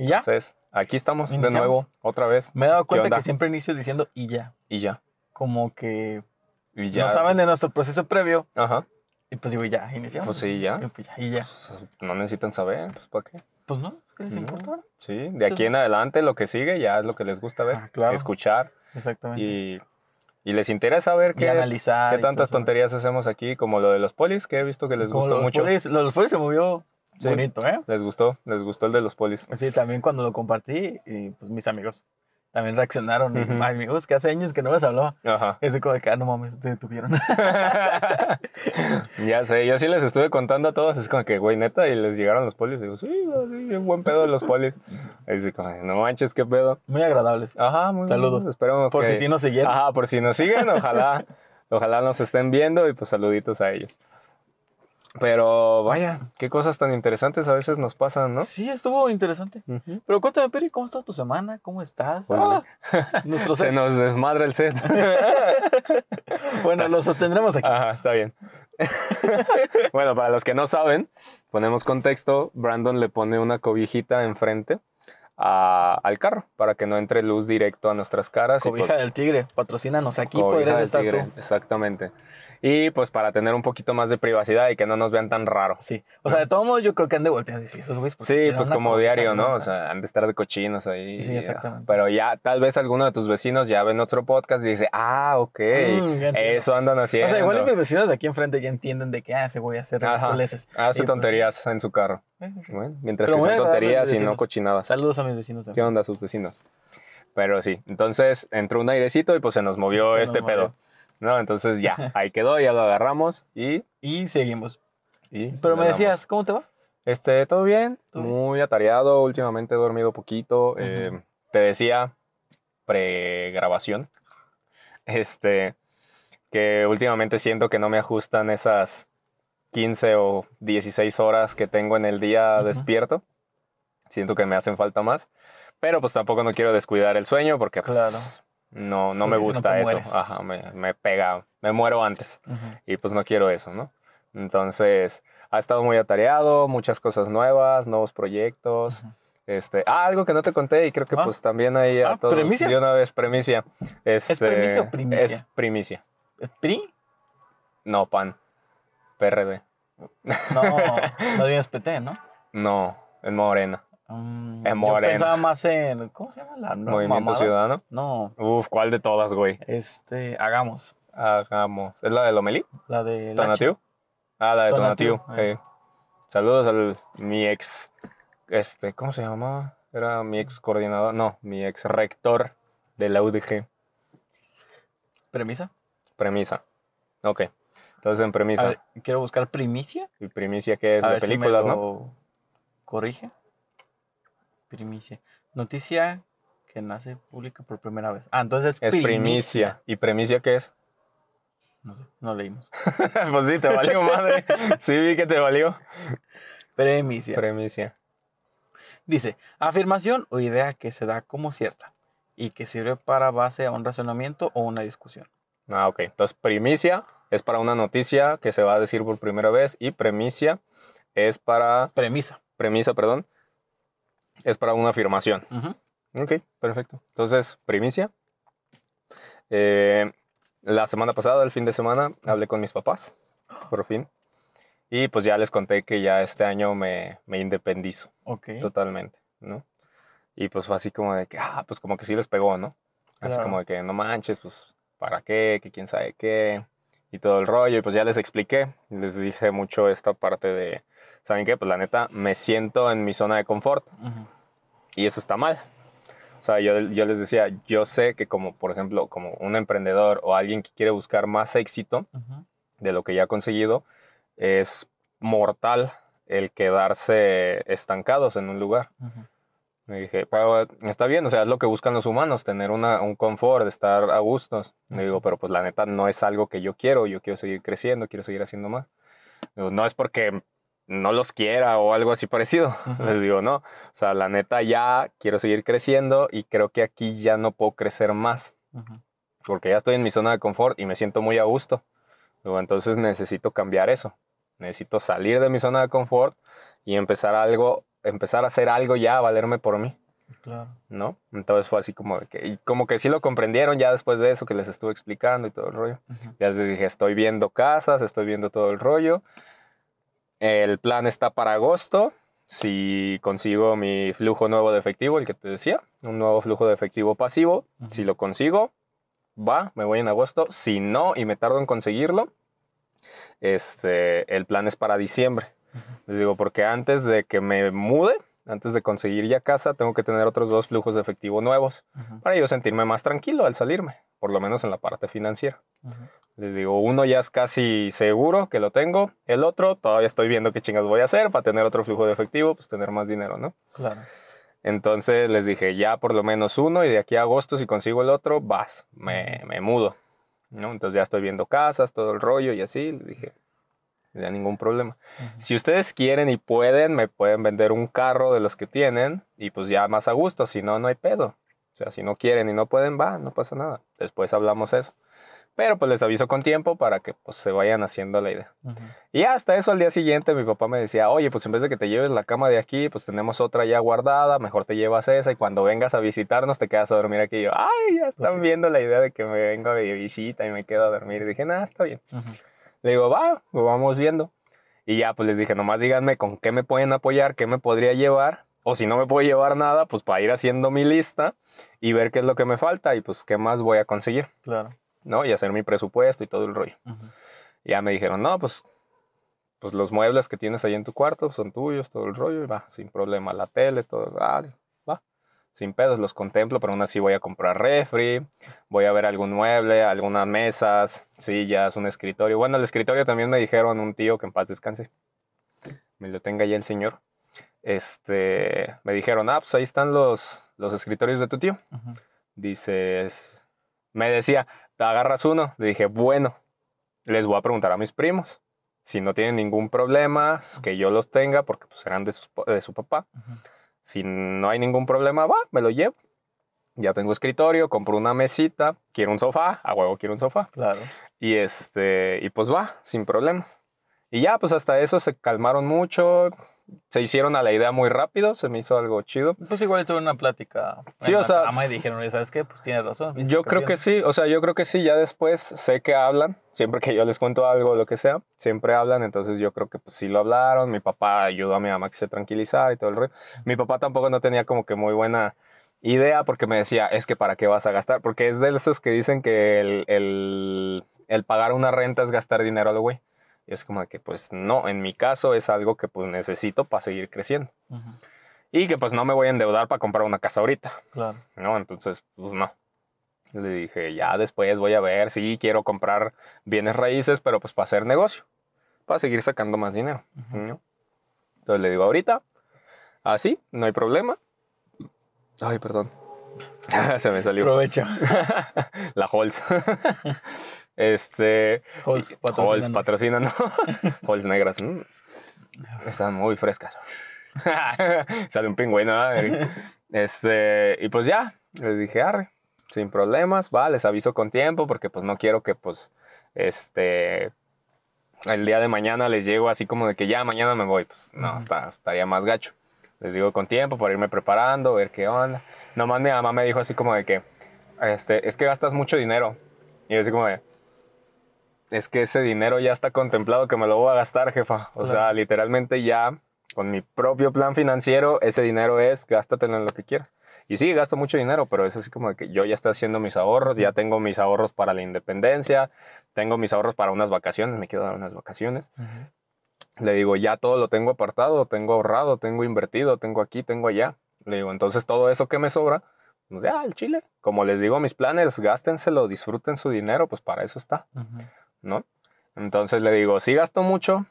¿Y ya? Entonces, aquí estamos de nuevo, otra vez. Me he dado ¿Qué cuenta que siempre inicio diciendo y ya. Y ya. Como que Y ya. no saben de nuestro proceso previo. Ajá. Y pues digo, ya, iniciamos. Pues sí, ya. Y pues ya, y ya. Pues, no necesitan saber, pues ¿para qué? Pues no, ¿qué les No. importa? Sí, de aquí en adelante lo que sigue ya es lo que les gusta ver, Ah, claro. escuchar Exactamente. y, y les interesa ver qué, analizar. qué tantas tonterías hacemos aquí, como lo de los polis, que he visto que les Como gustó los mucho. Polis, los polis se movió Sí. bonito, ¿eh? Les gustó, les gustó el de los polis. Sí, también cuando lo compartí, y pues mis amigos también reaccionaron. Ujú. Ay, amigos, que hace años que no les hablaba. Ajá. Ese como de que, ah, no mames, te detuvieron. ya sé, yo sí les estuve contando a todos, es como que, güey, neta, y les llegaron los polis. Digo, sí, sí, buen pedo de los polis. Dice, como, no manches, qué pedo. Muy agradables. Ajá, muy Saludos. Esperemos Por que- si sí nos siguieron. Ajá, por si nos siguen, ojalá, ojalá nos estén viendo y pues saluditos a ellos. Pero vaya, qué cosas tan interesantes a veces nos pasan, ¿no? Sí, estuvo interesante. Pero cuéntame, Peri, ¿cómo está tu semana? ¿Cómo estás? Pues, Ah, nuestro Se nos desmadra el set. Bueno, lo sostendremos aquí. Ajá, está bien. bueno, para los que no saben, ponemos contexto. Brandon le pone una cobijita enfrente a- al carro para que no entre luz directo a nuestras caras. y, Cobija pues, del tigre, patrocínanos. Aquí podrías estar tigre, tú. Exactamente. Y pues para tener un poquito más de privacidad y que no nos vean tan raro. Sí. O sea, de todos modos, yo creo que han de voltear decir esos güeyes. ¿por qué Sí, pues como diario, ¿no? O sea, han de estar de cochinos ahí. Sí, exactamente. Pero ya tal vez alguno de tus vecinos ya ven otro podcast y dice, ah, ok, Mm, eso andan haciendo. O sea, igual mis vecinos de aquí enfrente ya entienden de que, ah, ese güey hace Ajá, ridiculeces. hace pues, tonterías en su carro. eh, Bueno, mientras que son tonterías y no cochinadas. Saludos a mis vecinos. de ¿Qué onda sus vecinos? Pero sí, entonces entró un airecito y pues se nos movió Se nos este movió. pedo. ¿No? Entonces ya, ahí quedó, ya lo agarramos y... Y seguimos. y Pero me decías, ¿cómo te va? Este, todo bien, ¿Todo bien? muy atareado, últimamente he dormido poquito. eh, te decía, pregrabación, este, que últimamente siento que no me ajustan esas 15 o 16 horas que tengo en el día despierto. Siento que me hacen falta más, pero pues tampoco no quiero descuidar el sueño porque pues, Claro. No, no me Porque si no gusta eso. Ajá, me, me pega, me muero antes y pues no quiero eso, ¿no? Entonces, ha estado muy atareado, muchas cosas nuevas, nuevos proyectos. Este, ah, algo que no te conté y creo que Ah. pues también ahí a Ah, todos ¿primicia? de una vez premicia. Este, primicia o primicia? Es primicia. ¿PRI? No, PAN. PRD. No, no vienes PT, ¿no? No, en Morena. Mm, Es yo pensaba más en, ¿cómo se llama la no, Movimiento mamada? Ciudadano. No, Uf, ¿cuál de todas, güey? este, hagamos. Hagamos. ¿Es la de Lomelí? La de ¿Tonatiu? Ah, la de Tonatiu, eh. Saludos al mi ex, este, ¿cómo se llamaba? Era mi ex coordinador, no, mi ex rector de la UDG. premisa. Premisa. Ok. Entonces en premisa. Ver, quiero buscar primicia. ¿Y primicia qué es? A de ver si me películas, ¿no? Corrige. Primicia. Noticia que nace pública por primera vez. Ah, entonces es, Es primicia. ¿Y premicia qué es? No sé, no leímos. pues sí, te valió madre. Sí, vi que te valió. Premicia. Premicia. Dice, afirmación o idea que se da como cierta y que sirve para base a un razonamiento o una discusión. Ah, ok. Entonces, primicia es para una noticia que se va a decir por primera vez y premicia es para, Premisa. premisa, perdón, es para una afirmación. Ujú. Ok, perfecto. Entonces, primicia. Eh, la semana pasada, el fin de semana, hablé con mis papás, por fin. Y pues ya les conté que ya este año me, me independizo Ok. totalmente, ¿no? Y pues fue así como de que, ah, pues como que sí les pegó, ¿no? Así Claro. como de que no manches, pues, ¿para qué? Que quién sabe qué. Y todo el rollo. Y pues ya les expliqué. Les dije mucho esta parte de, ¿saben qué? Pues la neta, me siento en mi zona de confort. Ujú. Y eso está mal. O sea, yo, yo les decía, yo sé que como, por ejemplo, como un emprendedor o alguien que quiere buscar más éxito Ujú. de lo que ya ha conseguido, es mortal el quedarse estancados en un lugar. Ujú. Me dije, pero está bien, o sea, es lo que buscan los humanos, tener una, un confort, estar a gustos. Le digo, pero pues la neta no es algo que yo quiero, yo quiero seguir creciendo, quiero seguir haciendo más. Digo, no es porque no los quiera o algo así parecido. Ujú. Les digo, no, o sea, la neta ya quiero seguir creciendo y creo que aquí ya no puedo crecer más, Ujú. porque ya estoy en mi zona de confort y me siento muy a gusto. Digo, entonces necesito cambiar eso. Necesito salir de mi zona de confort y empezar algo empezar a hacer algo ya, a valerme por mí. Claro. ¿no? Entonces fue así como que, y como que sí lo comprendieron ya después de eso que les estuve explicando y todo el rollo. Ya les dije, estoy viendo casas, estoy viendo todo el rollo. El plan está para agosto. Si consigo mi flujo nuevo de efectivo, el que te decía, un nuevo flujo de efectivo pasivo, si lo consigo, va, me voy en agosto. Si no y me tardo en conseguirlo, este, el plan es para diciembre. Les digo, porque antes de que me mude, antes de conseguir ya casa, tengo que tener otros dos flujos de efectivo nuevos para yo sentirme más tranquilo al salirme, por lo menos en la parte financiera. Les digo, uno ya es casi seguro que lo tengo, el otro todavía estoy viendo qué chingas voy a hacer para tener otro flujo de efectivo, pues tener más dinero, ¿no? Claro. Entonces les dije, ya por lo menos uno y de aquí a agosto si consigo el otro, vas, me, me mudo, ¿no? Entonces ya estoy viendo casas, todo el rollo y así, les dije, ya ningún problema. Si ustedes quieren y pueden, me pueden vender un carro de los que tienen y pues ya más a gusto, si no, no hay pedo. O sea, si no quieren y no pueden, va, no pasa nada. Después hablamos eso. Pero pues les aviso con tiempo para que pues se vayan haciendo la idea. Y hasta eso al día siguiente mi papá me decía, oye, pues en vez de que te lleves la cama de aquí, pues tenemos otra ya guardada, mejor te llevas esa y cuando vengas a visitarnos te quedas a dormir aquí. Y yo, ay, ya están Pues sí. viendo la idea de que me vengo de visita y me quedo a dormir. Y dije, nada, está bien. Le digo, va, lo vamos viendo. Y ya, pues les dije, nomás díganme con qué me pueden apoyar, qué me podría llevar. O si no me puedo llevar nada, pues para ir haciendo mi lista y ver qué es lo que me falta y pues qué más voy a conseguir, Claro. ¿no? Y hacer mi presupuesto y todo el rollo. Y ya me dijeron, no, pues, pues los muebles que tienes ahí en tu cuarto son tuyos, todo el rollo, y va, sin problema. La tele, todo, ah, sin pedos, los contemplo, pero aún así voy a comprar refri, voy a ver algún mueble, algunas mesas, sillas, un escritorio. Bueno, el escritorio también me dijeron un tío que en paz descanse, me lo tenga ya el señor. Este, me dijeron, ah, pues ahí están los, los escritorios de tu tío. Dices, me decía, te agarras uno. Le dije, bueno, les voy a preguntar a mis primos. Si no tienen ningún problema, que yo los tenga, porque pues eran de, sus de su papá. Si no hay ningún problema, va, me lo llevo. Ya tengo escritorio, compro una mesita, quiero un sofá, a huevo quiero un sofá. Claro. Y este, y pues va, sin problemas. Y ya, pues hasta eso se calmaron mucho, se hicieron a la idea muy rápido, se me hizo algo chido. Pues igual tuve una plática. Sí, en o la sea- cama y dijeron, "Oye, ¿sabes qué? Pues tienes razón. ¿viste Yo creo que haciendo?". sí, o sea, yo creo que sí, ya después sé que hablan, siempre que yo les cuento algo lo que sea, siempre hablan, entonces yo creo que pues sí lo hablaron, mi papá ayudó a mi mamá que se tranquilizara y todo el rollo. Mi papá tampoco no tenía como que muy buena idea porque me decía, es que para qué vas a gastar, porque es de esos que dicen que el, el, el pagar una renta es gastar dinero a lo güey. Y es como que pues no, en mi caso es algo que pues necesito para seguir creciendo. Y que pues no me voy a endeudar para comprar una casa ahorita. Claro. ¿no? Entonces, pues no. Le dije, ya después voy a ver, sí, quiero comprar bienes raíces, pero pues para hacer negocio, para seguir sacando más dinero, ¿no? Entonces le digo, ahorita, así, no hay problema. Ay, perdón. Se me salió Provecho. la Halls. este. Halls, patrocínanos. Halls, negras. mm, Están muy frescas. Sale un pingüino. Este, y pues ya, les dije, arre, sin problemas, va, les aviso con tiempo porque pues no quiero que pues, este, el día de mañana les llego así como de que ya mañana me voy, pues no, está, estaría más gacho. Les digo con tiempo para irme preparando, ver qué onda. Nomás mi mamá me dijo así como de que, este, es que gastas mucho dinero. Y yo así como de, es que ese dinero ya está contemplado que me lo voy a gastar, jefa. O sea, literalmente ya con mi propio plan financiero, ese dinero es gástatelo en lo que quieras. Y sí, gasto mucho dinero, pero es así como que yo ya estoy haciendo mis ahorros, ya tengo mis ahorros para la independencia, tengo mis ahorros para unas vacaciones, me quiero dar unas vacaciones. Le digo, ya todo lo tengo apartado, tengo ahorrado, tengo invertido, tengo aquí, tengo allá. Le digo, entonces todo eso que me sobra, pues ya, el chile. Como les digo a mis planners, gástenselo, disfruten su dinero, pues para eso está. ¿No? Entonces le digo, si gasto mucho,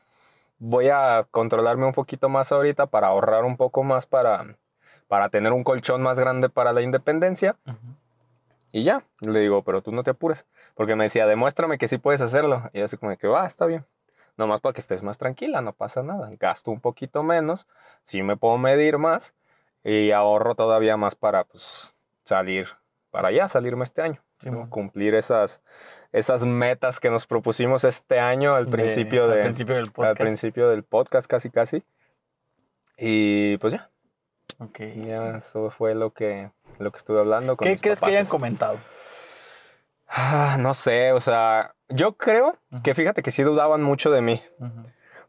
voy a controlarme un poquito más ahorita para ahorrar un poco más para, para tener un colchón más grande para la independencia. Y ya, le digo, pero tú no te apures. Porque me decía, demuéstrame que sí puedes hacerlo. Y así como que va, está bien. Nomás para que estés más tranquila, no pasa nada. Gasto un poquito menos, sí me puedo medir más y ahorro todavía más para pues, salir para allá, salirme este año. ¿No? Cumplir esas, esas metas que nos propusimos este año al De- principio, al de, principio del al podcast. principio del podcast, casi casi. Y pues ya, Ok. ya eso fue lo que, lo que estuve hablando con ¿Qué mis crees que hayan comentado? Ah, no sé, o sea, yo creo que fíjate que sí dudaban mucho de mí. Ujú.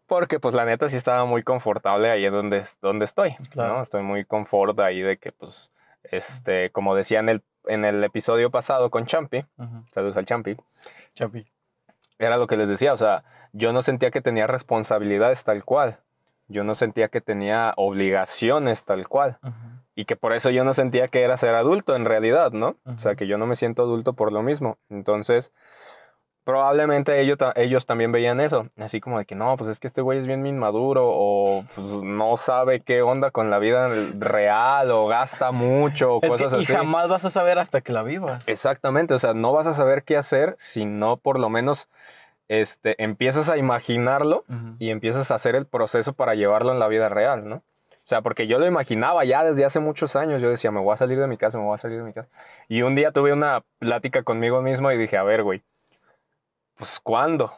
Porque pues la neta sí estaba muy confortable ahí donde, donde estoy, Claro. ¿no? Estoy muy confort ahí de que pues, este, como decía en el, en el episodio pasado con Champi, saludos al Champi, Chapi. era lo que les decía, o sea, yo no sentía que tenía responsabilidades tal cual, yo no sentía que tenía obligaciones tal cual, y que por eso yo no sentía que era ser adulto en realidad, ¿no? O sea, que yo no me siento adulto por lo mismo. Entonces, probablemente ellos, ellos también veían eso, así como de que no, pues es que este güey es bien inmaduro o pues, no sabe qué onda con la vida real o gasta mucho o Es cosas que, y así. jamás vas a saber hasta que la vivas. Exactamente, o sea, no vas a saber qué hacer si no por lo menos este, empiezas a imaginarlo y empiezas a hacer el proceso para llevarlo en la vida real, ¿no? O sea, porque yo lo imaginaba ya desde hace muchos años. Yo decía, me voy a salir de mi casa, me voy a salir de mi casa. Y un día tuve una plática conmigo mismo y dije, a ver, güey, pues ¿cuándo?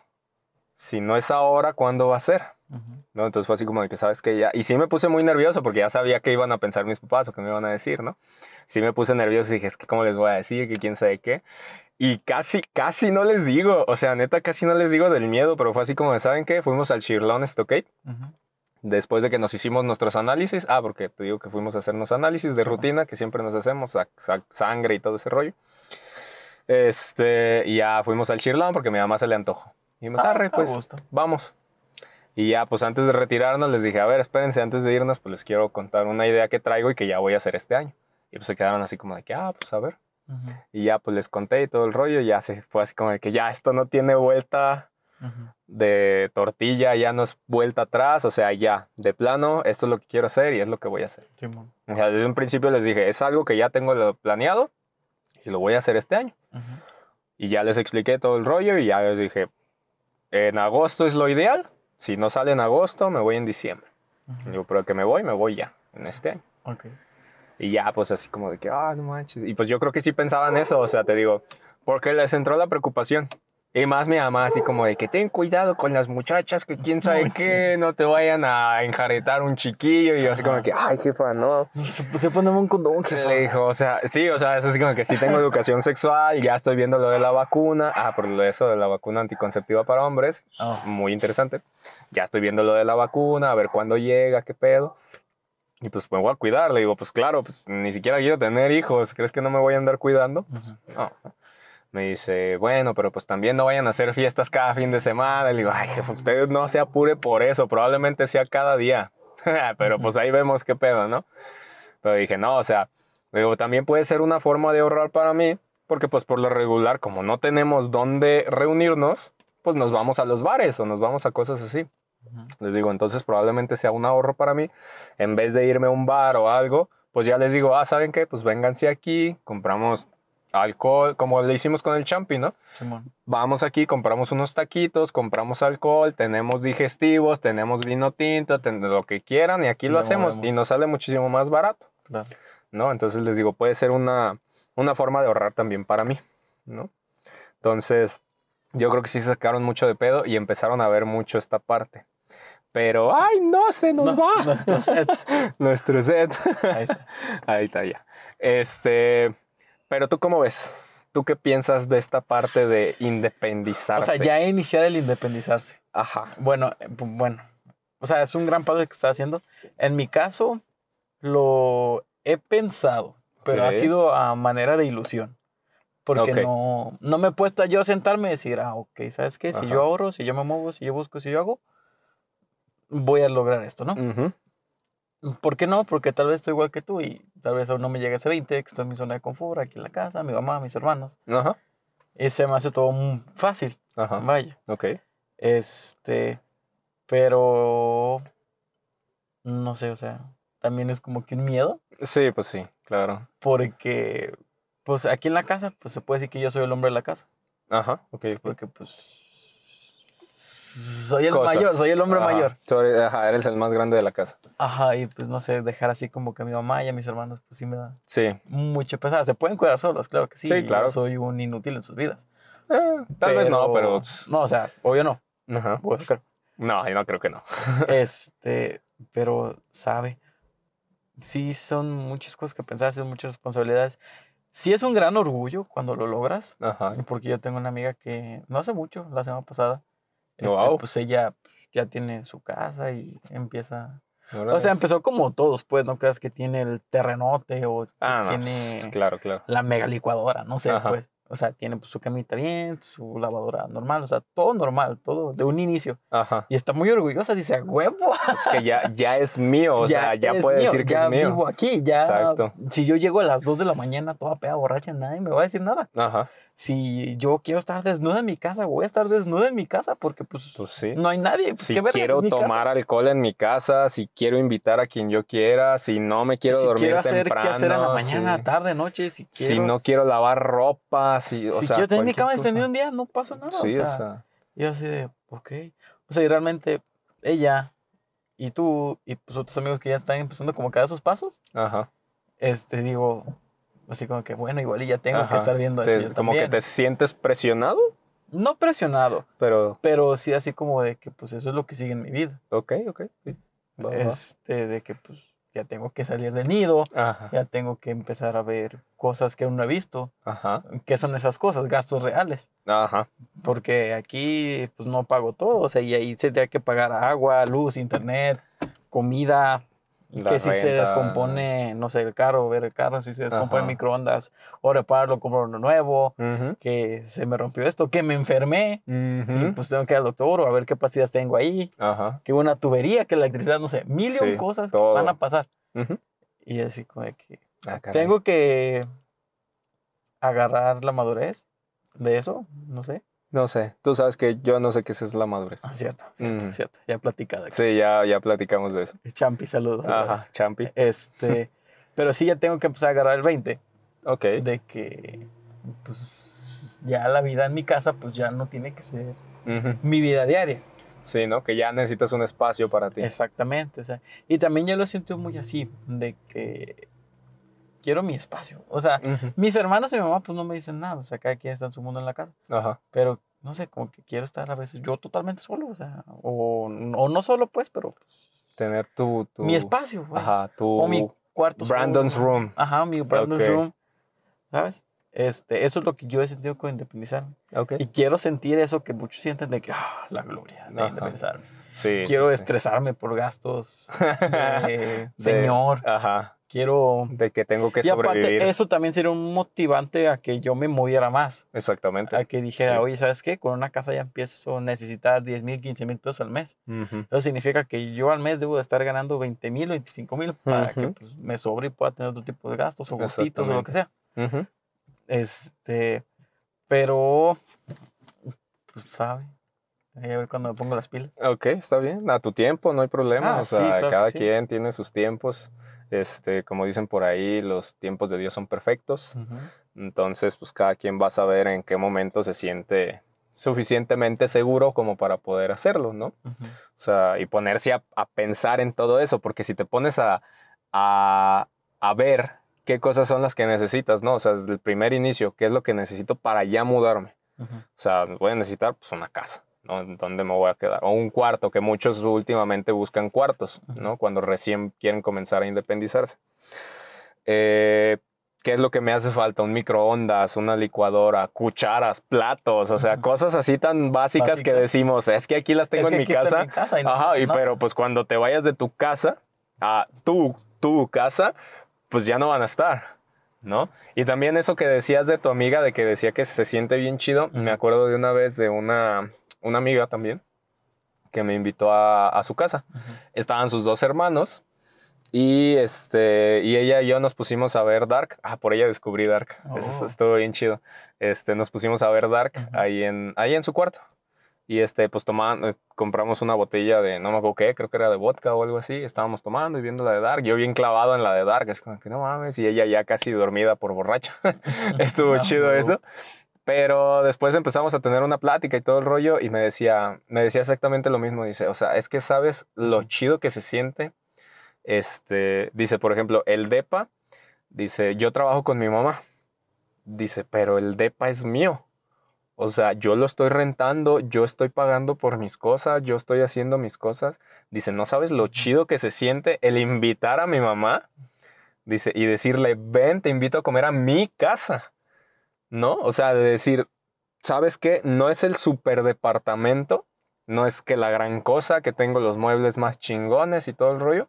Si no es ahora, ¿cuándo va a ser? Ujú. ¿No? Entonces fue así como de que, ¿sabes qué? Ya... Y sí me puse muy nervioso porque ya sabía qué iban a pensar mis papás o qué me iban a decir, ¿no? Sí me puse nervioso y dije, es que ¿cómo les voy a decir? Que quién sabe qué. Y casi, casi no les digo. O sea, neta, casi no les digo del miedo, pero fue así como de, ¿saben qué? Fuimos al Shirlon Stockade Ujú. después de que nos hicimos nuestros análisis. Ah, porque te digo que fuimos a hacernos análisis de rutina que siempre nos hacemos, sa- sa- sangre y todo ese rollo. Este, y ya fuimos al Shirlon porque a mi mamá se le antojó. Y dijimos, Ah, arre, pues gusto. vamos. Y ya, pues antes de retirarnos, les dije, a ver, espérense, antes de irnos, pues les quiero contar una idea que traigo y que ya voy a hacer este año. Y pues se quedaron así como de que, ah, pues a ver. Y ya, pues les conté y todo el rollo. Y ya se fue así como de que ya esto no tiene vuelta de tortilla, ya no es vuelta atrás. O sea, ya, de plano, esto es lo que quiero hacer y es lo que voy a hacer. O sea, desde un principio les dije, es algo que ya tengo planeado y lo voy a hacer este año. Y ya les expliqué todo el rollo y ya les dije, en agosto es lo ideal. Si no sale en agosto, me voy en diciembre. Ujú. Digo, pero que me voy, me voy ya, en este año. Ok. Y ya, pues así como de que, ah, no manches. Y pues yo creo que sí pensaban eso, o sea, te digo, porque les entró la preocupación. Y más mi mamá, así como de que ten cuidado con las muchachas, que quién sabe Uy, qué, no te vayan a enjaretar un chiquillo. Y yo así como que, ay, jefa, no. Se, se poneme un condón, jefa. Le dijo, o sea, sí, o sea, es así como que sí tengo educación sexual, ya estoy viendo lo de la vacuna. Ah, por eso de la vacuna anticonceptiva para hombres, Ah. muy interesante. Ya estoy viendo lo de la vacuna, a ver cuándo llega, qué pedo. Y pues me voy a cuidar. Le digo, pues claro, pues ni siquiera quiero tener hijos. ¿Crees que no me voy a andar cuidando? Pues, no. Me dice, bueno, pero pues también no vayan a hacer fiestas cada fin de semana. Le digo, ay, jefe, usted no se apure por eso. Probablemente sea cada día. pero pues ahí vemos qué pedo, ¿no? Pero dije, no, o sea, digo, también puede ser una forma de ahorrar para mí. Porque pues por lo regular, como no tenemos dónde reunirnos, pues nos vamos a los bares o nos vamos a cosas así. Les digo, entonces probablemente sea un ahorro para mí. En vez de irme a un bar o algo, pues ya les digo, ah, ¿saben qué? Pues vénganse aquí, compramos alcohol, como le hicimos con el champi, ¿no? Simón. Vamos aquí, compramos unos taquitos, compramos alcohol, tenemos digestivos, tenemos vino tinto, ten- lo que quieran y aquí lo Lo hacemos y nos sale muchísimo más barato, Claro. ¿no? Entonces les digo, puede ser una, una forma de ahorrar también para mí, ¿no? Entonces, yo creo que sí sacaron mucho de pedo y empezaron a ver mucho esta parte. Pero, ay, no, se nos No, va. nuestro set. Nuestro set. Ahí está. Ahí está ya. Este, pero tú cómo ves? ¿Tú qué piensas de esta parte de O independizarse? sea, ya iniciar el independizarse. Ajá. Bueno, eh, bueno. O sea, es un gran paso que está haciendo. En mi caso, lo he pensado, pero ha sido a manera de ilusión. Porque no, no me he puesto yo a sentarme y decir, ah, ok, ¿sabes qué? Si Ajá. yo ahorro, si yo me muevo, si yo busco, si yo hago, voy a lograr esto, ¿no? ¿Por qué no? Porque tal vez estoy igual que tú y tal vez aún no me llega ese 20, que estoy en mi zona de confort, aquí en la casa, mi mamá, mis hermanos. Ajá. Y se me hace todo muy fácil, Ajá. vaya. Ok. Este, pero no sé, o sea, también es como que un miedo, Sí, pues sí, claro. porque pues aquí en la casa, pues se puede decir que yo soy el hombre de la casa, Ajá. Ok. porque pues soy el Cosas. mayor, soy el hombre Ajá. mayor. Ajá, eres el más grande de la casa. Ajá, y pues no sé, dejar así como que a mi mamá y a mis hermanos, pues sí me da Sí. mucho pesar. Se pueden cuidar solos, claro que sí. Sí, yo claro. soy un inútil en sus vidas. Eh, tal vez no, pero... No, o sea, obvio no, Ajá. pues. No, yo no creo que no. Este, pero sabe. Sí, son muchas cosas que pensar, son muchas responsabilidades. Sí es un gran orgullo cuando lo logras, Ajá. porque yo tengo una amiga que no hace mucho, la semana pasada, este, Guau. pues ella pues, ya tiene su casa y empieza... O sea, empezó como todos, pues, no creas que tiene el terrenote o Ah, no. tiene Claro, claro. la mega licuadora, no sé, Ajá. pues. O sea, tiene pues, su camita bien, su lavadora normal, o sea, todo normal, todo de un inicio. Ajá. Y está muy orgullosa, dice, "A huevo, Es que ya, ya es mío, o sea, ya puede mío, decir que ya es mío. vivo aquí, ya. Exacto. Si yo llego a las 2 de la mañana toda peda borracha, nadie me va a decir nada. Ajá. Si yo quiero estar desnuda en mi casa, voy a estar desnuda en mi casa porque pues, Pues sí. no hay nadie. Pues, Si ¿qué quiero casa. tomar alcohol en mi casa, si quiero invitar a quien yo quiera, si no me quiero si dormir quiero hacer temprano, qué hacer en la mañana, si, tarde, noche, si quiero... si no quiero lavar ropa, si, o si sea, quiero tener mi cama extendida un día, no pasa nada. Sí, o sea, Y yo así de, ok. O sea, y realmente ella y tú y pues otros amigos que ya están empezando como que a dar sus pasos, ajá. este, digo, así como que, bueno, igual y ya tengo que estar viendo Te- eso yo como que te sientes presionado, No presionado, pero pero sí así como de que pues eso es lo que sigue en mi vida. ok, ok. sí. Va, va, va. Este, de que pues ya tengo que salir del nido, Ajá, ya tengo que empezar a ver cosas que aún no he visto. ajá, ¿Qué son esas cosas? Gastos reales. ajá. Porque aquí pues no pago todo, o sea, y ahí se tiene que pagar agua, luz, internet, comida, La que si se descompone, no sé, el carro, ver el carro, si se descompone el Ajá. microondas, o repararlo, comprar uno nuevo, que se me rompió esto, que me enfermé, y pues tengo que ir al doctor o a ver qué pastillas tengo ahí, Ajá. que una tubería, que la electricidad, no sé, mil Sí, cosas que van a pasar. Y así como de que Ah, tengo que agarrar la madurez de eso, no sé. No sé, tú sabes que yo no sé qué es la madurez. Ah, cierto, cierto, Mm. cierto. Ya platicado aquí. Sí, ya, ya platicamos de eso. Champi, saludos. Ajá, champi. Este, pero sí ya tengo que empezar a agarrar el 20 Ok. de que pues ya la vida en mi casa pues ya no tiene que ser mi vida diaria. Sí, ¿no? Que ya necesitas un espacio para ti. Exactamente, o sea, y también yo lo siento muy así de que quiero mi espacio. O sea, Ujú. mis hermanos y mi mamá pues no me dicen nada, o sea, cada quien está en su mundo en la casa, Ajá. pero no sé, como que quiero estar a veces yo totalmente solo, o sea, o, o no solo pues, pero pues, Tener tu, tu- mi espacio, güey. Ajá, tu o mi cuarto. solo, Brandon's güey. room. Ajá, mi Brandon's Ok. room. ¿Sabes? Este, eso es lo que yo he sentido con independizarme. Ok. Y quiero sentir eso que muchos sienten de que, ah, la gloria de Ajá. independizarme. Sí. quiero sí, sí. estresarme por gastos de señor. Ajá. Quiero... De que tengo que Y sobrevivir. aparte, eso también sería un motivante a que yo me moviera más. Exactamente. A que dijera, Sí. oye, ¿sabes qué? Con una casa ya empiezo a necesitar 10 mil, 15 mil pesos al mes. Ujú. Eso significa que yo al mes debo de estar ganando 20 mil, 25 mil para que Ujú. pues, me sobre y pueda tener otro tipo de gastos o gustitos o lo que sea. Ujú. Este, pero, pues sabe. Ahí A ver cuando me pongo las pilas. Ok, está bien. A tu tiempo, no hay problema. Ah, o sí, sea, claro que cada sí. quien tiene sus tiempos. Este, como dicen por ahí, los tiempos de Dios son perfectos. Entonces, pues cada quien va a saber en qué momento se siente suficientemente seguro como para poder hacerlo, ¿no? O sea, y ponerse a, a pensar en todo eso, porque si te pones a, a, a ver qué cosas son las que necesitas, ¿no? O sea, desde el primer inicio, qué es lo que necesito para ya mudarme. O sea, voy a necesitar pues una casa, ¿no? ¿En ¿Dónde me voy a quedar? O un cuarto, que muchos últimamente buscan cuartos, ¿no? Cuando recién quieren comenzar a independizarse. Eh, ¿Qué es lo que me hace falta? Un microondas, una licuadora, cucharas, platos, o sea, cosas así tan básicas, que Básicas. decimos, es que aquí las tengo Es que en mi casa. en mi casa y no Ajá, y pero pues cuando te vayas de tu casa a tu, tu casa, pues ya no van a estar, ¿no? Y también eso que decías de tu amiga, de que decía que se siente bien chido, me acuerdo de una vez de una, una amiga también que me invitó a, a su casa. Estaban sus dos hermanos y, este, y ella y yo nos pusimos a ver Dark. Ah, por ella descubrí Dark. Eso Oh. estuvo bien chido. Este, nos pusimos a ver Dark ahí, en, ahí en su cuarto. Y este, pues tomaban, eh, compramos una botella de, no me acuerdo qué, creo que era de vodka o algo así. Estábamos tomando y viendo la de Dark. Yo bien clavado en la de Dark. Es como que no mames. Y ella ya casi dormida por borracha. Estuvo Ah, chido eso. Pero después empezamos a tener una plática y todo el rollo y me decía, me decía exactamente lo mismo. Dice, o sea, es que sabes lo chido que se siente. Este, dice, por ejemplo, el DEPA, dice, yo trabajo con mi mamá. Dice, pero el DEPA es mío. O sea, yo lo estoy rentando, yo estoy pagando por mis cosas, yo estoy haciendo mis cosas. Dice, ¿no sabes lo chido que se siente el invitar a mi mamá? Dice, y decirle, ven, te invito a comer a mi casa. ¿No? O sea, de decir, ¿sabes qué? No es el super departamento, no es que la gran cosa, que tengo los muebles más chingones y todo el rollo,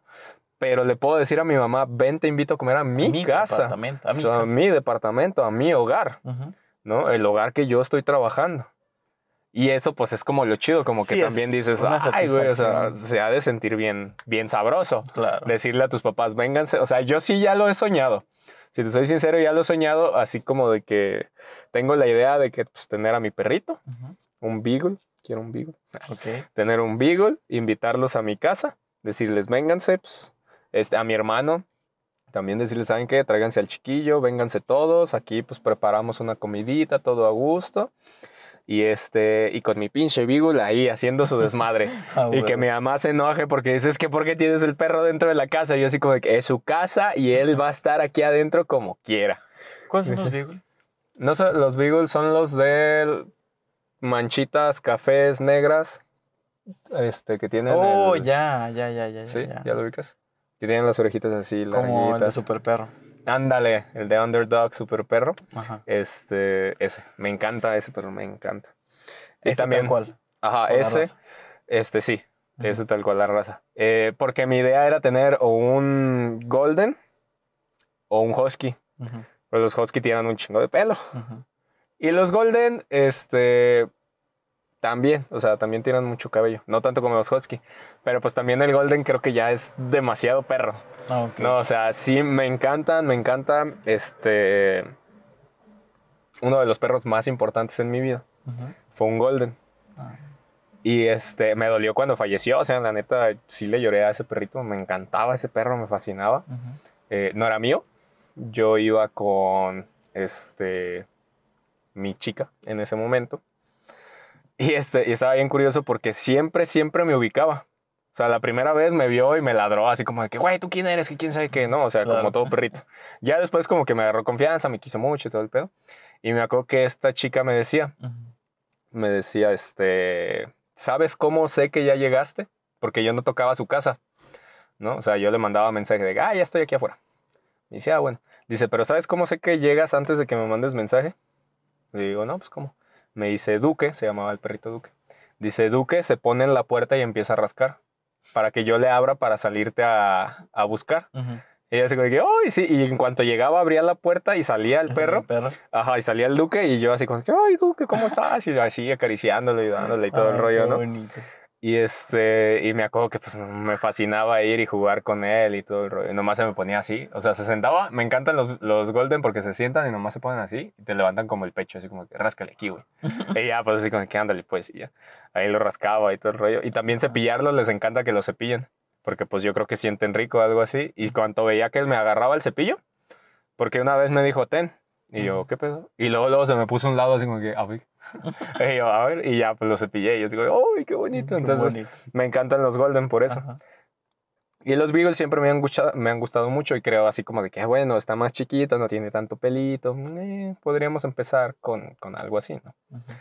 pero le puedo decir a mi mamá, ven, te invito a comer a mi, casa, departamento, a o mi a departamento, a mi hogar. ¿no? El hogar que yo estoy trabajando. Y eso pues es como lo chido, como que Sí, también es dices, ay, güey, o sea, satisfacción". se ha de sentir bien, bien sabroso. Claro. Decirle a tus papás, vénganse, o sea, yo sí ya lo he soñado. Si te soy sincero, ya lo he soñado, así como de que tengo la idea de que pues, tener a mi perrito, un beagle, quiero un beagle Ok. tener un beagle, invitarlos a mi casa, decirles, vénganse, pues, este, a mi hermano, también decirles, ¿saben qué? Tráiganse al chiquillo, vénganse todos, aquí pues preparamos una comidita, todo a gusto. Y este, y con mi pinche beagle ahí haciendo su desmadre. Ah, y que mi mamá se enoje porque dices que ¿por qué tienes el perro dentro de la casa? Y yo así como que es su casa y él va a estar aquí adentro como quiera. ¿Cuáles son los beagle? No sé, los beagles son los de manchitas, cafés negras, este, que tienen Oh, el- ya, ya, ya, ya. Sí, ya. ya lo ubicas. Que tienen las orejitas así, Como el de. Super Perro. Ándale, el de Underdog Super Perro. Ajá. Este, ese. Me encanta ese, pero me encanta. Y Ese también, tal cual. ajá, ese, este sí, ese tal cual la raza. Eh, porque mi idea era tener o un Golden o un Husky. Ujú, Pero los Husky tienen un chingo de pelo. Y los Golden, este, también, o sea, también tienen mucho cabello. No tanto como los Husky. Pero pues también el Golden creo que ya es demasiado perro. Ah. No, o sea, sí me encantan, me encanta este uno de los perros más importantes en mi vida fue un golden. Ah. Y este me dolió cuando falleció, o sea, la neta sí le lloré a ese perrito, me encantaba ese perro, me fascinaba. Eh, no era mío. Yo iba con este mi chica en ese momento. Y este y estaba bien curioso porque siempre siempre me ubicaba. O sea, la primera vez me vio y me ladró así como de que, güey, ¿tú quién eres? ¿Que quién sabe qué? No, o sea, Claro. como todo perrito. Ya después como que me agarró confianza, me quiso mucho y todo el pedo. Y me acuerdo que esta chica me decía, Ujú. me decía, este, ¿sabes cómo sé que ya llegaste? Porque yo no tocaba su casa, ¿no? O sea, yo le mandaba mensaje de, ah, ya estoy aquí afuera. Y dice, ah, bueno. Dice, pero ¿sabes cómo sé que llegas antes de que me mandes mensaje? Le digo, no, pues ¿cómo? Me dice, Duque, se llamaba el perrito Duque. Dice, Duque se pone en la puerta y empieza a rascar para que yo le abra para salirte a, a buscar. Ujú. Y ella se como que, ¡ay, sí! Y en cuanto llegaba, abría la puerta y salía el perro. mi perro. Ajá, y salía el duque y yo así como que, ay, duque, ¿cómo estás? Y así acariciándole y dándole y todo el rollo, qué ¿no? bonito. Y este, y me acuerdo que pues me fascinaba ir y jugar con él y todo el rollo. Y nomás se me ponía así. O sea, se sentaba, me encantan los, los Golden porque se sientan y nomás se ponen así y te levantan como el pecho, así como que ráscale aquí, güey. y ya, pues así como que ándale, pues, y ya. Ahí lo rascaba y todo el rollo. Y también cepillarlos, les encanta que lo cepillen. Porque pues yo creo que sienten rico o algo así. Y cuando veía que él me agarraba el cepillo, porque una vez me dijo, ten. Y yo. ¿qué pedo? Y luego, luego se me puso un lado así como que, a ver. y yo, a ver, y ya pues lo cepillé. Y yo digo, ¡ay, qué bonito! Qué Entonces, bonito. me encantan los Golden por eso. Ajá. Y los Beagles siempre me han, gustado, me han gustado mucho y creo así como de que, ah, bueno, está más chiquito, no tiene tanto pelito. eh, podríamos empezar con, con algo así, ¿no? Ujú.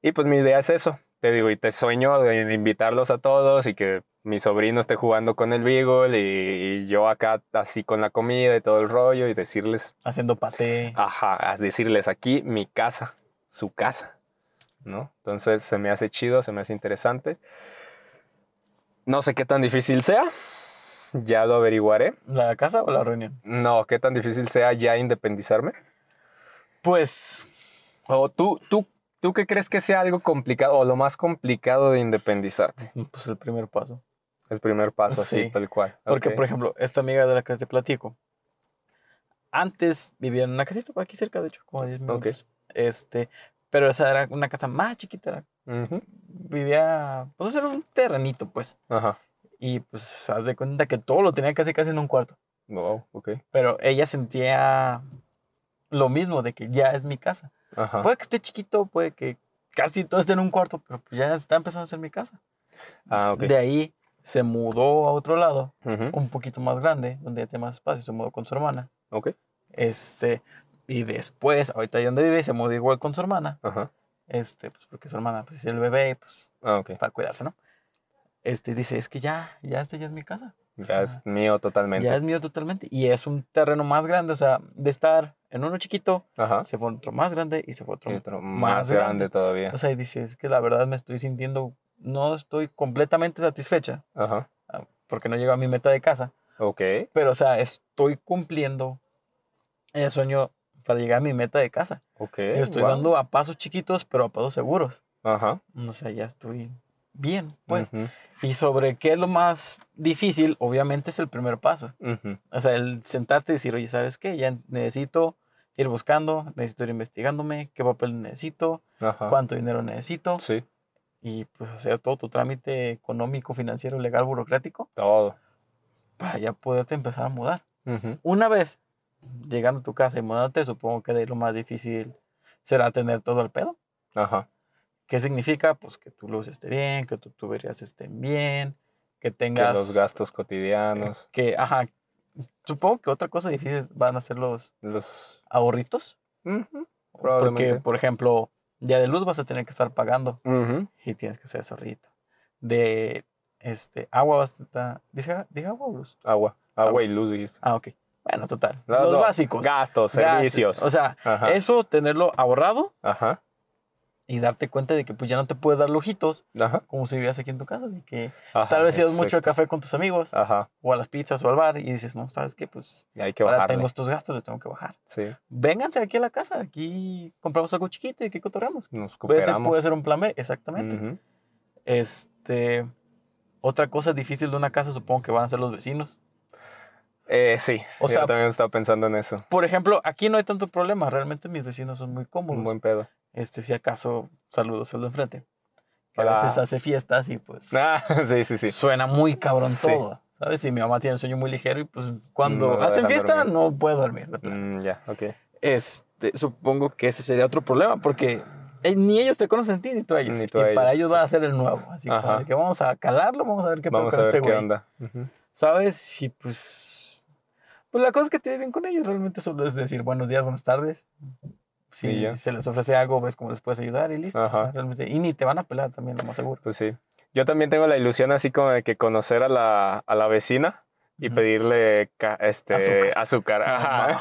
Y pues mi idea es eso. Te digo, y te sueño de, invitarlos a todos y que mi sobrino esté jugando con el Beagle y, y yo acá así con la comida y todo el rollo y decirles, Haciendo paté. ajá, decirles aquí mi casa, su casa, ¿no? Entonces se me hace chido, se me hace interesante. No sé qué tan difícil sea, ya lo averiguaré. ¿La casa o la reunión? No, qué tan difícil sea ya independizarme. Pues, O tú, tú, tú qué crees que sea algo complicado o lo más complicado de independizarte. pues el primer paso. El primer paso, así, Sí, tal cual. Porque, Ok. por ejemplo, esta amiga de la que te platico, antes vivía en una casita aquí cerca, de hecho, como a 10 minutos. Este, pero esa era una casa más chiquita. era- Ujú. Vivía, pues era un terrenito, pues. Ajá. Y pues, haz de cuenta que todo lo tenía casi casi en un cuarto. Wow, ok. Pero ella sentía lo mismo, de que ya es mi casa. Ajá. Puede que esté chiquito, puede que casi todo esté en un cuarto, pero ya está empezando a ser mi casa. ah. De ahí se mudó a otro lado, Ujú. un poquito más grande, donde ya tiene más espacio, se mudó con su hermana. Ok. Este, y después, ahorita ahí donde vive, se mudó igual con su hermana. Ajá. este, pues porque su hermana pues, es el bebé, pues Ah, para cuidarse, ¿no? Este dice, es que ya, ya este ya es mi casa. Ya es mío totalmente. Ya es mío totalmente. Y es un terreno más grande, o sea, de estar en uno chiquito, Ajá. se fue otro más grande y se fue otro, otro más, más grande. grande todavía. O sea, y dice, es que la verdad me estoy sintiendo, no estoy completamente satisfecha Ajá. ah, porque no llego a mi meta de casa, Ok. pero o sea, estoy cumpliendo el sueño para llegar a mi meta de casa. Ok. Y estoy wow. dando a pasos chiquitos, pero a pasos seguros. Ajá. O sea, ya estoy bien, pues. Ujú, Y sobre qué es lo más difícil, obviamente es el primer paso. ujú. O sea, el sentarte y decir, oye, ¿sabes qué? Ya necesito ir buscando, necesito ir investigándome, qué papel necesito, Ajá. cuánto dinero necesito. Sí, Y pues hacer todo tu trámite económico, financiero, legal, burocrático todo. para ya poderte empezar a mudar. Ujú. Una vez llegando a tu casa y mudándote, supongo que de ahí lo más difícil será tener todo el pedo. Ajá. ¿Qué significa? Pues que tu luz esté bien, que tus tuberías estén bien, que Que tengas... los gastos cotidianos, Que, ajá, supongo que otra cosa difícil van a ser los los... ahorritos. Ujú, Porque, Probablemente. por ejemplo, ya de luz vas a tener que estar pagando Ujú. y tienes que hacer ese ahorrito. De este, agua vas a estar... ¿Dije, dije agua o luz? Agua. Agua. Agua y luz, dijiste. Ah, ok. Bueno, total. Los dos. básicos. Gastos, servicios. O sea, Ajá. eso, tenerlo ahorrado Ajá. Y darte cuenta de que pues ya no te puedes dar lujitos Ajá. como si vivieras aquí en tu casa. De que Ajá, tal vez ibas mucho al café con tus amigos Ajá. o a las pizzas o al bar y dices, no, ¿sabes qué? Pues Y hay que ahora bajarle. tengo estos gastos, los tengo que bajar. Sí. Vénganse aquí a la casa, aquí compramos algo chiquito y aquí cotorreamos. Nos Puede ser, cooperamos. puede ser un plan B, exactamente. Este, otra cosa difícil de una casa supongo que van a ser los vecinos. Eh, sí. O Yo sea- también estaba pensando en eso. Por ejemplo, aquí no hay tanto problema, realmente mis vecinos son muy cómodos. Un buen pedo. Este, si acaso, saludos al de enfrente. Que Hola. a veces hace fiestas y pues Ah, sí, sí, sí. suena muy cabrón Sí. todo. ¿Sabes? Y mi mamá tiene el sueño muy ligero y pues cuando No la hacen fiesta dormir. no puedo dormir. Mm, ya, ok. Este, supongo que ese sería otro problema porque eh, ni ellos te conocen a ti ni tú a ellos. Ni tú y a para ellos, va a ser el nuevo. Así como que vamos a calarlo, vamos a ver qué pasa con este güey. onda. ¿Sabes? Y pues. Pues la cosa es que te bien con ellos. Realmente solo es decir buenos días, buenas tardes. Si ya. se les ofrece algo, ves cómo les puedes ayudar y listo. o sea, realmente, y ni te van a pelar también, lo más seguro. Pues sí. Yo también tengo la ilusión así como de que conocer a la, a la vecina y Ujú. pedirle ca- este, Azúcar. azúcar. Ajá.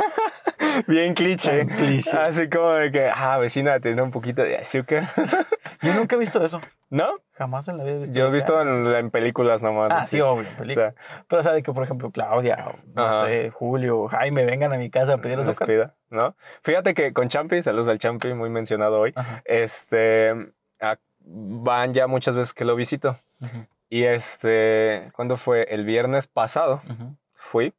Bien cliché. Cliché. Así como de que, ah, vecina, tiene un poquito de azúcar. Yo nunca he visto eso. ¿No? Jamás en la vida he visto. Yo he visto ah, en, en películas nomás. Ah, así. sí, obvio. O película. sea, Pero, o sea, de que, por ejemplo, Claudia, o, no Ajá. sé, Julio, Jaime, vengan a mi casa a pedir azúcar. pida, ¿no? Fíjate que con Champi, saludos al Champi, muy mencionado hoy, Ajá. este, a- van ya muchas veces que lo visito. Y este, ¿cuándo fue? El viernes pasado fui,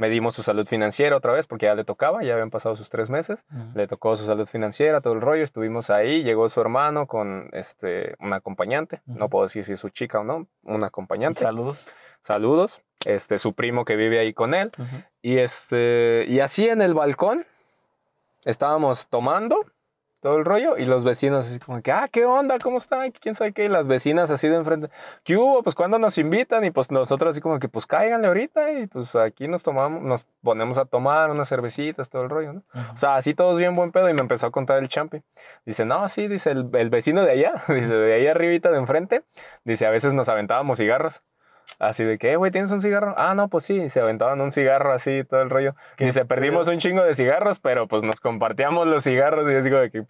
medimos su salud financiera otra vez porque ya le tocaba, ya habían pasado sus tres meses. Le tocó su salud financiera, todo el rollo. Estuvimos ahí, llegó su hermano con este, un acompañante. No puedo decir si es su chica o no, un acompañante. Saludos. Saludos. Este, su primo que vive ahí con él. Y este, y así en el balcón estábamos tomando todo el rollo y los vecinos así como que, ah, ¿qué onda? ¿Cómo están? ¿Quién sabe qué? Y las vecinas así de enfrente, ¿qué hubo? Pues cuando nos invitan y pues nosotros así como que, pues cáiganle ahorita y pues aquí nos tomamos, nos ponemos a tomar unas cervecitas, todo el rollo, ¿no? O sea, así todos bien buen pedo y me empezó a contar el champi. Dice, no, sí, dice el, el vecino de allá, dice, de ahí arribita de enfrente, dice, a veces nos aventábamos cigarros. Así de que, "Eh, güey, ¿tienes un cigarro? Ah, no, pues sí, y se aventaban un cigarro así, todo el rollo. Qué Dice, perdimos un chingo de cigarros, pero pues nos compartíamos los cigarros. Y yo así como de que,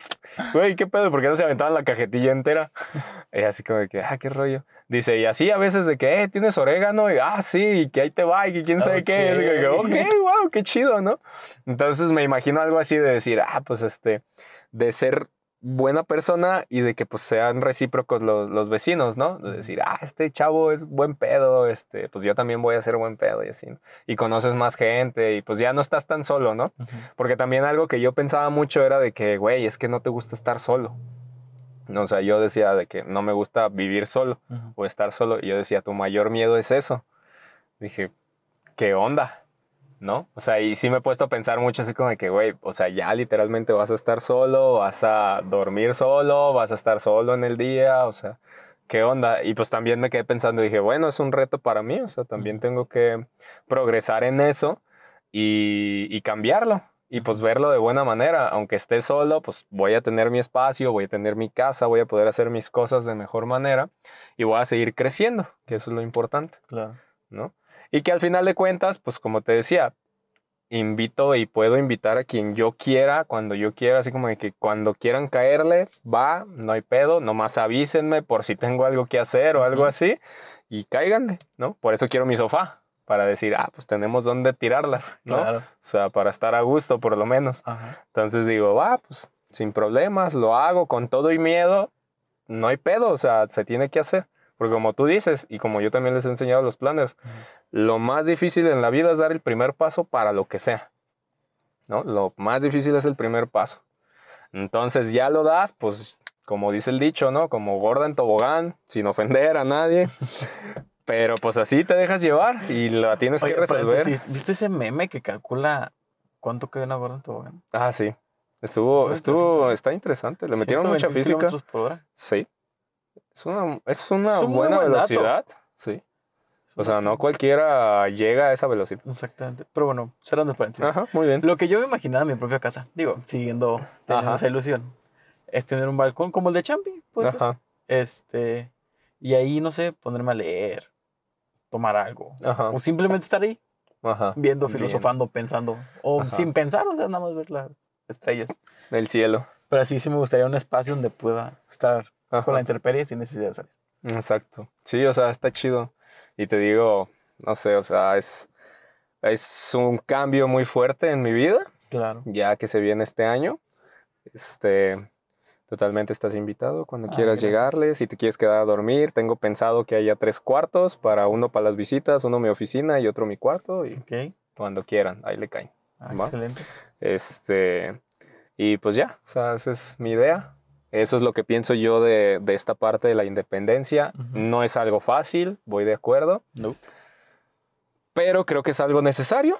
güey, ¿qué pedo? ¿Por qué no se aventaban la cajetilla entera? Y así como de que, ah, qué rollo. Dice, y así a veces de que, eh, ¿tienes orégano? Y, ah, sí, y que ahí te va, y que quién sabe qué. Y así como de que, ok, wow, qué chido, ¿no? Entonces me imagino algo así de decir, ah, pues este, de ser buena persona y de que pues sean recíprocos los, los vecinos, ¿no? De decir, ah, este chavo es buen pedo, este, pues yo también voy a ser buen pedo y así, ¿no? Y conoces más gente y pues ya no estás tan solo, ¿no? Porque también algo que yo pensaba mucho era de que, güey, es que no te gusta estar solo. No, o sea, yo decía de que no me gusta vivir solo o estar solo. Y yo decía, tu mayor miedo es eso. Dije, ¿qué onda? ¿No? O sea, y sí me he puesto a pensar mucho así como de que, güey, o sea, ya literalmente vas a estar solo, vas a dormir solo, vas a estar solo en el día, o sea, ¿qué onda? Y pues también me quedé pensando, dije, bueno, es un reto para mí, o sea, también tengo que progresar en eso y, y cambiarlo. y pues verlo de buena manera. Aunque esté solo, pues voy a tener mi espacio, voy a tener mi casa, voy a poder hacer mis cosas de mejor manera y voy a seguir creciendo, que eso es lo importante. Claro. ¿No? Y que al final de cuentas, pues como te decía, invito y puedo invitar a quien yo quiera, cuando yo quiera, así como de que cuando quieran caerle, va, no hay pedo, nomás avísenme por si tengo algo que hacer o algo así y cáiganle, ¿no? Por eso quiero mi sofá, para decir, ah, pues tenemos dónde tirarlas, ¿no? Claro. O sea, para estar a gusto por lo menos. Entonces digo, va, pues sin problemas, lo hago con todo y miedo, no hay pedo, o sea, se tiene que hacer. Porque como tú dices, y como yo también les he enseñado a los planners, lo más difícil en la vida es dar el primer paso para lo que sea. ¿no? Lo más difícil es el primer paso. Entonces ya lo das, pues como dice el dicho, ¿no? Como gorda en tobogán, sin ofender a nadie. Pero pues así te dejas llevar y la tienes que resolver. ¿Viste ese meme que calcula cuánto queda una gorda en tobogán? Ah, sí. Estuvo, estuvo, está interesante. Le metieron mucha física. por hora. Sí. Es una, es una buena velocidad. Sí. O sea, no cualquiera llega a esa velocidad. Exactamente. Pero bueno, cerrando el paréntesis. Ajá, muy bien. Lo que yo me imaginaba en mi propia casa, digo, siguiendo teniendo esa ilusión, es tener un balcón como el de Champi. Pues, Ajá. Este. Y ahí, no sé, ponerme a leer, tomar algo. O simplemente estar ahí. Viendo, filosofando, pensando. O sin pensar, o sea, nada más ver las estrellas. El cielo. Pero así sí me gustaría un espacio donde pueda estar con la intemperie sin necesidad de salir. Exacto. Sí, o sea, está chido. Y te digo, no sé, o sea, es, es un cambio muy fuerte en mi vida. Claro. Ya que se viene este año. Este, Totalmente estás invitado cuando ah, quieras llegarle. Si te quieres quedar a dormir, tengo pensado que haya tres cuartos para uno para las visitas, uno mi oficina y otro mi cuarto. Y cuando quieran, ahí le caen. Ah, excelente. Este, y pues ya, o sea, esa es mi idea. Eso es lo que pienso yo de, esta parte de la independencia. No es algo fácil, voy de acuerdo. No. Pero creo que es algo necesario.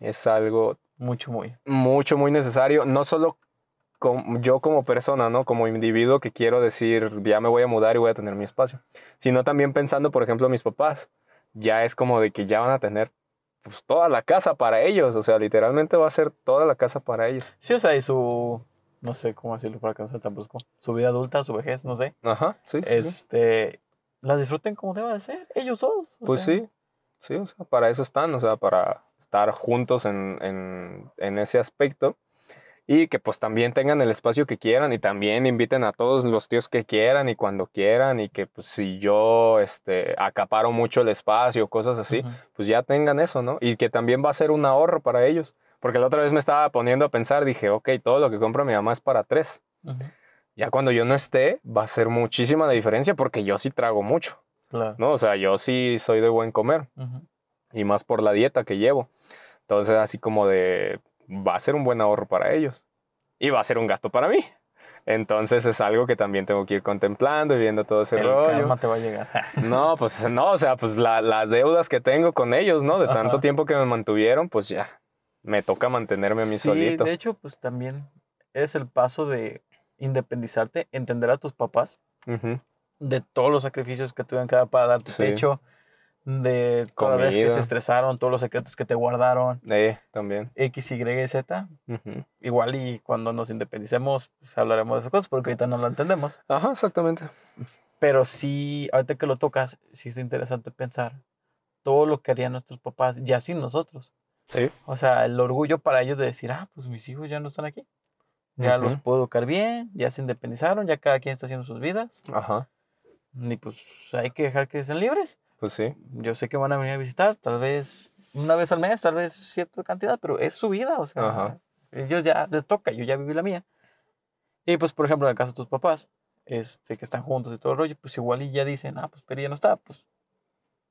Es algo... Mucho, muy. Mucho, muy necesario. No solo yo como persona, ¿no? Como individuo que quiero decir, ya me voy a mudar y voy a tener mi espacio. Sino también pensando, por ejemplo, mis papás. Ya es como de que ya van a tener pues, toda la casa para ellos. O sea, literalmente va a ser toda la casa para ellos. Sí, o sea, y su... No sé cómo decirlo para que no sea tan brusco. Su vida adulta, su vejez, no sé. Ajá, sí. este... La disfruten como deba de ser, ellos dos. Pues sí, sí, o sea, para eso están, o sea, para estar juntos en, en, en ese aspecto y que pues también tengan el espacio que quieran y también inviten a todos los tíos que quieran y cuando quieran y que pues si yo este acaparo mucho el espacio, cosas así, pues ya tengan eso, ¿no? Y que también va a ser un ahorro para ellos, porque la otra vez me estaba poniendo a pensar, dije, ok, todo lo que compra mi mamá es para tres. Ya cuando yo no esté, va a ser muchísima la diferencia porque yo sí trago mucho. ¿no? O sea, yo sí soy de buen comer. Y más por la dieta que llevo. Entonces, así como de, va a ser un buen ahorro para ellos y va a ser un gasto para mí. Entonces es algo que también tengo que ir contemplando y viendo todo ese El rollo. te va a llegar. no, pues no, o sea, pues las deudas que tengo con ellos, ¿no? De tanto tiempo que me mantuvieron, pues ya me toca mantenerme a mí sí, solito. De hecho, pues también es el paso de independizarte, entender a tus papás, de todos los sacrificios que tuvieron que dar para darte techo, de toda vez que se estresaron, todos los secretos que te guardaron. Eh, también. X, Y, Z. Igual y cuando nos independicemos, pues hablaremos de esas cosas porque ahorita no lo entendemos. Ajá, exactamente. Pero sí, ahorita que lo tocas, sí es interesante pensar todo lo que harían nuestros papás ya sin nosotros. Sí. O sea, el orgullo para ellos de decir, ah, pues mis hijos ya no están aquí. Ya los puedo educar bien, ya se independizaron, ya cada quien está haciendo sus vidas. Ajá. Y pues hay que dejar que sean libres. Pues sí. Yo sé que van a venir a visitar, tal vez una vez al mes, tal vez cierta cantidad, pero es su vida, o sea, ellos ya les toca, yo ya viví la mía. Y pues, por ejemplo, en el caso de tus papás, este, que están juntos y todo el rollo, pues igual y ya dicen, ah, pues Peri ya no está, pues,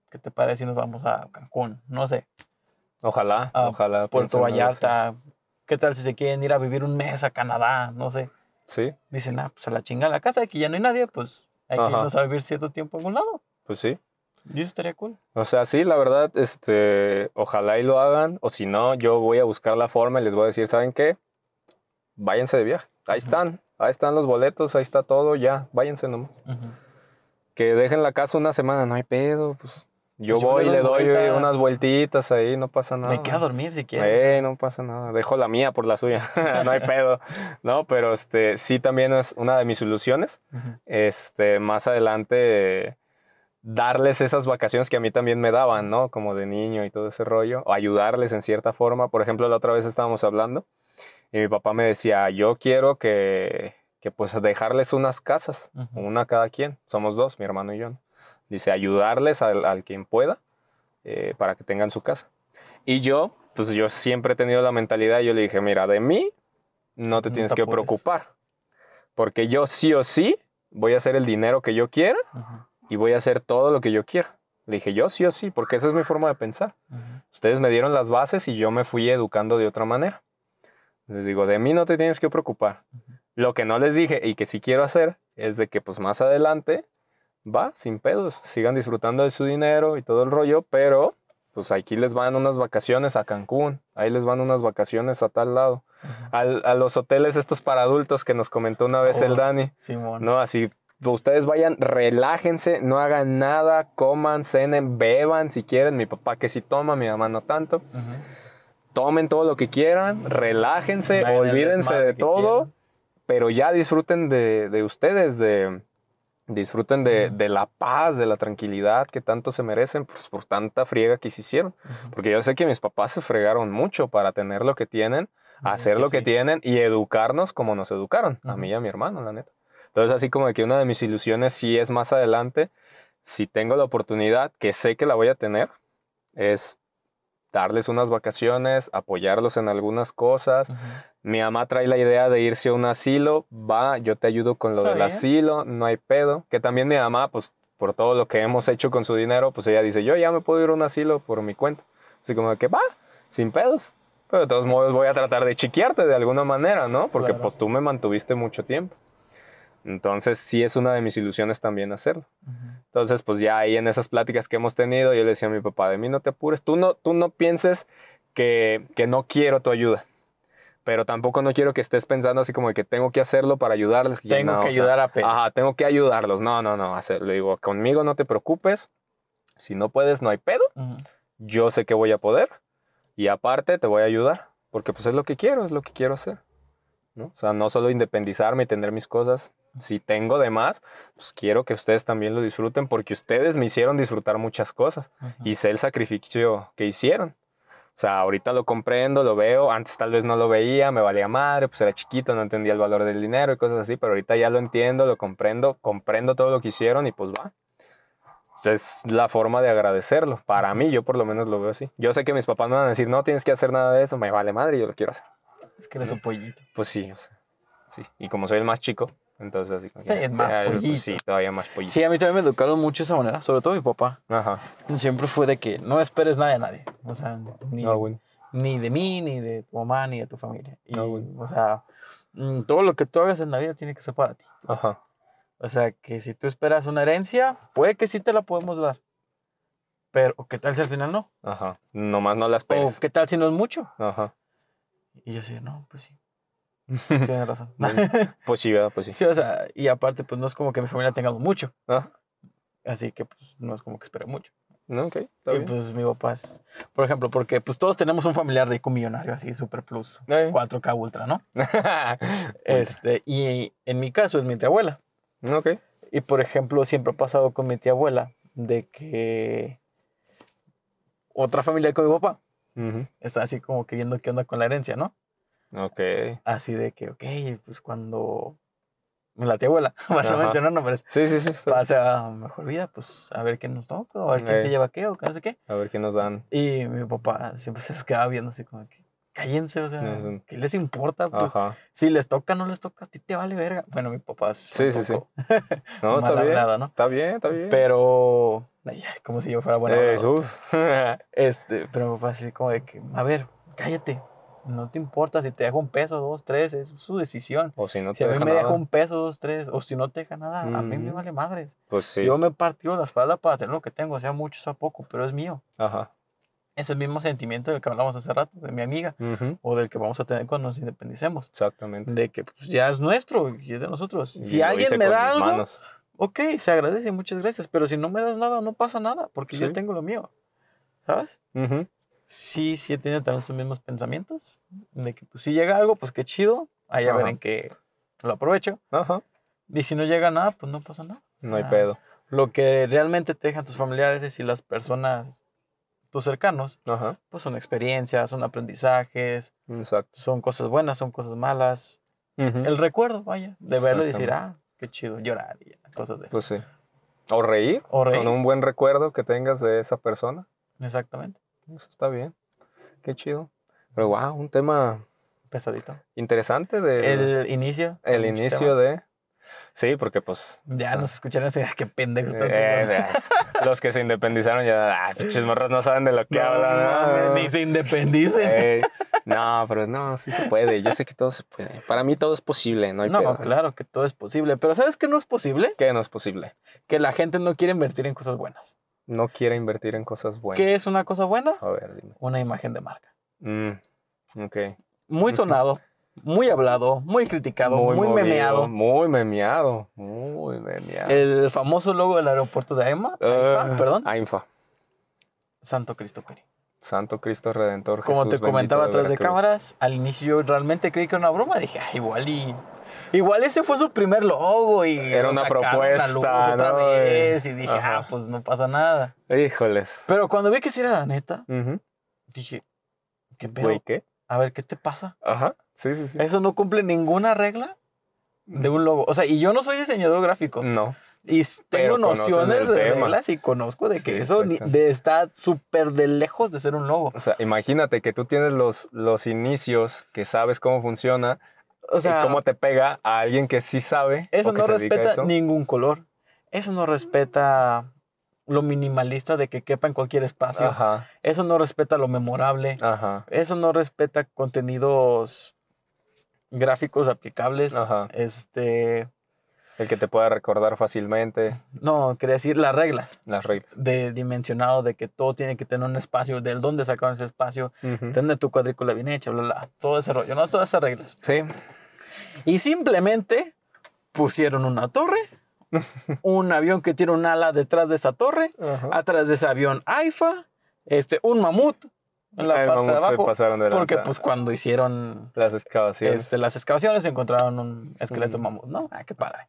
¿qué te parece si nos vamos a Cancún? No sé. Ojalá, ojalá. Puerto Vallarta. ¿Qué tal si se quieren ir a vivir un mes a Canadá? No sé. Sí. Dicen, ah, pues a la chingada la casa, aquí ya no hay nadie, pues hay que irnos a vivir cierto tiempo a algún lado. Pues sí. Y eso estaría cool. O sea, sí, la verdad, este, ojalá y lo hagan. O si no, yo voy a buscar la forma y les voy a decir, ¿saben qué? Váyanse de viaje. Ahí están, ahí están los boletos, ahí está todo, ya, váyanse nomás. Que dejen la casa una semana, no hay pedo, pues Yo Pues yo voy le le doy unas vueltitas ahí, no pasa nada. Me quedo a dormir si quieres. Eh, no pasa nada. Dejo la mía por la suya. no hay pedo. No, pero este sí también es una de mis ilusiones. Este, más adelante eh, darles esas vacaciones que a mí también me daban, ¿no? Como de niño y todo ese rollo, o ayudarles en cierta forma. Por ejemplo, la otra vez estábamos hablando y mi papá me decía, "Yo quiero que que pues dejarles unas casas, una cada quien. Somos dos, mi hermano y yo. ¿no? Dice, ayudarles al, al quien pueda eh, para que tengan su casa. Y yo, pues yo siempre he tenido la mentalidad, yo le dije, mira, de mí no te tienes que apures. preocupar, porque yo sí o sí voy a hacer el dinero que yo quiera y voy a hacer todo lo que yo quiera. Le dije, yo sí o sí, porque esa es mi forma de pensar. Ustedes me dieron las bases y yo me fui educando de otra manera. Les digo, de mí no te tienes que preocupar. Lo que no les dije y que sí quiero hacer es de que pues más adelante va, sin pedos, sigan disfrutando de su dinero y todo el rollo, pero pues aquí les van unas vacaciones a Cancún, ahí les van unas vacaciones a tal lado, Al- a los hoteles estos para adultos que nos comentó una vez el Oh. Dani, Simón. ¿no? Así, ustedes vayan, relájense, no hagan nada, coman, cenen, beban si quieren, mi papá que sí toma, mi mamá no tanto, tomen todo lo que quieran, relájense, olvídense de todo, quieran. pero ya disfruten de, de ustedes, de, disfruten de, de la paz, de la tranquilidad que tanto se merecen pues, por tanta friega que se hicieron. Porque yo sé que mis papás se fregaron mucho para tener lo que tienen, hacer que lo que tienen y educarnos como nos educaron, a mí y a mi hermano, la neta. Entonces, así como de que una de mis ilusiones sí es más adelante, si tengo la oportunidad, que sé que la voy a tener, es darles unas vacaciones, apoyarlos en algunas cosas. Mi mamá trae la idea de irse a un asilo, va, yo te ayudo con lo del bien. asilo, no hay pedo. Que también mi mamá, pues por todo lo que hemos hecho con su dinero, pues ella dice, yo ya me puedo ir a un asilo por mi cuenta. Así como que va, sin pedos. Pero de todos modos voy a tratar de chiquearte de alguna manera, ¿no? Porque Claro. pues tú me mantuviste mucho tiempo. Entonces sí es una de mis ilusiones también hacerlo. Ujú. Entonces, pues ya ahí en esas pláticas que hemos tenido, yo le decía a mi papá, de mí no te apures, tú no, tú no pienses que, que no quiero tu ayuda, pero tampoco no quiero que estés pensando así como de que tengo que hacerlo para ayudarles. que Tengo no, que o sea, ayudar a Pedro. Ajá, tengo que ayudarlos. No, no, no, hacer, le digo, conmigo no te preocupes, si no puedes, no hay pedo, Ujú. yo sé que voy a poder y aparte te voy a ayudar, porque pues es lo que quiero, es lo que quiero hacer. ¿no? O sea, no solo independizarme y tener mis cosas. Si tengo de más, pues quiero que ustedes también lo disfruten porque ustedes me hicieron disfrutar muchas cosas y sé el sacrificio que hicieron. O sea, ahorita lo comprendo, lo veo, antes tal vez no lo veía, me valía madre, pues era chiquito, no entendía el valor del dinero y cosas así, pero ahorita ya lo entiendo, lo comprendo, comprendo todo lo que hicieron y pues va. Es la forma de agradecerlo. Para mí, yo por lo menos lo veo así. Yo sé que mis papás me van a decir, no tienes que hacer nada de eso, me vale madre, yo lo quiero hacer. Es que eres un pollito. Pues sí, o sea, sí. Y como soy el más chico, entonces así como Sí, más pues pollito. sí, todavía más pollito. Sí, a mí también me educaron mucho de esa manera, sobre todo mi papá. Ajá. Siempre fue de que no esperes nada de nadie. O sea, ni, Ah, bueno. ni de mí, ni de tu mamá, ni de tu familia. Y, Ah, bueno. O sea, mm, todo lo que tú hagas en la vida tiene que ser para ti. Ajá. O sea, que si tú esperas una herencia, puede que sí te la podemos dar. Pero, ¿qué tal si al final no? Ajá. Nomás no las ¿O pegues. qué tal si no es mucho? Ajá. Y yo así, no, pues sí. Pues Tienes razón. Pues sí, ¿verdad? Pues sí. sí, o sea, y aparte, pues no es como que mi familia tenga mucho. Ajá. Así que, pues, no es como que espere mucho. No, ok, está Y bien. pues mi papá es, por ejemplo, porque pues todos tenemos un familiar rico millonario, así, super plus, Eh. 4K ultra, ¿no? Este, y en mi caso es mi tía abuela. ok. Y por ejemplo, siempre ha pasado con mi tía abuela de que otra familia con mi papá está así como que viendo qué onda con la herencia, ¿no? Ok. Así de que, ok, pues cuando la tía abuela, para no mencionar nombres, Sí, sí, sí. pasa a mejor vida, pues a ver qué nos toca, o a ver quién se lleva qué, o qué no sé qué. A ver qué nos dan. Y mi papá siempre se quedaba viendo así como que, cállense, o sea, Ujú. ¿qué les importa? Pues, Ajá. si les toca, no les toca, a ti te vale verga. Bueno, mi papá es Sí, sí, sí. No, está bien. hablado, ¿no? Está bien, está bien. Pero, ay, como si yo fuera bueno. Eh, uf. Este, pero mi papá así como de que, a ver, cállate. No te importa si te deja un peso, dos, tres, es su decisión. o si no Si te a mí deja me deja nada, un peso, dos, tres, o si no te deja nada, a mí me vale madres. Pues sí. Yo me partió la espalda para tener lo que tengo, sea mucho, sea poco, pero es mío. Ajá. Es el mismo sentimiento del que hablamos hace rato, de mi amiga, Ujú. o del que vamos a tener cuando nos independicemos. Exactamente. De que pues, ya es nuestro y es de nosotros. Y Si alguien me da algo, manos. ok, se agradece, muchas gracias, pero si no me das nada, no pasa nada, porque yo Sí. tengo lo mío, ¿sabes? Ujú. Sí, sí he tenido también sus mismos pensamientos, de que pues, si llega algo, pues qué chido, ahí a ver en qué lo aprovecho, Ajá. y si no llega nada, pues no pasa nada. O No hay pedo. Lo que realmente te dejan tus familiares y las personas, tus cercanos, Ajá. pues son experiencias, son aprendizajes, Exacto. son cosas buenas, son cosas malas. Ujú. El recuerdo, vaya, de verlo y decir, ah, qué chido, llorar y cosas de eso. Pues sí. O reír. O reír. Con un buen recuerdo que tengas de esa persona. Exactamente, Eso está bien. Qué chido. Pero wow, un tema pesadito. interesante de El inicio. el inicio temas. de. Sí, porque pues. Ya está- nos escucharon así, "Ah, qué pendejo estás Eh, haciendo". veas, los que se independizaron ya, ah, pinches morros no saben de lo que No hablan. ni se independicen. No, pero no, sí se puede. Yo sé que todo se puede. Para mí todo es posible, no hay No, pedo. claro que todo es posible, pero ¿sabes qué no es posible? ¿Qué no es posible? Que la gente no quiere invertir en cosas buenas. No quiere invertir en cosas buenas. ¿Qué es una cosa buena? A ver, dime. Una imagen de marca. Mm, ok. Muy sonado, muy hablado, muy criticado, muy, movido, memeado. Muy memeado. Muy memeado. El famoso logo del aeropuerto de Aima, AIFA, Ah, perdón, AIFA. Santo Cristo Peri. Santo Cristo Redentor. Como Jesús te comentaba atrás de cámaras, al inicio yo realmente creí que era una broma. Dije, "Ah, igual y. Igual ese fue su primer logo y. Era una propuesta, luz otra ¿no? vez. Y dije, Ajá. ah, pues no pasa nada. Híjoles. Pero cuando vi que sí era la neta, Ujú. dije, ¿qué pedo? Güey, ¿qué? A ver, ¿qué te pasa? Ajá. Sí, sí, sí. Eso no cumple ninguna regla de un logo. O sea, y yo no soy diseñador gráfico. No. Y tengo nociones de tema. reglas y conozco de que Sí, eso ni- de, está súper de lejos de ser un logo. O sea, imagínate que tú tienes los, los inicios, que sabes cómo funciona, O sea, y cómo te pega a alguien que sí sabe. eso o que no se respeta eso. ningún color. Eso no respeta lo minimalista de que quepa en cualquier espacio. Ajá, Eso no respeta lo memorable. ajá. Eso no respeta contenidos gráficos aplicables. Ajá. Este, El que te pueda recordar fácilmente no, quería decir las reglas las reglas. de dimensionado de que todo tiene que tener un espacio, del dónde sacaron ese espacio, Ujú. tener tu cuadrícula bien hecha, bla, bla, todo ese rollo, ¿no? Todas esas reglas. Sí. Y simplemente pusieron una torre, un avión que tiene un ala detrás de esa torre, Ajá. atrás de ese avión AIFA, este, un mamut en la El parte de abajo. pasaron de Porque pues cuando hicieron Las excavaciones. este, las excavaciones encontraron un esqueleto Ujú. mamut, ¿no? Ah, qué padre.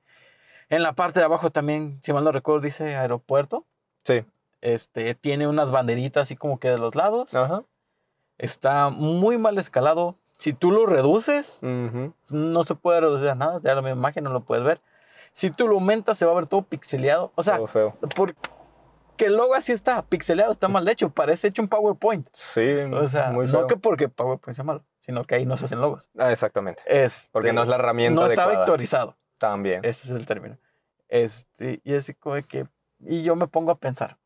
En la parte de abajo también, si mal no recuerdo, dice aeropuerto. Sí. Este, tiene unas banderitas así como que de los lados. Ajá. Está muy mal escalado. Si tú lo reduces, Ujú. no se puede reducir a nada. Ya la misma imagen no lo puedes ver. Si tú lo aumentas, se va a ver todo pixeleado. O sea, Todo feo. porque el logo así está, pixeleado, está mal hecho. Parece hecho un PowerPoint. Sí, O sea, muy no feo. que porque PowerPoint sea malo, sino que ahí no se hacen logos. Ah, exactamente. Este, Porque no es la herramienta No está adecuada. vectorizado. También. Ese es el término. Este, y así como de que. Y yo me pongo a pensar.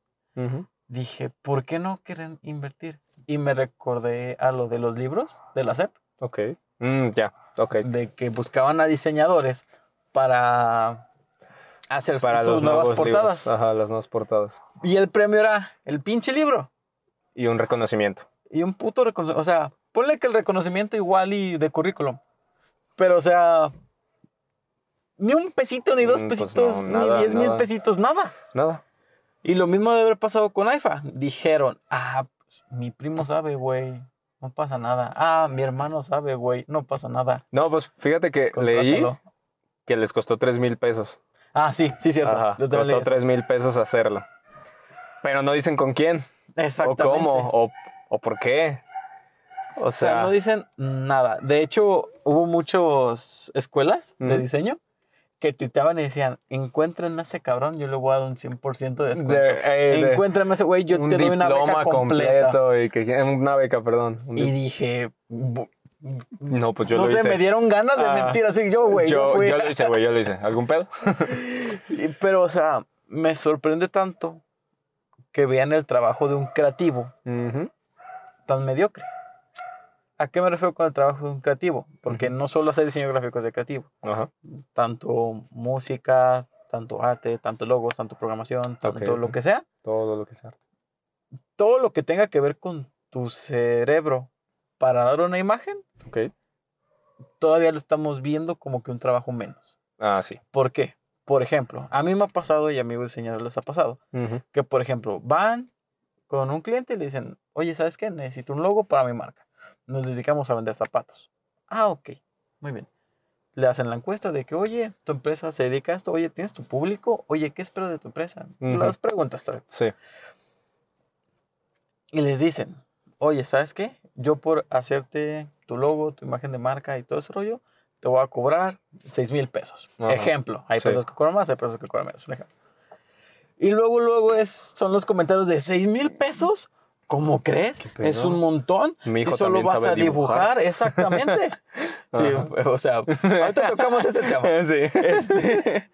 Dije, ¿por qué no quieren invertir? Y me recordé a lo de los libros de la SEP, Ok. Mm, ya, ok. de que buscaban a diseñadores para hacer Para sus los nuevas nuevos portadas. libros. Ajá, las nuevas portadas. Y el premio era el pinche libro. Y un reconocimiento. Y un puto reconocimiento. O sea, ponle que el reconocimiento igual y de currículum. Pero, o sea, ni un pesito, ni dos Mm, pues pesitos, no, nada, ni diez mil pesitos, nada. Nada. Y lo mismo debe haber pasado con AIFA. Dijeron, ah, pues, mi primo sabe, güey. No pasa nada. Ah, mi hermano sabe, güey. No pasa nada. No, pues fíjate que leí que les costó 3 mil pesos. Ah, sí, sí, cierto. Ajá, costó eso. 3 mil pesos hacerlo. Pero no dicen con quién, o Exactamente. cómo, o, o por qué. O O sea, sea, no dicen nada. De hecho, hubo muchas escuelas de diseño que tuiteaban y decían, encuéntrenme a ese cabrón, yo le voy a dar un 100% de descuento. de- eh, de- Encuéntrenme a ese güey, yo un te doy una beca diploma completa. completo y que una beca, perdón. Un Y di- dije, "Bu- no, pues yo no lo sé, hice. me dieron ganas de Ah, mentir así. Yo, güey, yo, yo, fui. yo lo hice, güey, yo lo hice. ¿Algún pedo? Pero, o sea, me sorprende tanto que vean el trabajo de un creativo tan mediocre. ¿A qué me refiero con el trabajo de un creativo? Porque no solo hacer diseño gráfico es de creativo. Tanto música, tanto arte, tanto logos, tanto programación, tanto lo que sea. Todo lo que sea. Todo lo que tenga que ver con tu cerebro para dar una imagen, Ok. todavía lo estamos viendo como que un trabajo menos. Ah, sí. ¿Por qué? Por ejemplo, a mí me ha pasado y a amigos diseñadores les ha pasado que, por ejemplo, van con un cliente y le dicen, oye, ¿sabes qué? Necesito un logo para mi marca. Nos dedicamos a vender zapatos. Ah, ok, muy bien. Le hacen la encuesta de que, oye, tu empresa se dedica a esto, oye, ¿tienes tu público? Oye, ¿qué espero de tu empresa? Las preguntas tal. Sí. Y les dicen, oye, ¿sabes qué? Yo por hacerte tu logo, tu imagen de marca y todo ese rollo, te voy a cobrar 6 mil pesos. Ejemplo. Hay personas que cobran más, hay personas que cobran menos. Un ejemplo. Y luego, luego es, son los comentarios de 6 mil pesos. ¿Cómo crees? Es un montón. Mi hijo si solo vas a dibujar, exactamente. sí, o sea, ahorita tocamos ese tema. Sí. Este,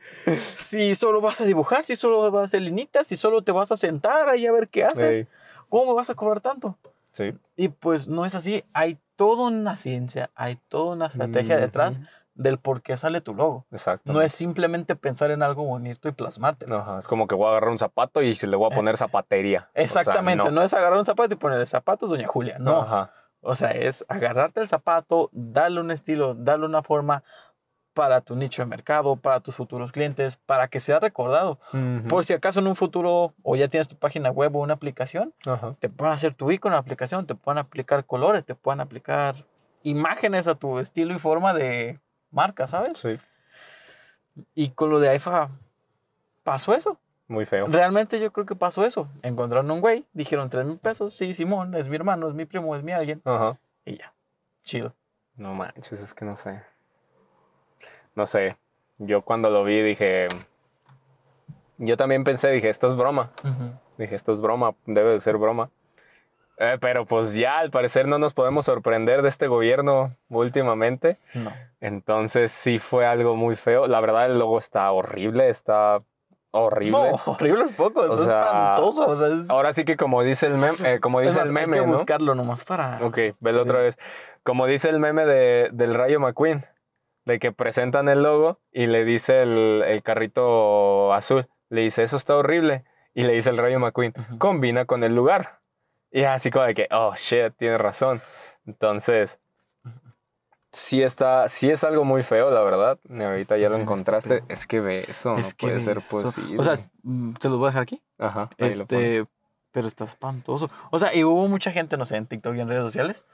si solo vas a dibujar, si solo vas a hacer linitas, si solo te vas a sentar ahí a ver qué haces, ¿cómo vas a cobrar tanto? Sí. Y pues no es así. Hay toda una ciencia, hay toda una estrategia detrás del por qué sale tu logo. Exacto. No es simplemente pensar en algo bonito y plasmarte. Ajá, es como que voy a agarrar un zapato y se le voy a poner zapatería. Exactamente, no. es agarrar un zapato y ponerle zapatos Doña Julia, no. Ajá. O sea, es agarrarte el zapato, darle un estilo, darle una forma para tu nicho de mercado, para tus futuros clientes, para que sea recordado. Por si acaso en un futuro o ya tienes tu página web o una aplicación, te pueden hacer tu icono en la aplicación, te pueden aplicar colores, te pueden aplicar imágenes a tu estilo y forma de marca, ¿sabes? Sí. Y con lo de AIFA pasó eso. Muy feo. Realmente yo creo que pasó eso. Encontraron un güey, dijeron tres mil pesos. Sí, Simón, es mi hermano, es mi primo, es mi alguien. Ajá. Y ya. Chido. No manches, es que no sé. No sé. Yo cuando lo vi dije. Yo también pensé, dije, esto es broma. Dije, esto es broma, debe de ser broma. Eh, pero pues ya al parecer no nos podemos sorprender de este gobierno últimamente. No. Entonces sí fue algo muy feo. La verdad el logo está horrible, está horrible. No, horrible es poco, es espantoso. Ahora sí que como dice el meme, eh, como dice el meme, hay que buscarlo nomás para... Ok, velo otra vez. Como dice el meme de, del Rayo McQueen, de que presentan el logo y le dice el, el carrito azul, le dice, eso está horrible. Y le dice el Rayo McQueen, combina con el lugar. Y así como de que, oh, shit, tienes razón. Entonces, sí está, sí es algo muy feo, la verdad. Ahorita ya lo encontraste. Es que ve eso, es no que puede ser posible. O sea, mm, ¿se los voy a dejar aquí? Ajá. Este, pero está espantoso. O sea, y hubo mucha gente, no sé, en TikTok y en redes sociales,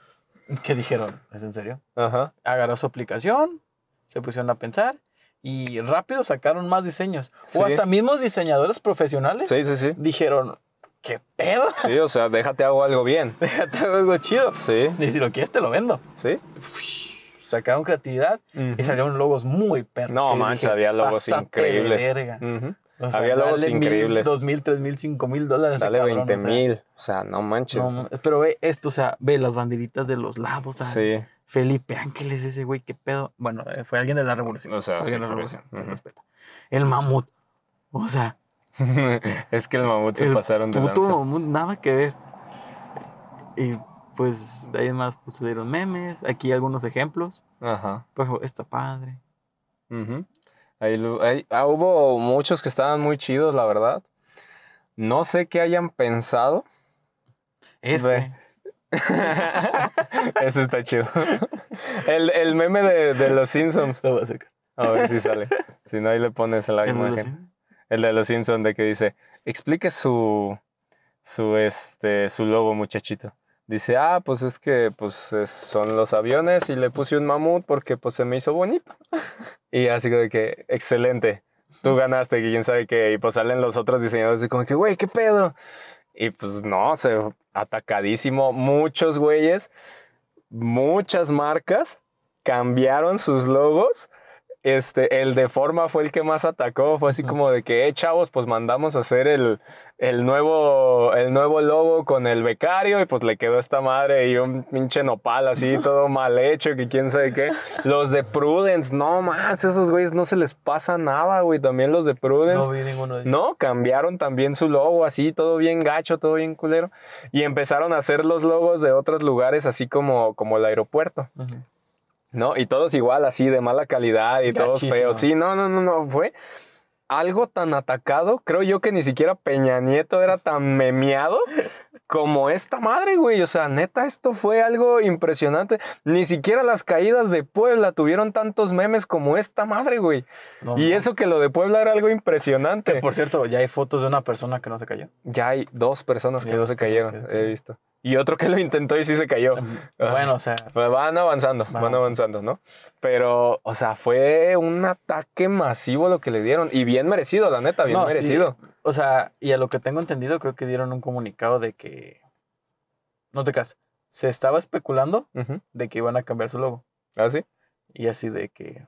que dijeron, ¿es en serio? Ajá. Agarró su aplicación, se pusieron a pensar y rápido sacaron más diseños. O hasta mismos diseñadores profesionales sí, sí, sí. dijeron, ¿qué pedo? Sí, o sea, déjate hago algo bien. Déjate hago algo chido. Sí. Y si lo quieres, te lo vendo. Sí. sacaron creatividad y salieron logos muy perros. No, mancha, había logos increíbles. había logos increíbles. dos mil, tres mil, cinco mil dólares. Dale veinte mil. O sea, no manches. pero ve esto, o sea, ve las banderitas de los lados. Sí. Felipe Ángeles, ese güey, qué pedo. Bueno, eh, fue alguien de la revolución. O sea, alguien de la revolución, se respeta. El mamut. O sea, es que el mamut se pasaron de puto mamut, nada que ver. Y pues de ahí más pues, salieron memes. Aquí algunos ejemplos. Ajá. Por ejemplo, está padre. ahí, ah, hubo muchos que estaban muy chidos, la verdad. No sé qué hayan pensado. Este. Ese está chido. El, el meme de, de, los Simpsons. Lo voy a. A ver si sale. Si no, ahí le pones la imagen. El de los Simpsons de que dice, explique su, su, este, su logo, muchachito. Dice, ah, pues es que pues son los aviones y le puse un mamut porque pues se me hizo bonito. y así de que, excelente, tú ganaste, que quién sabe qué. Y pues salen los otros diseñadores y como que, güey, ¿qué pedo? Y pues no, se atacadísimo. Muchos güeyes, muchas marcas cambiaron sus logos este, el de forma fue el que más atacó. Fue así como de que, eh, chavos, pues mandamos a hacer el, el, nuevo, el nuevo logo con el becario y pues le quedó esta madre y un pinche nopal así, todo mal hecho, que quién sabe qué. Los de Prudence, no más, esos güeyes no se les pasa nada, güey. También los de Prudence. No vi ninguno de ellos. No, cambiaron también su logo así, todo bien gacho, todo bien culero. Y empezaron a hacer los logos de otros lugares, así como, como el aeropuerto. ¿No? Y todos igual, así de mala calidad y todos feos. Sí, no, no, no, no, fue algo tan atacado. Creo yo que ni siquiera Peña Nieto era tan memeado como esta madre, güey. O sea, neta, esto fue algo impresionante. Ni siquiera las caídas de Puebla tuvieron tantos memes como esta madre, güey. y eso que lo de Puebla era algo impresionante. por cierto, ya hay fotos de una persona que no se cayó. Ya hay dos personas que no se cayeron, he visto. Y otro que lo intentó y sí se cayó. Bueno, o sea. Pues van avanzando, van, avanzando, ¿no? Pero, o sea, fue un ataque masivo lo que le dieron. Y bien merecido, la neta, bien merecido. O sea, y a lo que tengo entendido, creo que dieron un comunicado de que. No te creas. Se estaba especulando de que iban a cambiar su logo. ¿Ah, sí? Y así de que.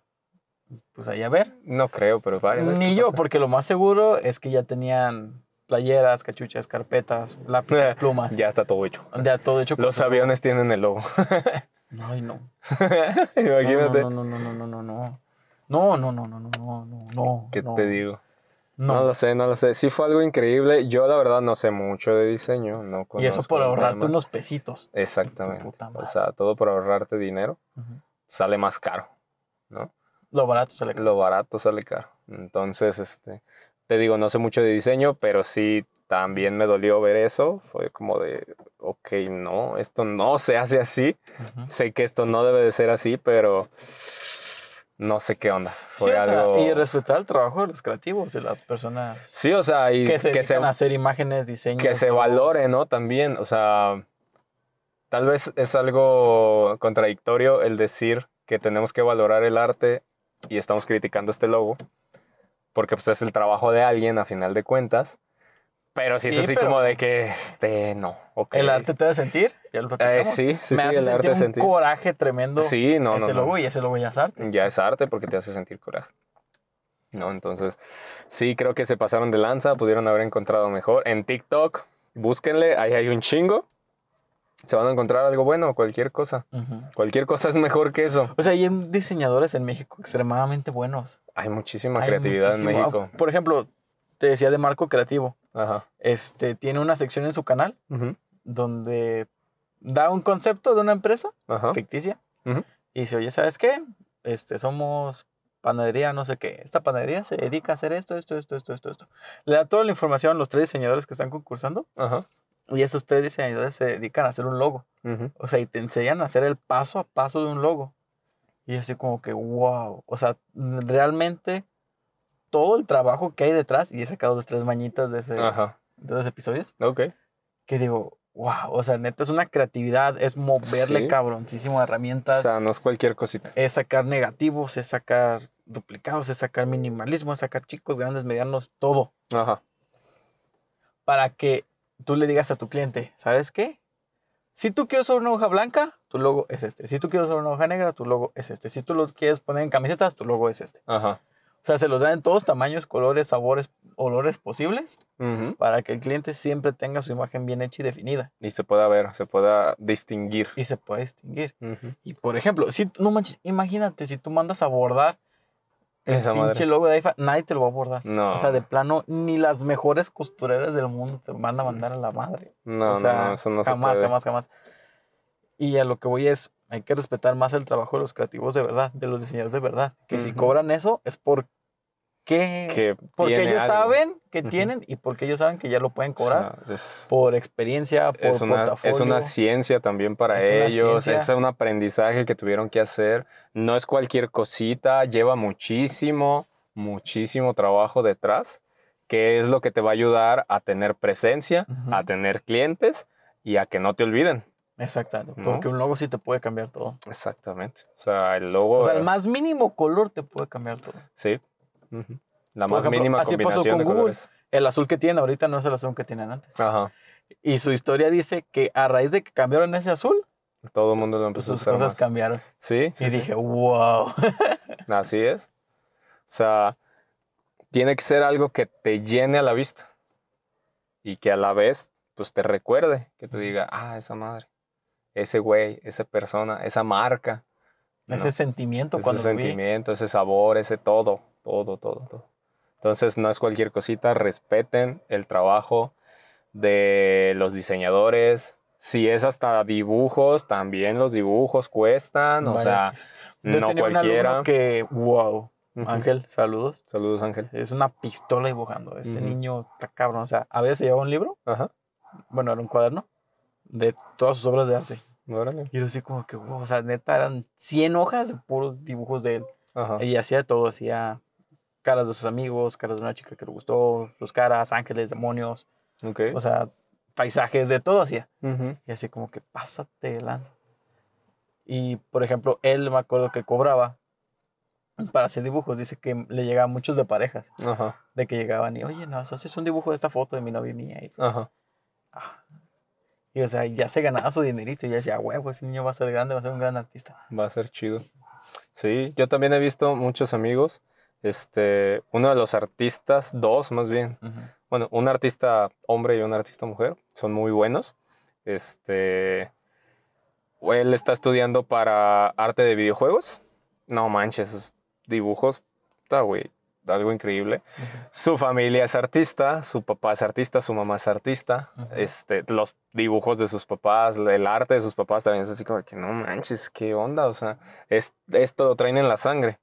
Pues ahí a ver. No creo, pero vale. Ni yo, porque lo más seguro es que ya tenían playeras, cachuchas, carpetas, lápices, plumas. Ya está todo hecho. Ya todo hecho. Los aviones tienen el logo. Ay, no. Imagínate. No, no, no, no, no, no, no. No, no, no, no, no, no, no, no. ¿Qué te digo? No. lo sé, no lo sé. Sí fue algo increíble. Yo la verdad no sé mucho de diseño. No y eso por ahorrarte unos pesitos. Exactamente. O sea, todo por ahorrarte dinero sale más caro, ¿no? Lo barato sale caro. Lo barato sale caro. Entonces, este, te digo, no sé mucho de diseño, pero sí también me dolió ver eso. Fue como de, ok, no, esto no se hace así. Sé que esto no debe de ser así, pero no sé qué onda. Fue algo... Y respetar el trabajo de los creativos, de las personas. Sí, o sea, y que se, que se hacer imágenes, diseños. Que se valore, ¿no? También, o sea, tal vez es algo contradictorio el decir que tenemos que valorar el arte y estamos criticando este logo porque pues es el trabajo de alguien a final de cuentas. Pero sí, es así como de que, este, no. ¿El arte te debe sentir? Ya lo eh, sí, sí, Me sí, hace el arte sentir un coraje tremendo. Sí, no, ese logo y ese logo ya es arte. Ya es arte porque te hace sentir coraje. ¿No? Entonces, sí, creo que se pasaron de lanza, pudieron haber encontrado mejor. En TikTok, búsquenle, ahí hay un chingo se van a encontrar algo bueno, cualquier cosa. Cualquier cosa es mejor que eso. O sea, hay diseñadores en México extremadamente buenos. Hay muchísima creatividad en México. Por ejemplo, te decía de Marco Creativo. Ajá. Este tiene una sección en su canal donde da un concepto de una empresa ficticia y dice, oye, ¿sabes qué? Este, somos panadería, no sé qué. Esta panadería se dedica a hacer esto, esto, esto, esto, esto, esto. Le da toda la información a los tres diseñadores que están concursando. Ajá. Y esos tres diseñadores se dedican a hacer un logo. O sea, y te enseñan a hacer el paso a paso de un logo. Y así como que, wow. O sea, realmente todo el trabajo que hay detrás, y he sacado dos, tres mañitas de, ese, de esos episodios. Ok. Que digo, wow. O sea, neta, es una creatividad, es moverle cabroncísimo herramientas. O sea, no es cualquier cosita. Es sacar negativos, es sacar duplicados, es sacar minimalismo, es sacar chicos, grandes, medianos, todo. Ajá. Para que tú le digas a tu cliente, ¿sabes qué? Si tú quieres usar una hoja blanca, tu logo es este. Si tú quieres usar una hoja negra, tu logo es este. Si tú lo quieres poner en camisetas, tu logo es este. Ajá. O sea, se los dan en todos tamaños, colores, sabores, olores posibles para que el cliente siempre tenga su imagen bien hecha y definida. Y se pueda ver, se pueda distinguir. Y se puede distinguir. Y por ejemplo, si no manches, imagínate si tú mandas a bordar el pinche logo de IFA, nadie te lo va a abordar. No. O sea, de plano, ni las mejores costureras del mundo te van a mandar a la madre. No, o sea, no, eso no jamás, jamás, jamás. Y a lo que voy es, hay que respetar más el trabajo de los creativos de verdad, de los diseñadores de verdad. Que si cobran eso es por que, porque ellos saben que tienen y porque ellos saben que ya lo pueden cobrar por experiencia, por es una, portafolio. Es una ciencia también para ellos, es un aprendizaje que tuvieron que hacer. No es cualquier cosita, lleva muchísimo, muchísimo trabajo detrás, que es lo que te va a ayudar a tener presencia, a tener clientes y a que no te olviden. Exactamente, porque un logo sí te puede cambiar todo. Exactamente. O sea, el logo. O sea, el más mínimo color te puede cambiar todo. Sí, la más mínima así pasó con Google. El azul que tiene ahorita no es el azul que tienen antes. Ajá. Y su historia dice que a raíz de que cambiaron ese azul, todo el mundo lo empezó a usar. Sus cosas cambiaron. Sí. y dije, wow. Así es. O sea, tiene que ser algo que te llene a la vista. Y que a la vez, pues te recuerde, que te diga, ah, esa madre, ese güey, esa persona, esa marca. Ese sentimiento ese cuando sentimiento, ese sabor, ese todo, todo, todo, todo. Entonces no es cualquier cosita, respeten el trabajo de los diseñadores. Si es hasta dibujos, también los dibujos cuestan, o sea, no cualquiera. que, wow, Ángel, saludos. Saludos, Ángel. Es una pistola dibujando. Ese niño está cabrón. O sea, a veces llevaba un libro. Ajá. Bueno, era un cuaderno de todas sus obras de arte. Y era así como que, o sea, neta, eran 100 hojas de puros dibujos de él. Ajá. Y hacía todo, hacía caras de sus amigos, caras de una chica que le gustó, sus caras, ángeles, demonios. Okay. O sea, paisajes, de todo hacía. Y así como que, pásate lanza. Y, por ejemplo, él me acuerdo que cobraba para hacer dibujos. Dice que le llegaban muchos de parejas. Ajá. De que llegaban y, oye, no, haces un dibujo de esta foto de mi novia y mía. Y, pues, Ajá. Ah. Y o sea, ya se ganaba su dinerito. Y ya decía, huevo, ese niño va a ser grande, va a ser un gran artista. Va a ser chido. Sí, yo también he visto muchos amigos. Este, uno de los artistas, dos más bien. Bueno, un artista hombre y un artista mujer. Son muy buenos. Este, él está estudiando para arte de videojuegos. No manches, sus dibujos, está, güey, algo increíble. Su familia es artista, su papá es artista, su mamá es artista. este, los dibujos de sus papás, el arte de sus papás también es así como que no manches, qué onda, o sea, es, esto lo traen en la sangre,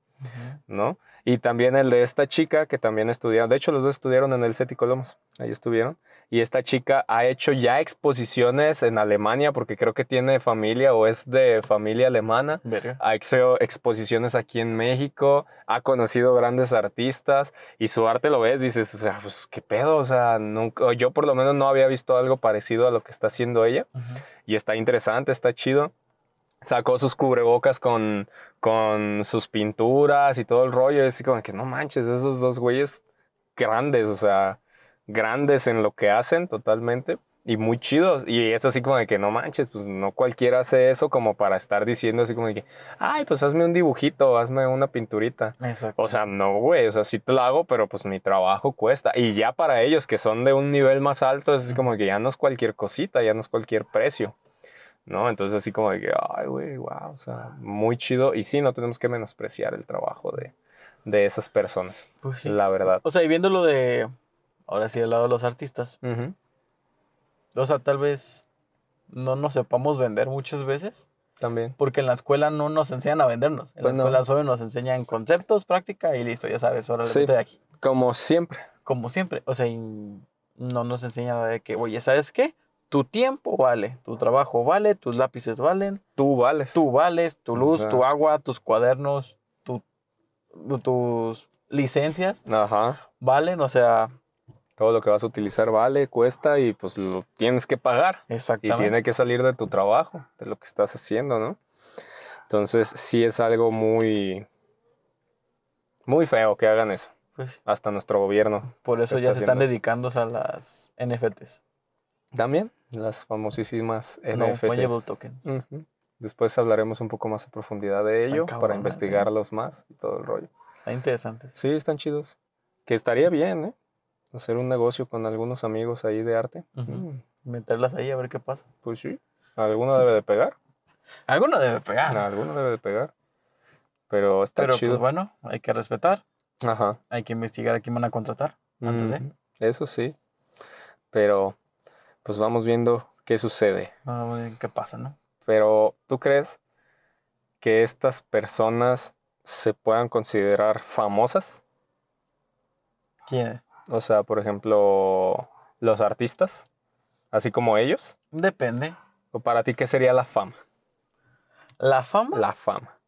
¿no? Y también el de esta chica que también estudiaron, de hecho los dos estudiaron en el CETI Colomos, ahí estuvieron. Y esta chica ha hecho ya exposiciones en Alemania porque creo que tiene familia o es de familia alemana. Ha hecho exposiciones aquí en México, ha conocido grandes artistas y su arte lo ves, dices, o sea, pues qué pedo, o sea, nunca, yo por lo menos no había visto algo parecido a lo que está haciendo ella. Y está interesante, está chido sacó sus cubrebocas con, con sus pinturas y todo el rollo. Es como que no manches, esos dos güeyes grandes, o sea, grandes en lo que hacen totalmente y muy chidos. Y es así como de que no manches, pues no cualquiera hace eso como para estar diciendo así como de que, ay, pues hazme un dibujito, hazme una pinturita. O sea, no, güey, o sea, sí te lo hago, pero pues mi trabajo cuesta. Y ya para ellos que son de un nivel más alto, es así como que ya no es cualquier cosita, ya no es cualquier precio. ¿No? Entonces así como de que, ay, güey, wow, o sea, muy chido. Y sí, no tenemos que menospreciar el trabajo de, de esas personas, pues sí. la verdad. O sea, y viéndolo de, ahora sí, al lado de los artistas, o sea, tal vez no nos sepamos vender muchas veces. También. Porque en la escuela no nos enseñan a vendernos. En la escuela solo nos enseñan conceptos, práctica y listo, ya sabes, ahora sí, de aquí. Como siempre. Como siempre. O sea, no nos enseña de que, oye, ¿sabes qué? Tu tiempo vale, tu trabajo vale, tus lápices valen. Tú vales. Tú vales, tu luz, tu agua, tus cuadernos, tus licencias Ajá. valen, o sea... Todo lo que vas a utilizar vale, cuesta y pues lo tienes que pagar. Exactamente. Y tiene que salir de tu trabajo, de lo que estás haciendo, ¿no? Entonces sí es algo muy... Muy feo que hagan eso. Pues, Hasta nuestro gobierno. Por eso ya se están dedicando a las NFTs. También. Las famosísimas NFTs. tokens. Después hablaremos un poco más a profundidad de ello para investigarlos más y todo el rollo. Está interesantes. Sí, están chidos. Que estaría bien, ¿eh? Hacer un negocio con algunos amigos ahí de arte. Mm. Meterlas ahí a ver qué pasa. Pues sí. Alguno debe de pegar. Alguno debe pegar. Alguno debe de pegar. Pero está Pero, Pues bueno, hay que respetar. Ajá. Hay que investigar a quién van a contratar antes de. Eso sí. Pero pues vamos viendo qué sucede. Vamos a ver qué pasa, ¿no? Pero, ¿tú crees que estas personas se puedan considerar famosas? ¿Quién? O sea, por ejemplo, los artistas, así como ellos. Depende. ¿O para ti qué sería la fama? ¿La fama? La fama.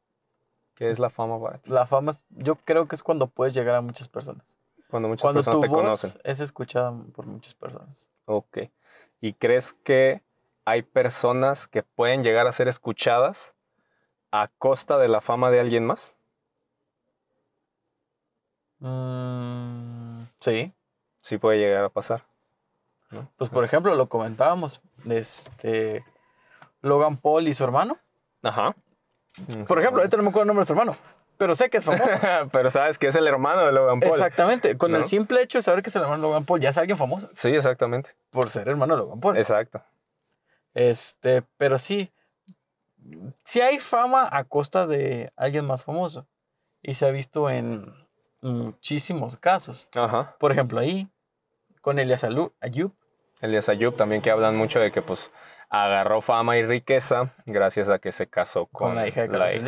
¿Qué es la fama para ti? La fama, yo creo que es cuando puedes llegar a muchas personas. Cuando muchas personas te conocen. Es escuchada por muchas personas. Ok. ¿Y crees que hay personas que pueden llegar a ser escuchadas a costa de la fama de alguien más? Mm, sí. Sí puede llegar a pasar. Pues por ejemplo, lo comentábamos, este Logan Paul y su hermano. Ajá. Por ejemplo, ahorita no me acuerdo el nombre de su hermano, pero sé que es famoso. pero sabes que es el hermano de Logan Paul. Exactamente. Con el simple hecho de saber que es el hermano de Logan Paul, ya es alguien famoso. Sí, exactamente. Por ser hermano de Logan Paul. Exacto. Este, pero sí. Sí hay fama a costa de alguien más famoso. Y se ha visto en muchísimos casos. Ajá. Por ejemplo, ahí, con Elias Ayub. Elias Ayub también que hablan mucho de que pues agarró fama y riqueza gracias a que se casó con, la hija de Carlos Slim.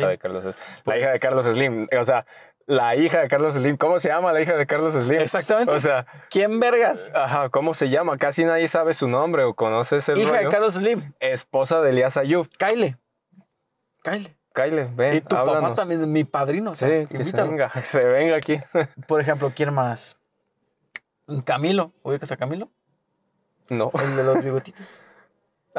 La hija de Carlos Slim. O sea, la hija de Carlos Slim. ¿Cómo se llama la hija de Carlos Slim? Exactamente. O sea, ¿quién vergas? Ajá, ¿cómo se llama? Casi nadie sabe su nombre o conoce ese Hija de. Carlos Slim. Esposa de Elías Ayub. Kyle. Kyle. Kyle, ven, Y tu papá también, mi padrino. o sea, Sí, que se venga, que se venga aquí. Por ejemplo, ¿quién más? Camilo. ¿Ubicas a Camilo? no. El de los bigotitos.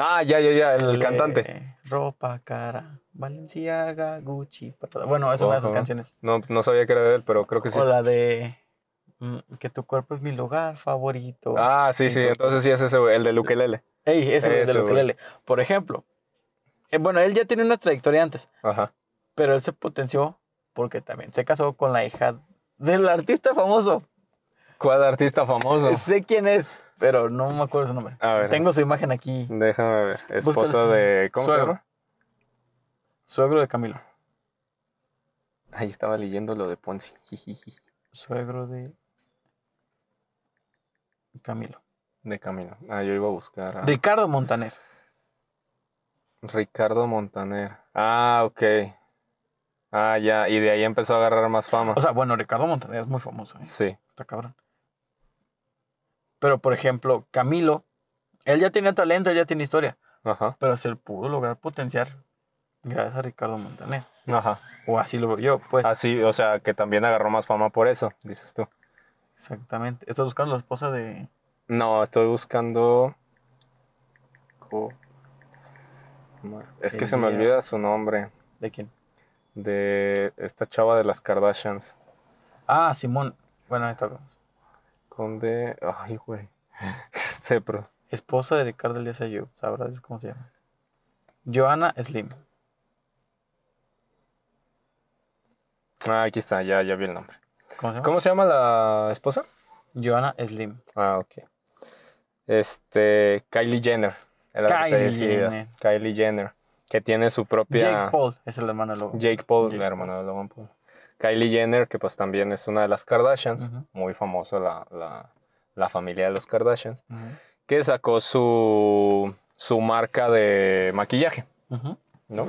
Ah, ya, ya, ya, el, cantante. Ropa, cara, Valenciaga, Gucci. Prada. Bueno, es una de Ojo. canciones. No, no sabía que era de él, pero creo que sí. O la de mm, Que tu cuerpo es mi lugar favorito. Ah, sí, sí, entonces sí es ese, el de Lukelele. Ey, ese güey ese de lo que güey. lele. Por ejemplo, eh, bueno, él ya tiene una trayectoria antes, Ajá. pero él se potenció porque también se casó con la hija del artista famoso. ¿Cuál artista famoso? Sé quién es, pero no me acuerdo su nombre. A ver. Tengo su imagen aquí. Déjame ver. Esposa de. ¿Cómo suegro. se llama? Suegro de Camilo. Ahí estaba leyendo lo de Ponzi. Suegro de Camilo. De camino. Ah, yo iba a buscar a Ricardo Montaner. Ricardo Montaner. Ah, ok. Ah, ya. Y de ahí empezó a agarrar más fama. O sea, bueno, Ricardo Montaner es muy famoso. ¿eh? Sí. Está cabrón. Pero, por ejemplo, Camilo, él ya tiene talento, él ya tiene historia, Ajá. pero se pudo lograr potenciar gracias a Ricardo Montaner. Ajá. O así lo veo yo, pues. Así, o sea, que también agarró más fama por eso, dices tú. Exactamente. Estás buscando la esposa de. No, estoy buscando. Co- Es que se me olvida su nombre. ¿De quién? De esta chava de las Kardashians. Ah, Simón. Bueno, ahí está. Conde. Ay, güey. Este, pero. Esposa de Ricardo Elías Ayub. ¿Sabrás cómo se llama? Joana Slim. Ah, aquí está, ya, ya vi el nombre. ¿Cómo se llama? ¿Cómo se llama la esposa? Joana Slim. Ah, ok. Este. Kylie Jenner. Era Kylie. Jenner. Kylie Jenner. Que tiene su propia. Jake Paul es el hermano de Logan. Jake Paul, Jake la hermana de Logan Paul. Kylie Jenner, que pues también es una de las Kardashians, muy famosa la, la- la familia de los Kardashians, que sacó su, su marca de maquillaje. ¿no?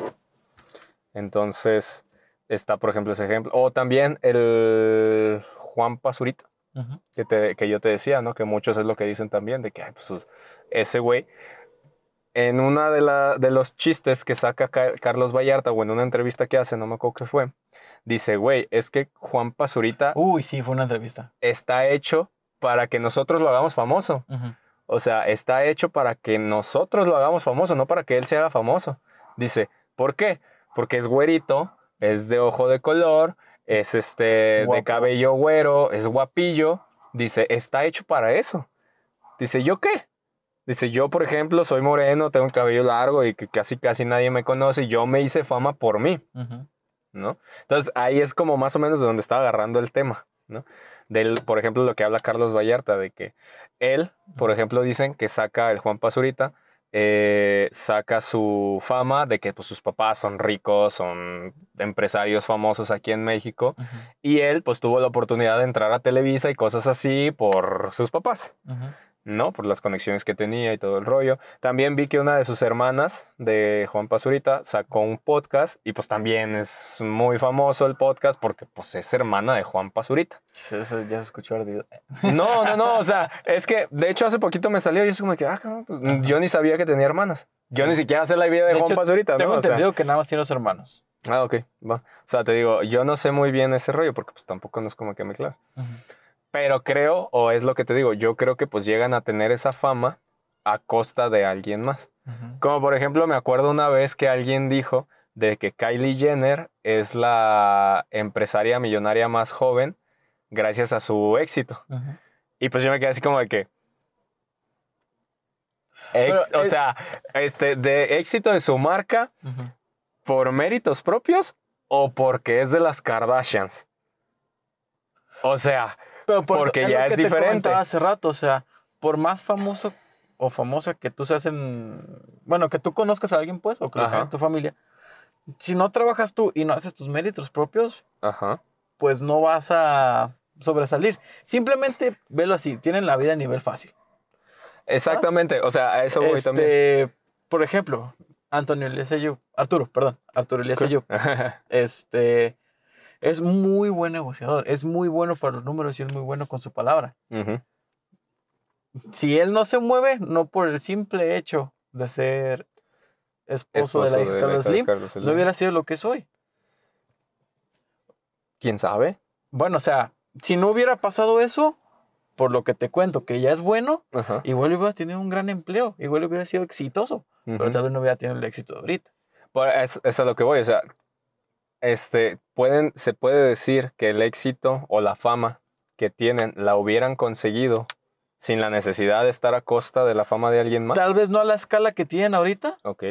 Entonces, está por ejemplo ese ejemplo. O también el Juan Pazurita, que, te- que yo te decía, ¿no? Que muchos es lo que dicen también, de que ay, pues, ese güey, en una de, la, de los chistes que saca Ca- Carlos Vallarta, o en una entrevista que hace, no me acuerdo qué fue, dice, güey, es que Juan Pazurita Uy, sí, fue una entrevista. está hecho para que nosotros lo hagamos famoso. O sea, está hecho para que nosotros lo hagamos famoso, no para que él se haga famoso. Dice, ¿por qué? Porque es güerito, es de ojo de color, es este de cabello güero, es guapillo. Dice, está hecho para eso. Dice, ¿yo qué? Dice, yo, por ejemplo, soy moreno, tengo el cabello largo y que casi casi nadie me conoce. y Yo me hice fama por mí. ¿no? Entonces ahí es como más o menos de donde está agarrando el tema, ¿no? Del, por ejemplo, lo que habla Carlos Vallarta, de que él, por ejemplo, dicen que saca el Juan Pazurita, eh, saca su fama de que pues, sus papás son ricos, son empresarios famosos aquí en México, y él pues tuvo la oportunidad de entrar a Televisa y cosas así por sus papás. Ujú. ¿No? Por las conexiones que tenía y todo el rollo. También vi que una de sus hermanas de Juan Pazurita sacó un podcast y pues también es muy famoso el podcast porque pues es hermana de Juan Pazurita. Eso ya se escuchó ardido. No, no, no, o sea, es que de hecho hace poquito me salió y yo como que, ah, cabrón, pues, yo ni sabía que tenía hermanas. Yo Sí. ni siquiera sé la vida de, De Juan hecho, Pazurita, Tengo ¿no? O sea, entendido que nada más tiene dos hermanos. ah, ok, va. O sea, te digo, yo no sé muy bien ese rollo porque pues tampoco no es como que me clave. Ujú. Pero creo, o es lo que te digo, yo creo que pues llegan a tener esa fama a costa de alguien más. Como por ejemplo, me acuerdo una vez que alguien dijo de que Kylie Jenner es la empresaria millonaria más joven gracias a su éxito. Y pues yo me quedé así como de que... ex- Pero o es- sea, este, de éxito de su marca por méritos propios o porque es de las Kardashians. O sea, Pero por eso, Porque es ya lo es que te diferente. hace rato, o sea, por más famoso o famosa que tú seas en, bueno, que tú conozcas a alguien, pues, o que lo tu familia, si no trabajas tú y no haces tus méritos propios, ajá. pues no vas a sobresalir. Simplemente velo así, tienen la vida a nivel fácil. Exactamente, o sea, a eso voy también. Este, por ejemplo, Antonio Elías Ayub, Arturo, perdón, Arturo Elías Ayub, este, es muy buen negociador, es muy bueno para los números y es muy bueno con su palabra. Si él no se mueve, no por el simple hecho de ser esposo, de la hija de Carlos Slim, no hubiera sido lo que soy. ¿Quién sabe? Bueno, o sea, si no hubiera pasado eso, por lo que te cuento, que ya es bueno, igual hubiera tenido un gran empleo, igual hubiera sido exitoso, pero tal vez no hubiera tenido el éxito de ahorita. Eso es a lo que voy, o sea, este, pueden, se puede decir que el éxito o la fama que tienen la hubieran conseguido sin la necesidad de estar a costa de la fama de alguien más. Tal vez no a la escala que tienen ahorita. Ok.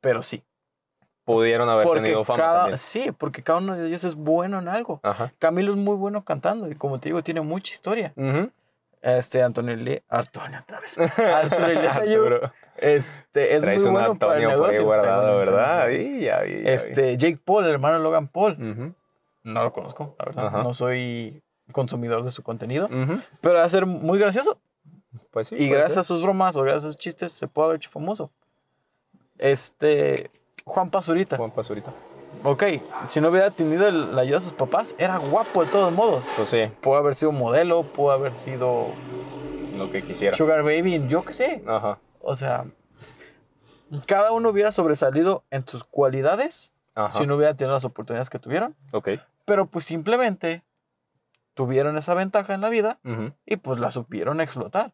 Pero sí. Pudieron haber tenido fama. también. Sí, porque cada uno de ellos es bueno en algo. Camilo es muy bueno cantando y como te digo, tiene mucha historia. Este, Antonio Lee, Antonio otra vez. Antonio Lee Este, es muy bueno para el negocio. Guardado, ¿verdad? ya este, Jake Paul, el hermano Logan Paul. No lo conozco, la verdad. No soy consumidor de su contenido. Pero va a ser muy gracioso. Pues sí. Y gracias a sus bromas o gracias a sus chistes se puede haber hecho famoso. Este. Juan Pazurita. Juan Pazurita. Ok, si no hubiera tenido la ayuda de sus papás, era guapo de todos modos. Pues sí. Pudo haber sido modelo, pudo haber sido. Lo que quisiera. Sugar Baby, yo qué sé. Ajá. O sea, cada uno hubiera sobresalido en sus cualidades si no hubiera tenido las oportunidades que tuvieron. Ok. Pero pues simplemente tuvieron esa ventaja en la vida y pues la supieron explotar.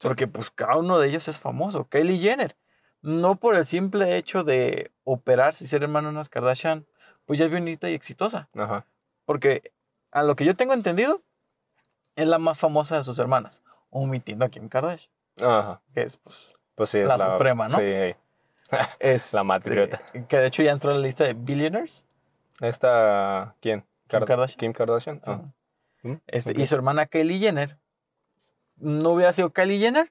Porque pues cada uno de ellos es famoso. Kylie Jenner, no por el simple hecho de operarse y ser hermano de unas Kardashian, pues ya es bonita y exitosa. Porque a lo que yo tengo entendido, es la más famosa de sus hermanas, omitiendo a Kim Kardashian. Ajá. Que es pues, pues la, suprema, ¿no? Sí. es la matriota. Que de hecho ya entró en la lista de billionaires. ¿Esta quién? Kim Kardashian. Kim Kardashian. Ah. Este, Y su hermana Kylie Jenner no hubiera sido Kylie Jenner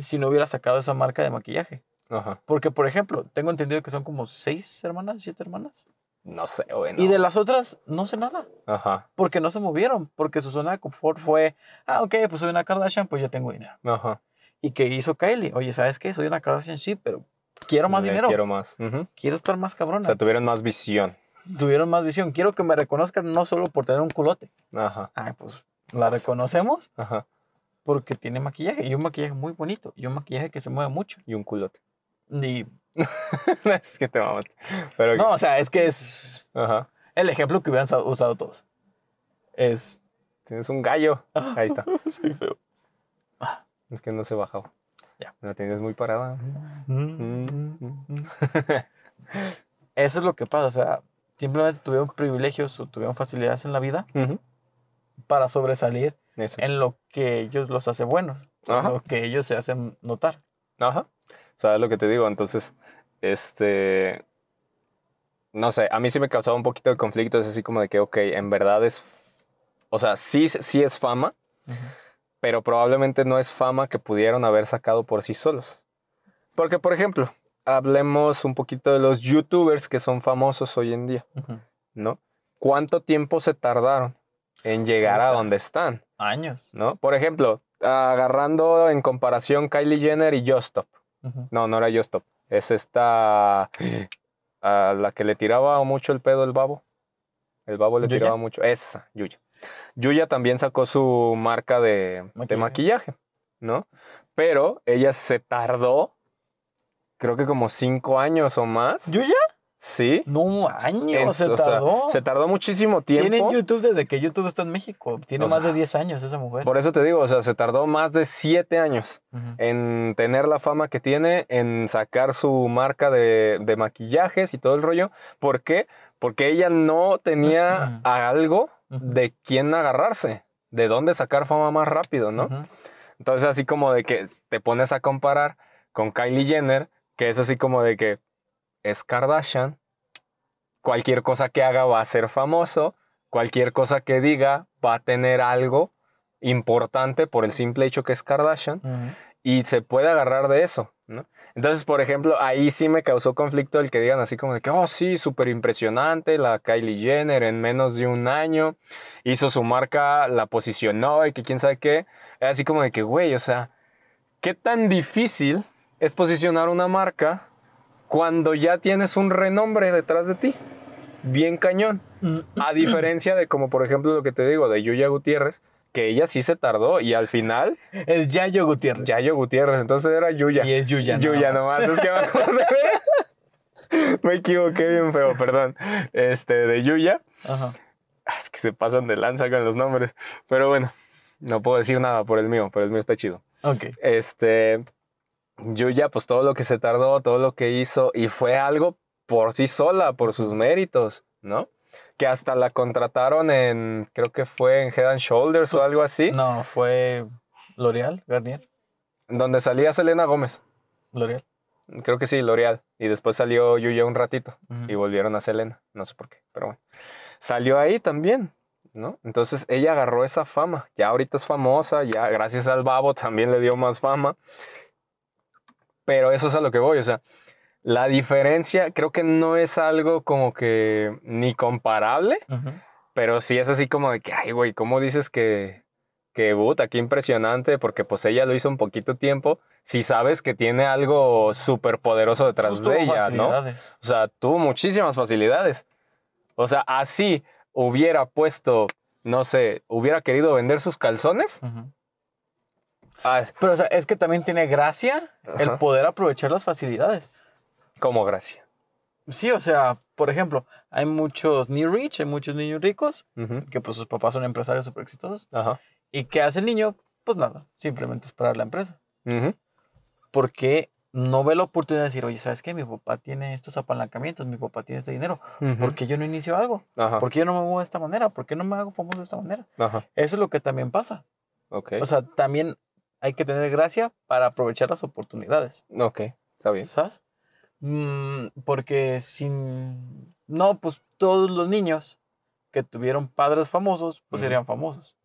si no hubiera sacado esa marca de maquillaje. Ajá. Porque, por ejemplo, tengo entendido que son como seis hermanas, siete hermanas. No sé, bueno. Y de las otras, no sé nada. Ajá. Porque no se movieron. Porque su zona de confort fue, ah, ok, pues soy una Kardashian, pues ya tengo dinero. Ajá. ¿Y qué hizo Kylie? Oye, ¿sabes qué? Soy una Kardashian, sí, pero quiero más dinero. Quiero más. Quiero estar más cabrona. O sea, tuvieron más visión. Tuvieron más visión. Quiero que me reconozcan no solo por tener un culote. Ajá. Ay, pues la reconocemos Ajá. porque tiene maquillaje y un maquillaje muy bonito y un maquillaje que se mueve mucho. Y un culote. Y... es que te mamaste. Pero no, o sea, es que es Ajá. el ejemplo que hubieran usado todos. Es... Tienes un gallo. Ahí está. Soy feo. Es que no se bajaba. Ya. La tienes muy parada. Eso es lo que pasa. O sea, simplemente tuvieron privilegios o tuvieron facilidades en la vida para sobresalir en lo que ellos los hace buenos, en lo que ellos se hacen notar. Ajá. ¿Sabes lo que te digo? Entonces, este. No sé, a mí sí me causaba un poquito de conflicto. Es así como de que, ok, en verdad es. O sea, sí, sí es fama, pero probablemente no es fama que pudieron haber sacado por sí solos. Porque, por ejemplo, hablemos un poquito de los youtubers que son famosos hoy en día, ¿no? ¿Cuánto tiempo se tardaron en llegar a donde están? Años. ¿No? Por ejemplo, agarrando en comparación Kylie Jenner y Justop. No, no era Justop. Es esta. a la que le tiraba mucho el pedo el babo. El babo le tiraba mucho. Esa, Yuya. Yuya también sacó su marca de maquillaje. de maquillaje, ¿no? Pero ella se tardó, creo que como cinco años o más. ¿Yuya? Sí. No, años se tardó. se tardó muchísimo tiempo. Tiene YouTube desde que YouTube está en México. Tiene más de 10 años esa mujer. Por eso te digo, o sea, se tardó más de 7 años en tener la fama que tiene, en sacar su marca de, de, maquillajes y todo el rollo. ¿Por qué? Porque ella no tenía algo de quién agarrarse, de dónde sacar fama más rápido, ¿no? Entonces, así como de que te pones a comparar con Kylie Jenner, que es así como de que es Kardashian, cualquier cosa que haga va a ser famoso, cualquier cosa que diga va a tener algo importante por el simple hecho que es Kardashian y se puede agarrar de eso, ¿no? Entonces, por ejemplo, ahí sí me causó conflicto el que digan así como de que, oh, sí, súper impresionante, la Kylie Jenner en menos de un año hizo su marca, la posicionó y que quién sabe qué. Así como de que, güey, o sea, ¿qué tan difícil es posicionar una marca cuando ya tienes un renombre detrás de ti. Bien cañón. A diferencia de como por ejemplo lo que te digo de Yuya Gutiérrez, que ella sí se tardó y al final... Es Yayo Gutiérrez. Yayo Gutiérrez, entonces era Yuya. Y es Yuya. Yuya nomás, es que me acordé. me equivoqué bien feo, perdón. Este, de Yuya. Ajá. Ah, es que se pasan de lanza con los nombres. Pero bueno, no puedo decir nada por el mío, pero el mío está chido. Ok. Este, Yuya, pues todo lo que se tardó, todo lo que hizo, y fue algo por sí sola, por sus méritos, ¿no? que hasta la contrataron en, creo que fue en Head and Shoulders o algo así. No, fue L'Oreal, Garnier. Donde salía Selena Gómez. L'Oreal. Creo que sí, L'Oreal. Y después salió Yuya un ratito y volvieron a Selena. No sé por qué, pero bueno. Salió ahí también, ¿no? Entonces ella agarró esa fama. Ya ahorita es famosa, ya gracias al babo también le dio más fama. Pero eso es a lo que voy, o sea, la diferencia creo que no es algo como que ni comparable, pero sí es así como de que, ay, güey, ¿cómo dices que, que, puta, qué impresionante? Porque pues ella lo hizo un poquito tiempo, si sabes que tiene algo súper poderoso detrás pues de ella, ¿no? O sea, tuvo muchísimas facilidades. O sea, así hubiera puesto, no sé, hubiera querido vender sus calzones. Ah, pero o sea, es que también tiene gracia el poder aprovechar las facilidades. Como gracia. Sí, o sea, por ejemplo, hay muchos new rich, hay muchos niños ricos, que pues sus papás son empresarios súper exitosos. Ajá. ¿Y qué hace el niño? Pues nada, simplemente esperar la empresa. Porque no ve la oportunidad de decir, oye, ¿sabes qué? Mi papá tiene estos apalancamientos, mi papá tiene este dinero. ¿Por qué yo no inicio algo? ¿Por qué yo no me muevo de esta manera? ¿Por qué no me hago famoso de esta manera? Ajá. Eso es lo que también pasa. Okay. O sea, también hay que tener gracia para aprovechar las oportunidades. Ok, está bien. ¿Sabes? Mm, porque sin... No, pues todos los niños que tuvieron padres famosos, pues serían famosos.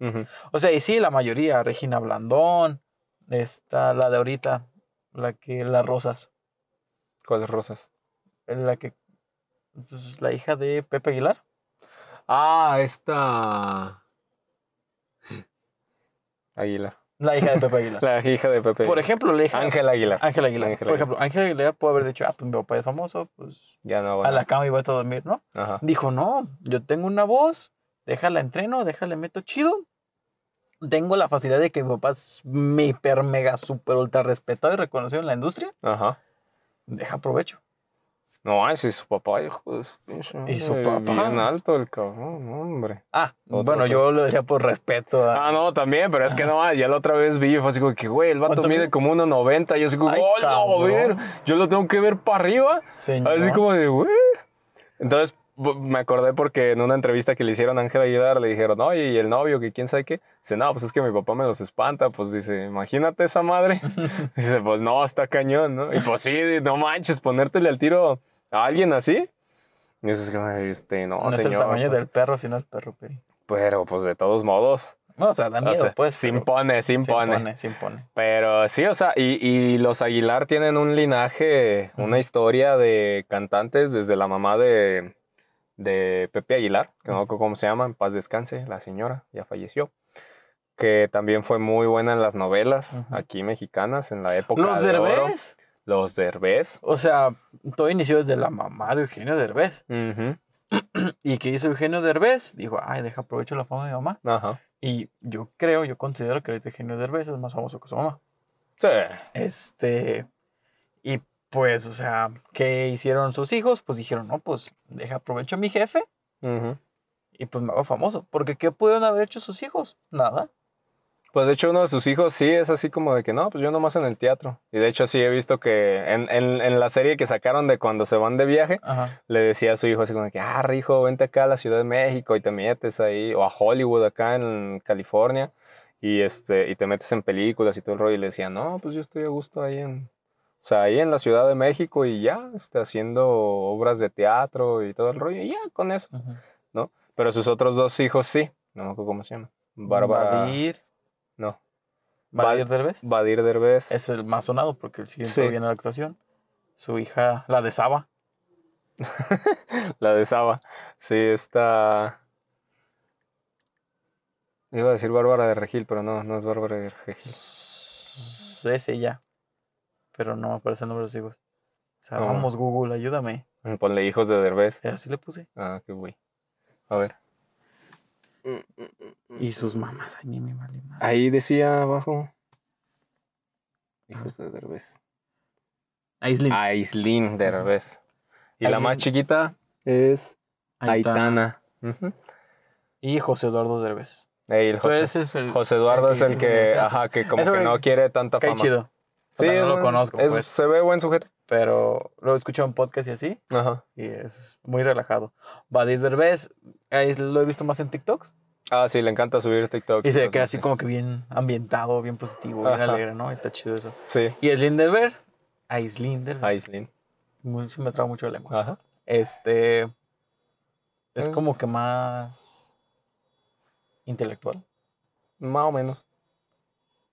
O sea, y sí, la mayoría, Regina Blandón, está la de ahorita, la que, las rosas. ¿Cuáles rosas? La que, pues, la hija de Pepe Aguilar. Ah, esta... Aguilar. La hija de Pepe Aguilar. la hija de Pepe. Por ejemplo, la hija. Ángel Aguilar. Ángel Aguilar. Por ejemplo, Ángel Aguilar puede haber dicho, ah, pues mi papá es famoso, pues. Ya no, A la cama y va a dormir, ¿no? Ajá. Dijo, no, yo tengo una voz, déjala entreno, déjala meto chido. Tengo la facilidad de que mi papá es mi hiper, mega, super, ultra respetado y reconocido en la industria. Ajá. Deja provecho. No, es su papá, hijo Y su papá. Bien alto el cabrón, hombre. Ah, bueno, yo lo decía por respeto. Ah, no, también, pero es que no, ya la otra vez vi, fue así como que, güey, el vato mide como 1.90. Yo así como, oh, no, ver, yo lo tengo que ver para arriba. Así como de, güey. Entonces, me acordé porque en una entrevista que le hicieron a Ángel Aguilar le dijeron, oye, ¿y el novio que quién sabe qué? Dice, no, pues es que mi papá me los espanta. Pues dice, imagínate esa madre. dice, pues no, está cañón, ¿no? Y pues sí, no manches, ponértele al tiro a alguien así. Y dices, este, no, no es el tamaño pues". del perro, sino el perro, Peri. Pero pues de todos modos. No, o sea, da miedo, pues. Se impone, se impone. Se impone, Pero sí, o sea, y, y, los Aguilar tienen un linaje, una historia de cantantes desde la mamá de de Pepe Aguilar, que no recuerdo cómo se llama, en paz descanse, la señora, ya falleció, que también fue muy buena en las novelas aquí mexicanas en la época Los de Derbez. Los Derbez. O sea, todo inició desde la mamá de Eugenio Derbez. ¿Y qué hizo Eugenio Derbez? Dijo, ay, deja aprovecho la fama de mi mamá. Ajá. Y yo creo, yo considero que ahorita Eugenio Derbez es más famoso que su mamá. Sí. Este, y pues, o sea, ¿qué hicieron sus hijos? Pues dijeron, no, pues deja aprovecho a mi jefe y pues me hago famoso. Porque ¿qué pudieron haber hecho sus hijos? Nada. Pues de hecho uno de sus hijos sí es así como de que no, pues yo nomás en el teatro. Y de hecho sí he visto que en, en, la serie que sacaron de cuando se van de viaje, le decía a su hijo así como de que, ah, hijo, vente acá a la Ciudad de México y te metes ahí, o a Hollywood acá en California, y, este, y te metes en películas y todo el rollo. Y le decía, no, pues yo estoy a gusto ahí en, o sea, ahí en la Ciudad de México y ya, está haciendo obras de teatro y todo el rollo, y ya con eso, ¿no? Pero sus otros dos hijos sí, no me acuerdo cómo se llama. Bárbara. Badir. No. ¿Badir Derbez? Badir Derbez. Es el más sonado porque el siguiente viene a la actuación. Su hija, la de Saba. la de Saba. Sí, está. Iba a decir Bárbara de Regil, pero no, no es Bárbara de Regil. Es ella pero no me aparece el nombre de los hijos. O sea, vamos, Google, ayúdame. Ponle hijos de Derbez. Así le puse. Ah, qué güey. A ver. Y sus mamás, a mí me vale más. Ahí decía abajo. Hijos de Derbez. Aislinn. Aislinn Derbez. Y la más chiquita es Aitana. Y José Eduardo Derbez. Ey, el José, Entonces ese es el. José Eduardo el es el que, ajá, que como que no quiere tanta Qué fama. chido. O sea, no lo conozco, es- pues. Se ve buen sujeto. Pero lo he escuchado en podcast y así. Ajá. Y es muy relajado. Badir Derbez, ahí lo he visto más en TikToks. Ah, sí, le encanta subir TikTok. Y se queda así como que bien ambientado, bien positivo, bien alegre, ¿no? Está chido eso. Sí, Y es Lindelberg. Aislinn Derbez. Aislinn. Muy, sí me traba mucho la lengua. Ajá. Este. Es Mm. como que más. intelectual. Más o menos.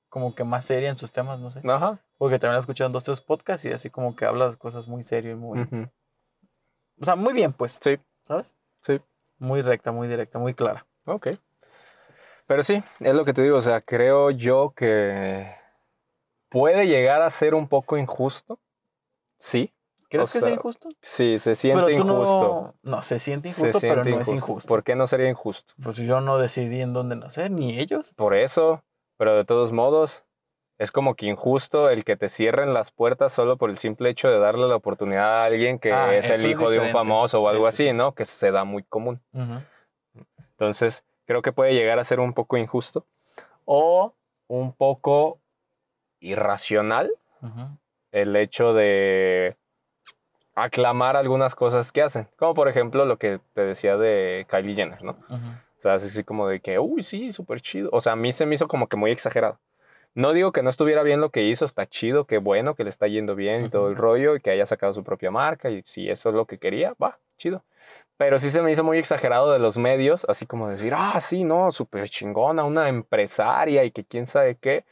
Como que más seria en sus temas, no sé. Ajá. Porque también he escuchado en dos, tres podcasts y así como que hablas cosas muy serio y muy. O sea, muy bien, pues. Sí, ¿Sabes? sí. Muy recta, muy directa, muy clara. Ok. Pero sí, es lo que te digo. O sea, creo yo que puede llegar a ser un poco injusto. Sí. ¿Crees O que sea, sea injusto? Sí, se siente pero tú injusto. No, no, se siente Se injusto, pero no es injusto. ¿Por qué no sería injusto? Pues yo no decidí en dónde nacer, ni ellos. Por eso, pero de todos modos, es como que injusto el que te cierren las puertas solo por el simple hecho de darle la oportunidad a alguien que Ah, es el es hijo de un famoso o algo Eso así, sí. ¿no? Que se da muy común. Entonces, creo que puede llegar a ser un poco injusto o un poco irracional el hecho de aclamar algunas cosas que hacen. Como por ejemplo lo que te decía de Kylie Jenner, ¿no? O sea, así como de que, uy, sí, súper chido. O sea, a mí se me hizo como que muy exagerado. No digo que no estuviera bien lo que hizo, está chido, qué bueno, que le está yendo bien y todo el rollo y que haya sacado su propia marca y si eso es lo que quería, va, chido. Pero sí se me hizo muy exagerado de los medios, así como decir, ah, sí, no, súper chingona, una empresaria y que quién sabe qué.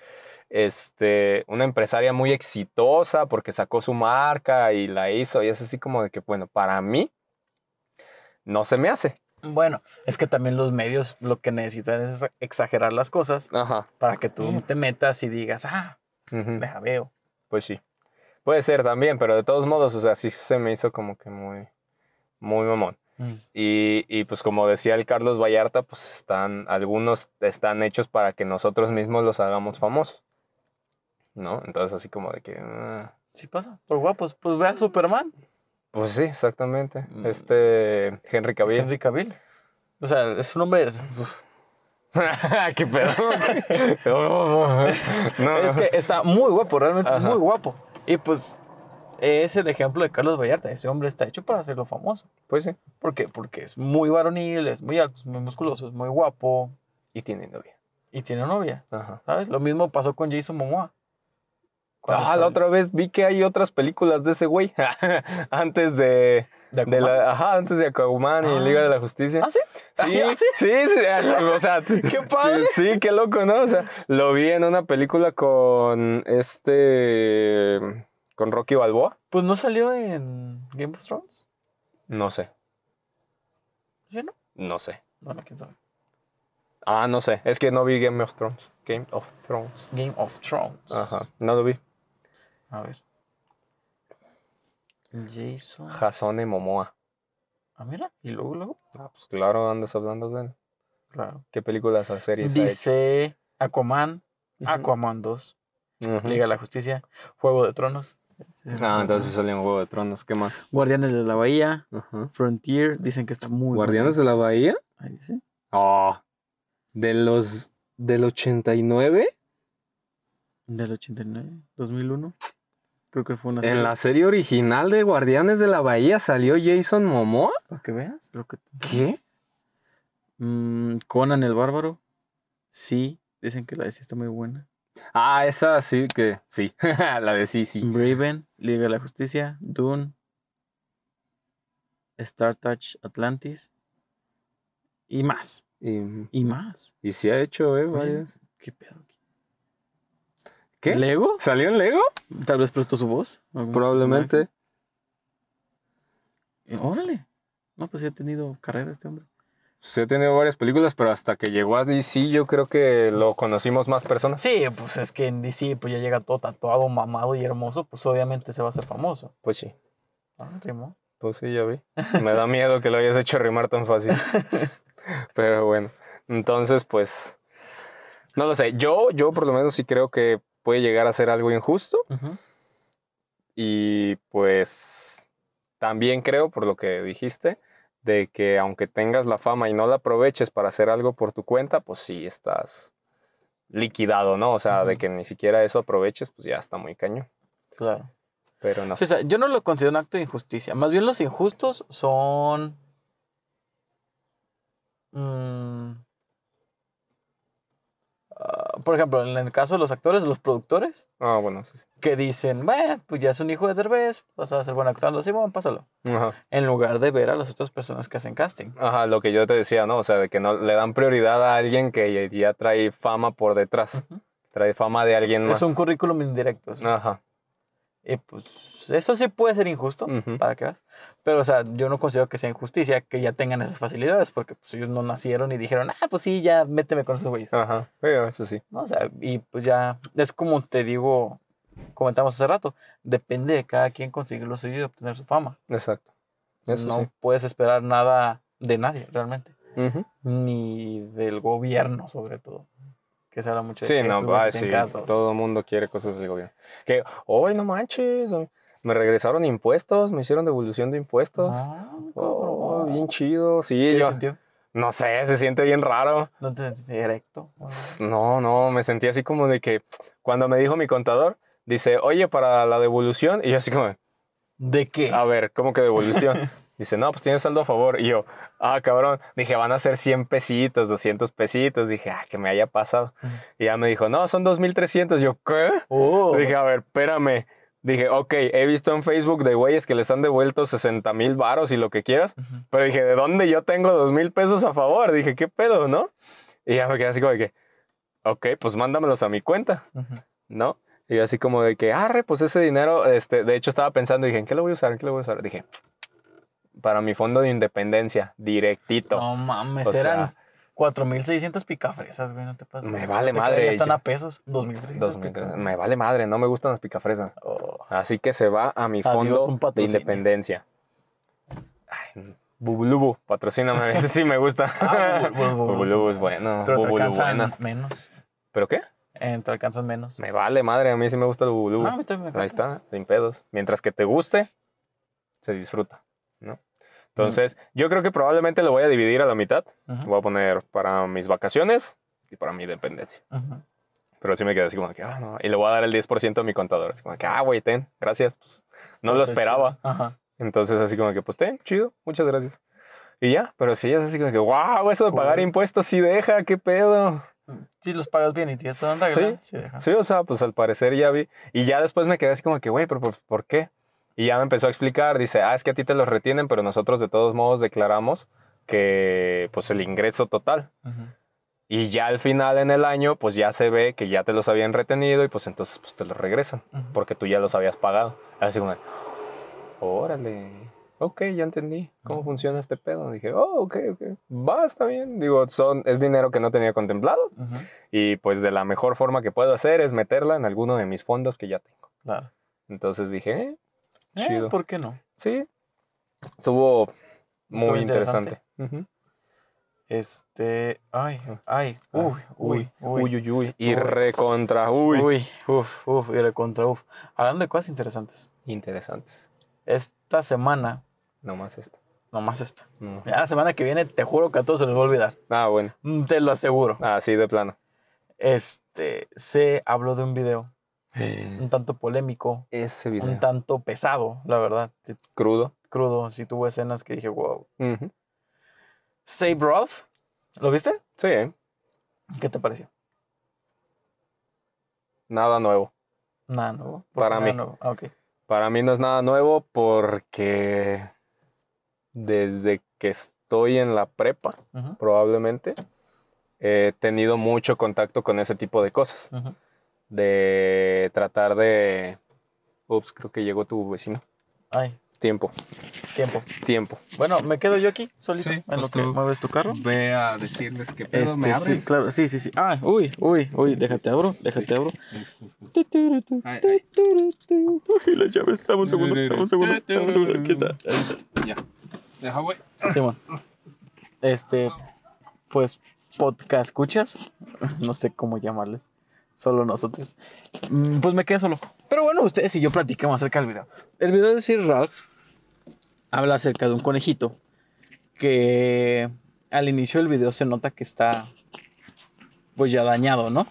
Este, una empresaria muy exitosa porque sacó su marca y la hizo y es así como de que, bueno, para mí no se me hace. Bueno, es que también los medios lo que necesitan es exagerar las cosas Ajá. para que tú te metas y digas, ah, Ujú. deja veo. Pues sí. Puede ser también, pero de todos modos, o sea, sí se me hizo como que muy, muy mamón. Mm. Y, y, pues como decía el Carlos Vallarta, pues están, algunos están hechos para que nosotros mismos los hagamos famosos. ¿No? Entonces así como de que... ah, Sí pasa, por guapos. Pues ve a Superman, pues sí, exactamente. Mm. Este Henry Cavill. Henry Cavill. O sea, es un hombre... ¿Qué pedo? no, Es que está muy guapo, realmente es Ajá. muy guapo. Y pues es el ejemplo de Carlos Vallarta. Ese hombre está hecho para hacerlo famoso. Pues sí. ¿Por qué? Porque es muy varonil, es muy alto, es muy musculoso, es muy guapo Y tiene novia. y tiene novia. Ajá. ¿Sabes? Lo mismo pasó con Jason Momoa. Ah, la otra vez vi que hay otras películas de ese güey. antes de, ¿De la, ajá, antes de Aquaman y Ah. Liga de la Justicia. ¿Ah, sí? Sí, ¿Ah, sí, sí, o sea, ¡Qué padre! Sí, qué loco, ¿no? O sea, lo vi en una película con este con Rocky Balboa. Pues no salió en Game of Thrones. No sé, ¿Sí, no? no sé. Bueno, quién sabe. Ah, no sé, es que no vi Game of Thrones. Game of Thrones. Game of Thrones. Ajá, no lo vi. A ver. Jason. Jasone Momoa. Ah, mira. Y luego, luego. Ah, pues claro, andas hablando de él. Claro. ¿Qué películas o series ha hecho? Dice Aquaman. Aquaman 2. Ujú. Liga de la Justicia. Juego de Tronos. Ah, entonces salió en Juego de Tronos. ¿Qué más? Guardianes de la Bahía. Frontier. Dicen que está muy ¿Guardianes de la Bahía? Ahí dice. Ah. ¿De los del 89? Del 89. 2001. Creo que fue una En la serie original de Guardianes de la Bahía salió Jason Momoa. Para que veas lo que... ¿Qué? Mm, Conan el Bárbaro. Sí. Dicen que la de sí está muy buena. Ah, esa sí que sí. la de sí, sí. Braven. Liga de la Justicia. Dune. Star Touch Atlantis. Y más. Y, Y más. y sí ha hecho, eh, varias. ¿Qué pedo? ¿Qué? ¿Lego? ¿Salió en Lego? Tal vez prestó su voz. Probablemente. personaje. Órale. No, pues sí ha tenido carrera este hombre. Sí ha tenido varias películas, pero hasta que llegó a DC yo creo que lo conocimos más personas. Sí, pues es que en DC pues ya llega todo tatuado, mamado y hermoso, pues obviamente se va a hacer famoso. Pues sí. Ah, rimó. Pues sí, ya vi. Me da miedo que lo hayas hecho rimar tan fácil. Pero bueno, entonces pues, no lo sé. Yo, yo por lo menos sí creo que puede llegar a ser algo injusto. Y pues también creo, por lo que dijiste, de que aunque tengas la fama y no la aproveches para hacer algo por tu cuenta, pues sí estás liquidado, ¿no? O sea, de que ni siquiera eso aproveches, pues ya está muy caño. Claro. Pero no sé. O sea, yo no lo considero un acto de injusticia. Más bien los injustos son... Mm, por ejemplo, en el caso de los actores, los productores. Ah, bueno, sí. Que dicen, bueno, pues ya es un hijo de Derbez, vas a ser buen actor, así, bueno, pásalo. Ajá. En lugar de ver a las otras personas que hacen casting. Ajá, lo que yo te decía, ¿no? O sea, de que no le dan prioridad a alguien que ya trae fama por detrás. Trae fama de alguien más. Es un currículum indirecto. Ajá. Y pues eso sí puede ser injusto, para que veas. Pero, o sea, yo no considero que sea injusticia que ya tengan esas facilidades, porque pues ellos no nacieron y dijeron, ah, pues sí, ya méteme con esos güeyes. Ajá, pero eso sí. ¿No? O sea, y pues ya, es como te digo, comentamos hace rato, depende de cada quien conseguir lo suyo y obtener su fama. Exacto. Eso no puedes esperar nada de nadie, realmente. Ni del gobierno, sobre todo que se habla mucho de Sí, no, va, sí, todo el mundo quiere cosas del gobierno. Que, hoy no manches, me regresaron impuestos, me hicieron devolución de impuestos. Ah, oh, bien chido, sí. ¿Qué yo, No sé, se siente bien raro. ¿No te sentiste directo? No, no, me sentí así como de que cuando me dijo mi contador, dice, oye, para la devolución, y yo así como... ¿De qué? A ver, ¿cómo que devolución? Dice, no, pues tienes saldo a favor. Y yo, ah, cabrón. Dije, van a ser 100 pesitos, 200 pesitos. Dije, ah, que me haya pasado. Y ya me dijo, no, son 2.300. Yo, ¿qué? Oh. Dije, a ver, espérame. Dije, ok, he visto en Facebook de güeyes que les han devuelto 60 mil varos y lo que quieras. Pero dije, ¿de dónde yo tengo 2 mil pesos a favor? Dije, ¿qué pedo, no? Y ya me quedé así como de que, ok, pues mándamelos a mi cuenta, ¿no? Y así como de que, arre, pues ese dinero, este, de hecho estaba pensando, dije, ¿en qué lo voy a usar? ¿En qué lo voy a usar? Dije, para mi fondo de independencia, directito. No mames, o eran 4.600 picafresas, güey, no te pasa. Me vale madre. están a pesos, 2.300. Me vale madre, no me gustan las picafresas. Oh. Así que se va a mi fondo de independencia. Ay, Bubulubu, patrocíname, ese sí me gusta. Ah, Bubulubu es bueno. Pero te alcanzan menos. ¿Pero qué? Eh, te alcanzan menos. Me vale madre, a mí sí me gusta el Bubulubu. Ah, Ahí está, sin pedos. Mientras que te guste, se disfruta. Entonces, yo creo que probablemente lo voy a dividir a la mitad. Voy a poner para mis vacaciones y para mi dependencia. Pero sí me quedé así como que, ah, no. Y le voy a dar el 10% a mi contador. Así como que, ah, güey, ten, gracias. Pues, no lo esperaba. Entonces, así como que, pues ten, chido, muchas gracias. Y ya, pero sí es así como que, wow, eso de pagar impuestos sí deja, qué pedo. Sí, los pagas bien y tienes toda onda, sí, sí, sí, o sea, pues al parecer ya vi. Y ya después me quedé así como que, güey, pero ¿por qué? Y ya me empezó a explicar, dice, ah, es que a ti te los retienen, pero nosotros de todos modos declaramos que pues el ingreso total. Y ya al final en el año, pues ya se ve que ya te los habían retenido y pues entonces pues te los regresan, porque tú ya los habías pagado. Así como, órale, ok, ya entendí cómo funciona este pedo. Dije, oh, ok, ok, va, está bien. Digo, son, es dinero que no tenía contemplado y pues de la mejor forma que puedo hacer es meterla en alguno de mis fondos que ya tengo. Entonces dije, eh, eh. ¿Por qué no? Sí. Estuvo muy interesante. Este. Ay, ay. Uy, uy, uy. Uy, uy, Y recontra uy. Uy, uf, uf. Y recontra uf. Hablando de cosas interesantes. Interesantes. Esta semana. No más esta. No más esta. la semana que viene te juro que a todos se les va a olvidar. Ah, bueno. Mm, te lo aseguro. Ah, sí, de plano. Este. Se habló de un video un tanto polémico. Ese video. Un tanto pesado, la verdad. Crudo. Crudo. Sí tuvo escenas que dije, wow. Save Roth. ¿Lo viste? Sí. ¿Qué te pareció? Nada nuevo. Nada nuevo. Para mí. Ah, Para mí no es nada nuevo porque desde que estoy en la prepa, probablemente, he tenido mucho contacto con ese tipo de cosas de tratar de... Ups, creo que llegó tu vecino. Ay. Tiempo. Tiempo. Tiempo. Bueno, me quedo yo aquí, solito, en lo pues que mueves tu carro. Ve a decirles que pedo, ¿me este, abres? Sí, claro, sí, sí, sí. Ah, uy, uy, uy, déjate abro, déjate abro. Ay, las llaves, dame un segundo, dame un segundo, un segundo, aquí está, ahí está. Ya. Deja, güey. Simón. Este, pues, podcast escuchas. No sé cómo llamarles. Solo nosotros. Mm, Pues me quedé solo. Pero bueno, ustedes y yo platiquemos acerca del video. El video de Sir Ralph habla acerca de un conejito que al inicio del video se nota que está pues ya dañado, ¿no?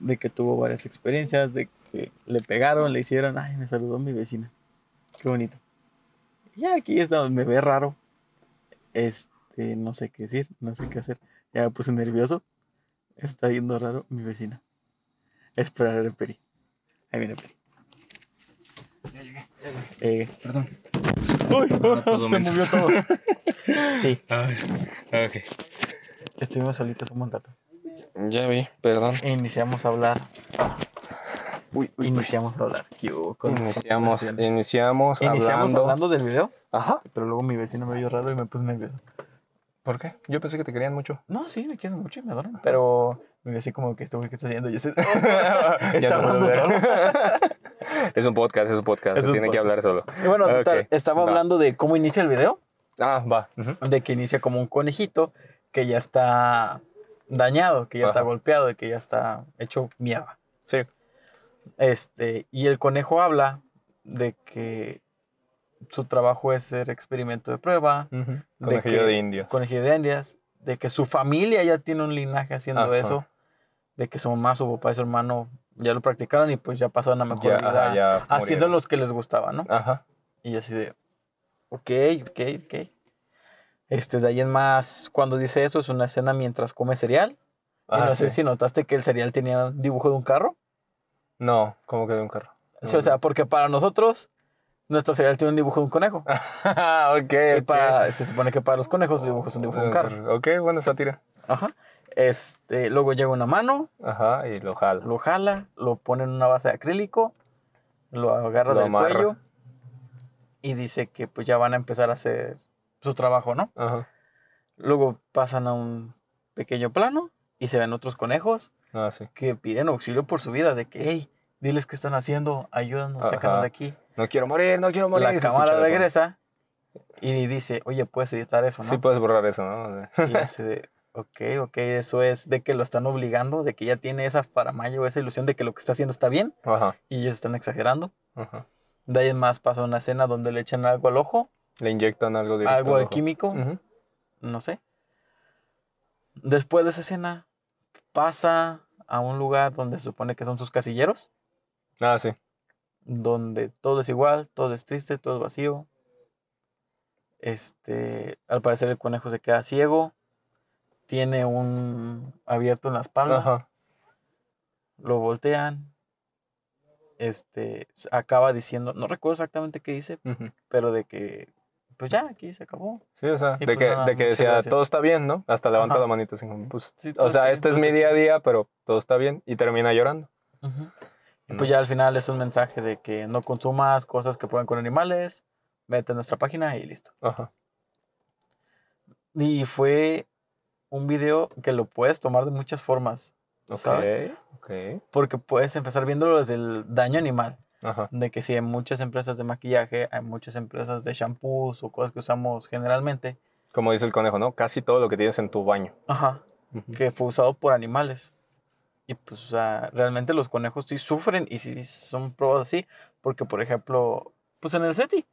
De que tuvo varias experiencias, de que le pegaron, le hicieron, ay, me saludó mi vecina. Qué bonito. Ya aquí está, me ve raro. Este, no sé qué decir, no sé qué hacer. Ya me puse nervioso. Está yendo raro mi vecina. Esperar el Peri. Ahí viene Peri. Ya llegué, ya llegué. Eh, Perdón. uy, todo se menso. movió todo. sí, ok. estuvimos solitos un buen rato. Ya vi, perdón. Iniciamos a hablar. Uy, Iniciamos a hablar. ¿Qué hubo con las Iniciamos, iniciamos, Iniciamos hablando. hablando del video, Ajá. pero luego mi vecino me vio raro y me puse nervioso. ¿Por qué? Yo pensé que te querían mucho. No, sí, me quieren mucho y me adoran. Pero me vio así como que este güey que está haciendo. Yo sé, Ya está no hablando solo. es un podcast, es un podcast. Es un tiene que hablar solo. Y bueno, total, Ok, estaba va. hablando de cómo inicia el video. Ah, va. De que inicia como un conejito que ya está dañado, que ya está golpeado, de que ya está hecho mierda. Sí. Este, y el conejo habla de que su trabajo es ser experimento de prueba, de Conejillo que- de indios. conejillo de indias, de que su familia ya tiene un linaje haciendo Ajá. eso, de que su mamá, su papá y su hermano ya lo practicaron y pues ya pasaron a mejor Ya, vida ajá, ya haciendo los que les gustaba, ¿no? Ajá. Y así de, ok, ok, ok. Este, de ahí en más, cuando dice eso, es una escena mientras come cereal. Y Ah, no sé sí. si notaste que el cereal tenía un dibujo de un carro. No, como que de un carro. Sí, o sea, porque para nosotros, nuestro cereal tiene un dibujo de un conejo. Ah, ok, Y para- se supone que para los conejos el dibujo es un dibujo de un carro. Ok, buena sátira. Ajá. Este, luego llega una mano, Ajá, y lo jalo. lo jala, lo pone en una base de acrílico, lo agarra Lo del amarra. cuello y dice que pues ya van a empezar a hacer su trabajo, ¿no? Ajá. Luego pasan a un pequeño plano y se ven otros conejos Ah, sí. que piden auxilio por su vida, de que, hey, diles qué están haciendo, ayúdanos, sácanos Ajá. de aquí. No quiero morir, no quiero morir. La cámara regresa y dice, oye, puedes editar eso, ¿no? Sí puedes borrar eso, ¿no? O sea, Y así de, ok, ok, eso es de que lo están obligando, de que ya tiene esa faramaya o esa ilusión de que lo que está haciendo está bien Ajá, y ellos están exagerando. ajá. De ahí en más pasa una escena donde le echan algo al ojo, Le inyectan algo directo. algo al de ojo. químico, Ujú. no sé. Después de esa escena pasa a un lugar donde se supone que son sus casilleros, Ah, sí. donde todo es igual, todo es triste, todo es vacío. Este, al parecer el conejo se queda ciego, tiene un abierto en la espalda. Ajá. lo voltean. Este acaba diciendo, no recuerdo exactamente qué dice, Ujú. pero de que pues ya aquí se acabó. Sí, o sea, Y de pues que, nada, de que decía, gracias. todo está bien, ¿no? Hasta levanta Ajá. la manita así como, pues, Sí, o sea, este es mi día a día, pero todo está bien. Y termina llorando. Y ¿no? pues ya al final es un mensaje de que no consumas cosas que prueben con animales, vete a nuestra página y listo. Ajá. Y fue un video que lo puedes tomar de muchas formas, ¿sabes? ok. Porque puedes empezar viéndolo desde el daño animal. Ajá. De que si hay muchas empresas de maquillaje, hay muchas empresas de shampoos o cosas que usamos generalmente. Como dice el conejo, ¿no? Casi todo lo que tienes en tu baño. Ajá. Que fue usado por animales. Y pues, o sea, realmente los conejos sí sufren y sí son probados así. Porque, por ejemplo, pues en el SETI,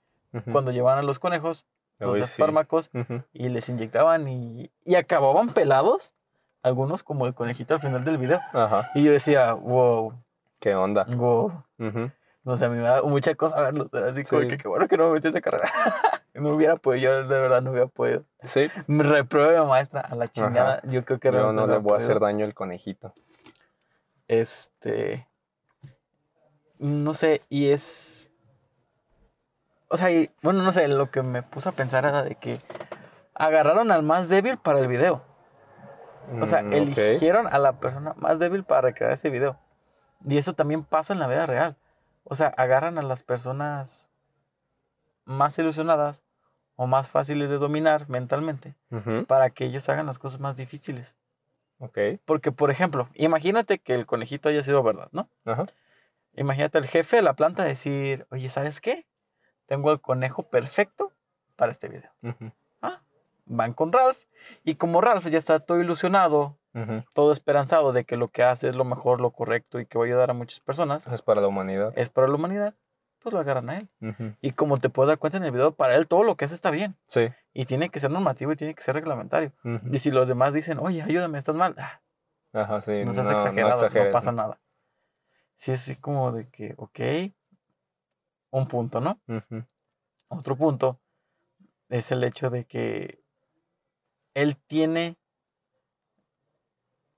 cuando llevaban a los conejos, los sí. fármacos, y les inyectaban y, y acababan pelados. Algunos, como el conejito al final del video. Ajá. Y yo decía, wow, ¿Qué onda? wow. No sé, a mí me da mucha cosa verlos. Así como Sí. que qué bueno que no me metí a esa carrera. no hubiera podido, yo de verdad no hubiera podido. Sí. Me repruebe maestra a la chingada. Yo creo que Yo no le voy a hacer daño al conejito. Este. No sé, y es. O sea, y, bueno, no sé, lo que me puso a pensar era de que agarraron al más débil para el video. O sea, Mm, eligieron a la persona más débil para recrear ese video. Y eso también pasa en la vida real. O sea, agarran a las personas más ilusionadas o más fáciles de dominar mentalmente para que ellos hagan las cosas más difíciles. Ok. Porque, por ejemplo, imagínate que el conejito haya sido verdad, ¿no? Ajá. Imagínate el jefe de la planta decir, oye, ¿sabes qué? Tengo el conejo perfecto para este video. Ah, van con Ralph. Y como Ralph ya está todo ilusionado, todo esperanzado de que lo que hace es lo mejor, lo correcto y que va a ayudar a muchas personas. Es para la humanidad. Es para la humanidad. Pues lo agarran a él. Y como te puedes dar cuenta en el video, para él todo lo que hace está bien. Sí. Y tiene que ser normativo y tiene que ser reglamentario. Y si los demás dicen, oye, ayúdame, estás mal. Ah, Ajá, sí. No seas exagerado, no, pasa nada. Sí, es así como de que, ok, un punto, ¿no? Otro punto es el hecho de que él tiene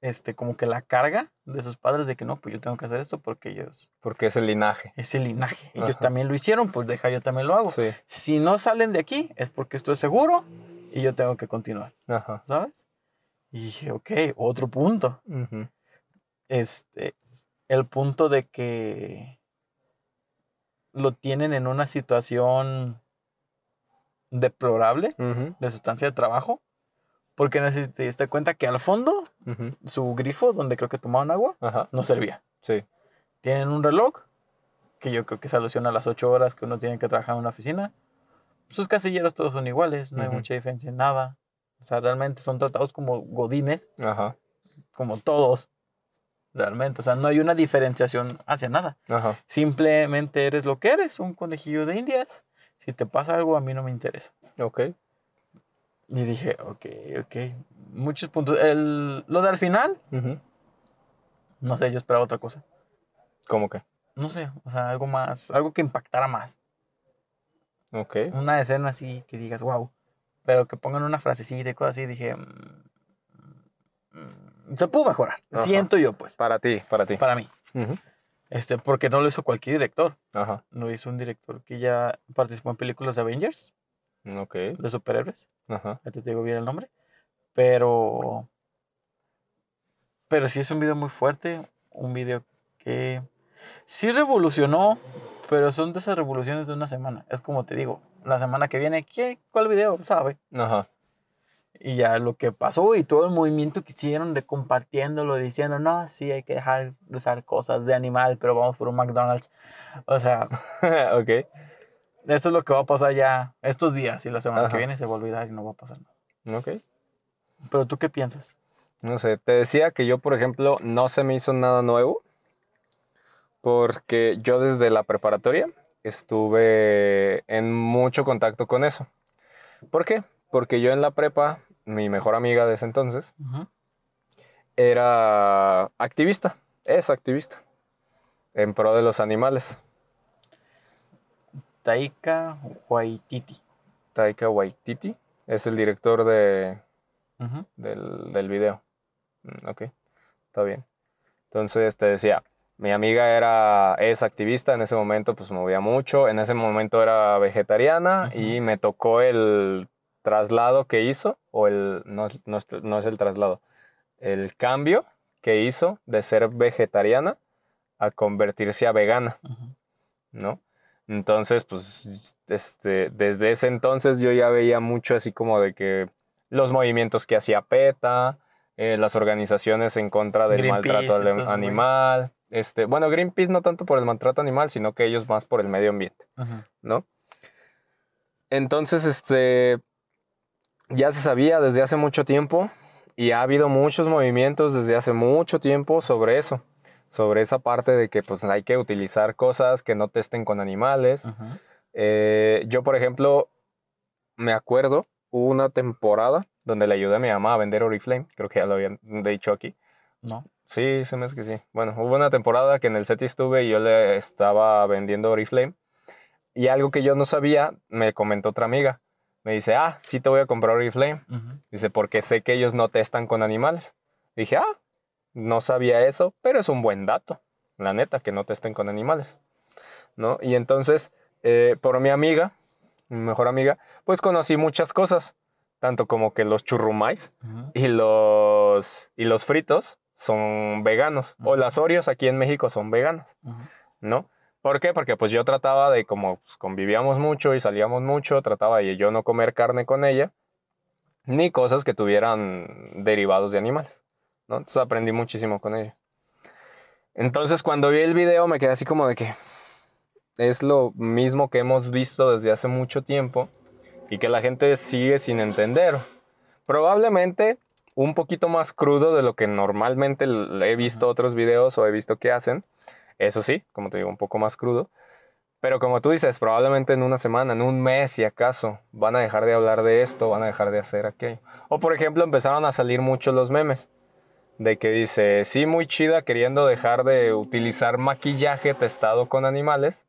este, como que la carga de sus padres de que no, pues yo tengo que hacer esto porque ellos... Porque es el linaje. Es el linaje. Ellos también lo hicieron, pues deja, yo también lo hago. Si no salen de aquí es porque esto es seguro y yo tengo que continuar. Ajá. ¿Sabes? Y dije, ok, otro punto. Este, el punto de que lo tienen en una situación deplorable de sustancia de trabajo porque no sé si te diste cuenta que al fondo, su grifo, donde creo que tomaban agua, no servía. Sí. Tienen un reloj, que yo creo que se alusiona a las 8 horas que uno tiene que trabajar en una oficina. Sus casilleros todos son iguales, no hay mucha diferencia en nada. O sea, realmente son tratados como godines. Ajá. Como todos. Realmente. O sea, no hay una diferenciación hacia nada. Ajá. Simplemente eres lo que eres, un conejillo de indias. Si te pasa algo, a mí no me interesa. Ok. Y dije, ok, ok. Muchos puntos. El, lo de al final, no sé, yo esperaba otra cosa. ¿Cómo que? No sé, o sea, algo más, algo que impactara más. Ok. Una escena así que digas, wow. Pero que pongan una frasecita y cosas así, dije, mm, mm, se pudo mejorar. Siento yo, pues. Para ti, para ti. Para mí. Este, porque no lo hizo cualquier director. Ajá. Lo hizo un director que ya participó en películas de Avengers. Ok. De superhéroes. Ajá. Ya te digo bien el nombre. Pero. Pero sí es un video muy fuerte. Un video que sí revolucionó. Pero son de esas revoluciones de una semana. Es como te digo. La semana que viene, ¿qué? ¿Cuál video? ¿Sabe? Ajá. Y ya lo que pasó y todo el movimiento que hicieron de compartiéndolo, diciendo, no, sí, hay que dejar de usar cosas de animal, pero vamos por un McDonald's. O sea. ok. Esto es lo que va a pasar ya estos días y la semana que viene se va a olvidar y no va a pasar nada. Ok. Pero tú qué piensas? No sé, te decía que yo, por ejemplo, no se me hizo nada nuevo porque yo desde la preparatoria estuve en mucho contacto con eso. ¿Por qué? Porque yo en la prepa, mi mejor amiga de ese entonces, era activista, es activista, en pro de los animales. Taika Waititi. Taika Waititi es el director de, del, del, video. Mm, ok, está bien. Entonces te decía, mi amiga era, es activista, en ese momento pues movía mucho, en ese momento era vegetariana y me tocó el traslado que hizo, o el, no, no, es el traslado, el cambio que hizo de ser vegetariana a convertirse a vegana, ¿no? Entonces, pues, este, desde ese entonces yo ya veía mucho así como de que los movimientos que hacía PETA, eh, las organizaciones en contra del maltrato animal. Este, bueno, Greenpeace no tanto por el maltrato animal, sino que ellos más por el medio ambiente, ¿no? Entonces, este, ya se sabía desde hace mucho tiempo y ha habido muchos movimientos desde hace mucho tiempo sobre eso sobre esa parte de que pues hay que utilizar cosas que no testen con animales. Eh, yo, por ejemplo, me acuerdo, una temporada donde le ayudé a mi mamá a vender Oriflame, creo que ya lo habían dicho aquí. No. Sí, se me hace que sí. Bueno, hubo una temporada que en el SETI estuve y yo le estaba vendiendo Oriflame. Y algo que yo no sabía, me comentó otra amiga. Me dice, ah, sí te voy a comprar Oriflame. Dice, porque sé que ellos no testan con animales. Dije, ah, no sabía eso, pero es un buen dato, la neta, que no testen con animales, ¿no? Y entonces, eh, por mi amiga, mi mejor amiga, pues conocí muchas cosas, tanto como que los churrumais y, los, y los fritos son veganos, o las Oreos aquí en México son veganas, ¿no? ¿Por qué? Porque pues yo trataba de, como pues, convivíamos mucho y salíamos mucho, trataba de yo no comer carne con ella, ni cosas que tuvieran derivados de animales. Entonces aprendí muchísimo con ella. Entonces cuando vi el video me quedé así como de que es lo mismo que hemos visto desde hace mucho tiempo, y que la gente sigue sin entender. Probablemente un poquito más crudo de lo que normalmente he visto otros videos o he visto que hacen. Eso sí, como te digo, un poco más crudo. Pero como tú dices, probablemente en una semana, en un mes, si acaso, van a dejar de hablar de esto, van a dejar de hacer aquello. O por ejemplo, empezaron a salir muchos los memes de que dice, sí, muy chida queriendo dejar de utilizar maquillaje testado con animales,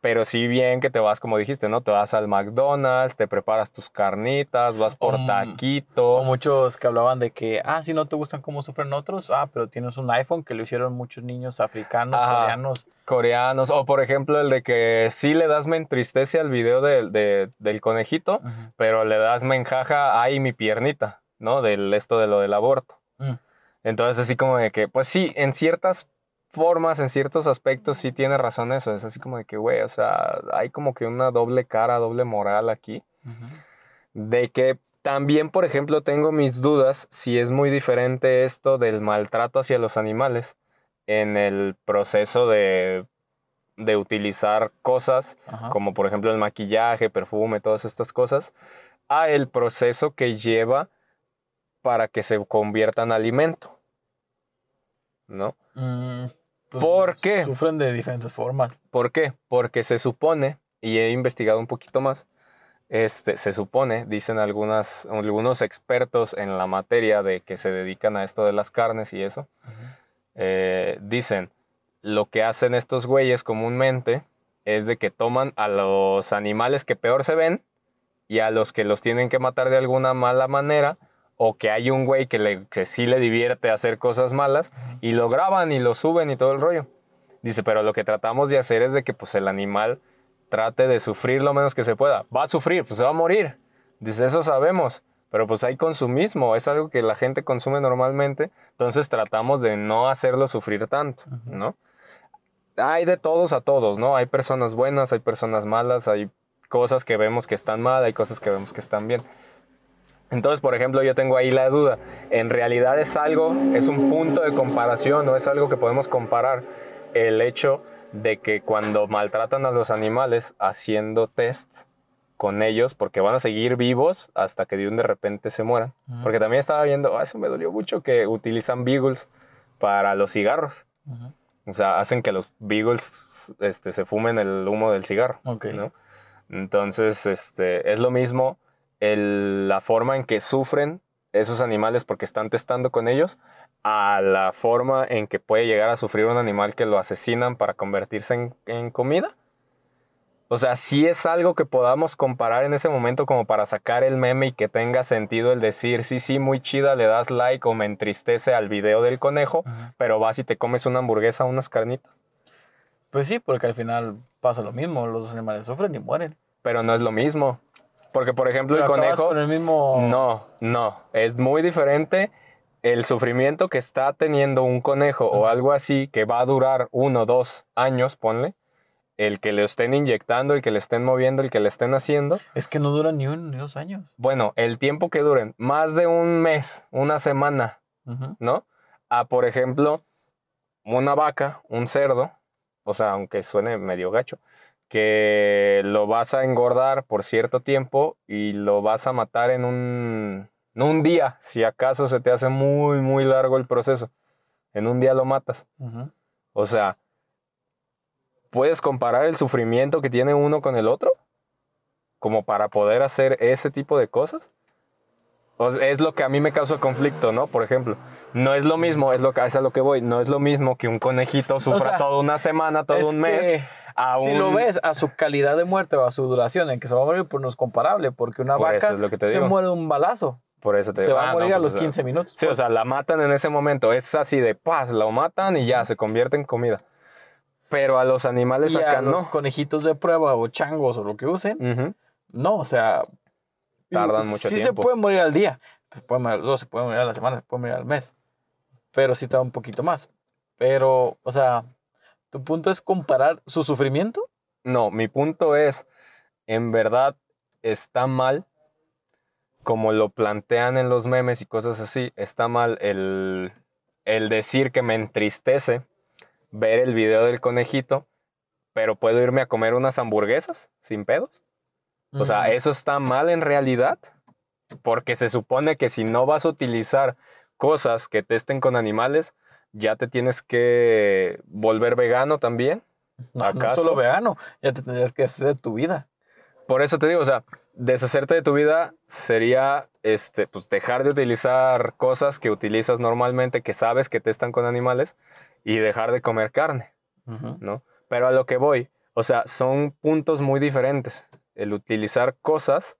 pero sí bien que te vas, como dijiste, ¿no? Te vas al McDonald's, te preparas tus carnitas, vas por taquitos. O muchos que hablaban de que, ah, si no te gustan cómo sufren otros, ah, pero tienes un iPhone que lo hicieron muchos niños africanos, coreanos. Coreanos. O por ejemplo el de que sí le das me entristece al video del conejito, pero le das me enjaja, ay, mi piernita, ¿no? Del esto de lo del aborto. Mm. Entonces así como de que, pues sí, en ciertas formas, en ciertos aspectos, sí tiene razón eso. Es así como de que, güey, o sea, hay como que una doble cara, doble moral aquí. De que también, por ejemplo, tengo mis dudas si es muy diferente esto del maltrato hacia los animales en el proceso de, de utilizar cosas, como por ejemplo el maquillaje, perfume, todas estas cosas, a el proceso que lleva para que se convierta en alimento. ¿No? Mm, pues, ¿Por qué? Sufren de diferentes formas. ¿Por qué? Porque se supone, y he investigado un poquito más, este, se supone, dicen algunas, algunos expertos en la materia de que se dedican a esto de las carnes y eso, eh, dicen, lo que hacen estos güeyes comúnmente es de que toman a los animales que peor se ven y a los que los tienen que matar de alguna mala manera o que hay un güey que, le, sí le divierte hacer cosas malas y lo graban y lo suben y todo el rollo. Dice, pero lo que tratamos de hacer es de que pues el animal trate de sufrir lo menos que se pueda. Va a sufrir, pues se va a morir. Dice, eso sabemos, pero pues hay consumismo, es algo que la gente consume normalmente, entonces tratamos de no hacerlo sufrir tanto, ¿no? Hay de todos a todos, ¿no? Hay personas buenas, hay personas malas, hay cosas que vemos que están mal, hay cosas que vemos que están bien. Entonces, por ejemplo, yo tengo ahí la duda. ¿En realidad es algo, es un punto de comparación o es algo que podemos comparar el hecho de que cuando maltratan a los animales haciendo tests con ellos, porque van a seguir vivos hasta que de un de repente se mueran? Porque también estaba viendo, ah, eso me dolió mucho, que utilizan beagles para los cigarros. O sea, hacen que los beagles este, se fumen el humo del cigarro. ¿no? Entonces, este, es lo mismo la forma en que sufren esos animales porque están testando con ellos a la forma en que puede llegar a sufrir un animal que lo asesinan para convertirse en, comida. O sea, si es algo que podamos comparar en ese momento como para sacar el meme y que tenga sentido el decir, sí, sí, muy chida, le das like o me entristece al video del conejo, pero vas y te comes una hamburguesa o unas carnitas. Pues sí, porque al final pasa lo mismo, los animales sufren y mueren. Pero no es lo mismo. Porque, por ejemplo, el conejo. Con el mismo... No, no. Es muy diferente el sufrimiento que está teniendo un conejo o algo así que va a durar uno, dos años, ponle. El que le estén inyectando, el que le estén moviendo, el que le estén haciendo. Es que no duran ni, un, ni dos años. Bueno, el tiempo que duren, más de un mes, una semana, ¿no? A, por ejemplo, una vaca, un cerdo, o sea, aunque suene medio gacho, que lo vas a engordar por cierto tiempo y lo vas a matar en un, un día, si acaso se te hace muy, muy largo el proceso. En un día lo matas. O sea, ¿puedes comparar el sufrimiento que tiene uno con el otro? Como para poder hacer ese tipo de cosas. Es lo que a mí me causa conflicto, ¿no? Por ejemplo, no es lo mismo, es lo que es a lo que voy, no es lo mismo que un conejito sufra toda una semana, todo un mes si lo ves a su calidad de muerte o a su duración en que se va a morir, pues no es comparable, porque una vaca se muere de un balazo. Por eso te Se va a ah, morir a pues, los 15 minutos. Sí, o sea, la matan en ese momento. Es así de paz, la matan y ya se convierte en comida. Pero a los animales y acá a los conejitos de prueba o changos o lo que usen, no, o sea. Tardan mucho tiempo. Sí se puede morir al día. Se puede morir a los dos, se puede morir a la semana, se puede morir al mes. Pero sí tarda un poquito más. Pero, o sea, ¿Tu punto es comparar su sufrimiento? No, mi punto es, en verdad está mal, como lo plantean en los memes y cosas así, está mal el, el decir que me entristece ver el video del conejito, pero puedo irme a comer unas hamburguesas sin pedos. O sea, ¿eso está mal en realidad? Porque se supone que si no vas a utilizar cosas que testen con animales, ya te tienes que volver vegano también. No, no solo vegano, ya te tendrías que hacer tu vida. Por eso te digo, o sea, deshacerte de tu vida sería este, pues dejar de utilizar cosas que utilizas normalmente, que sabes que testan con animales, y dejar de comer carne, ¿no? Pero a lo que voy, o sea, son puntos muy diferentes. El utilizar cosas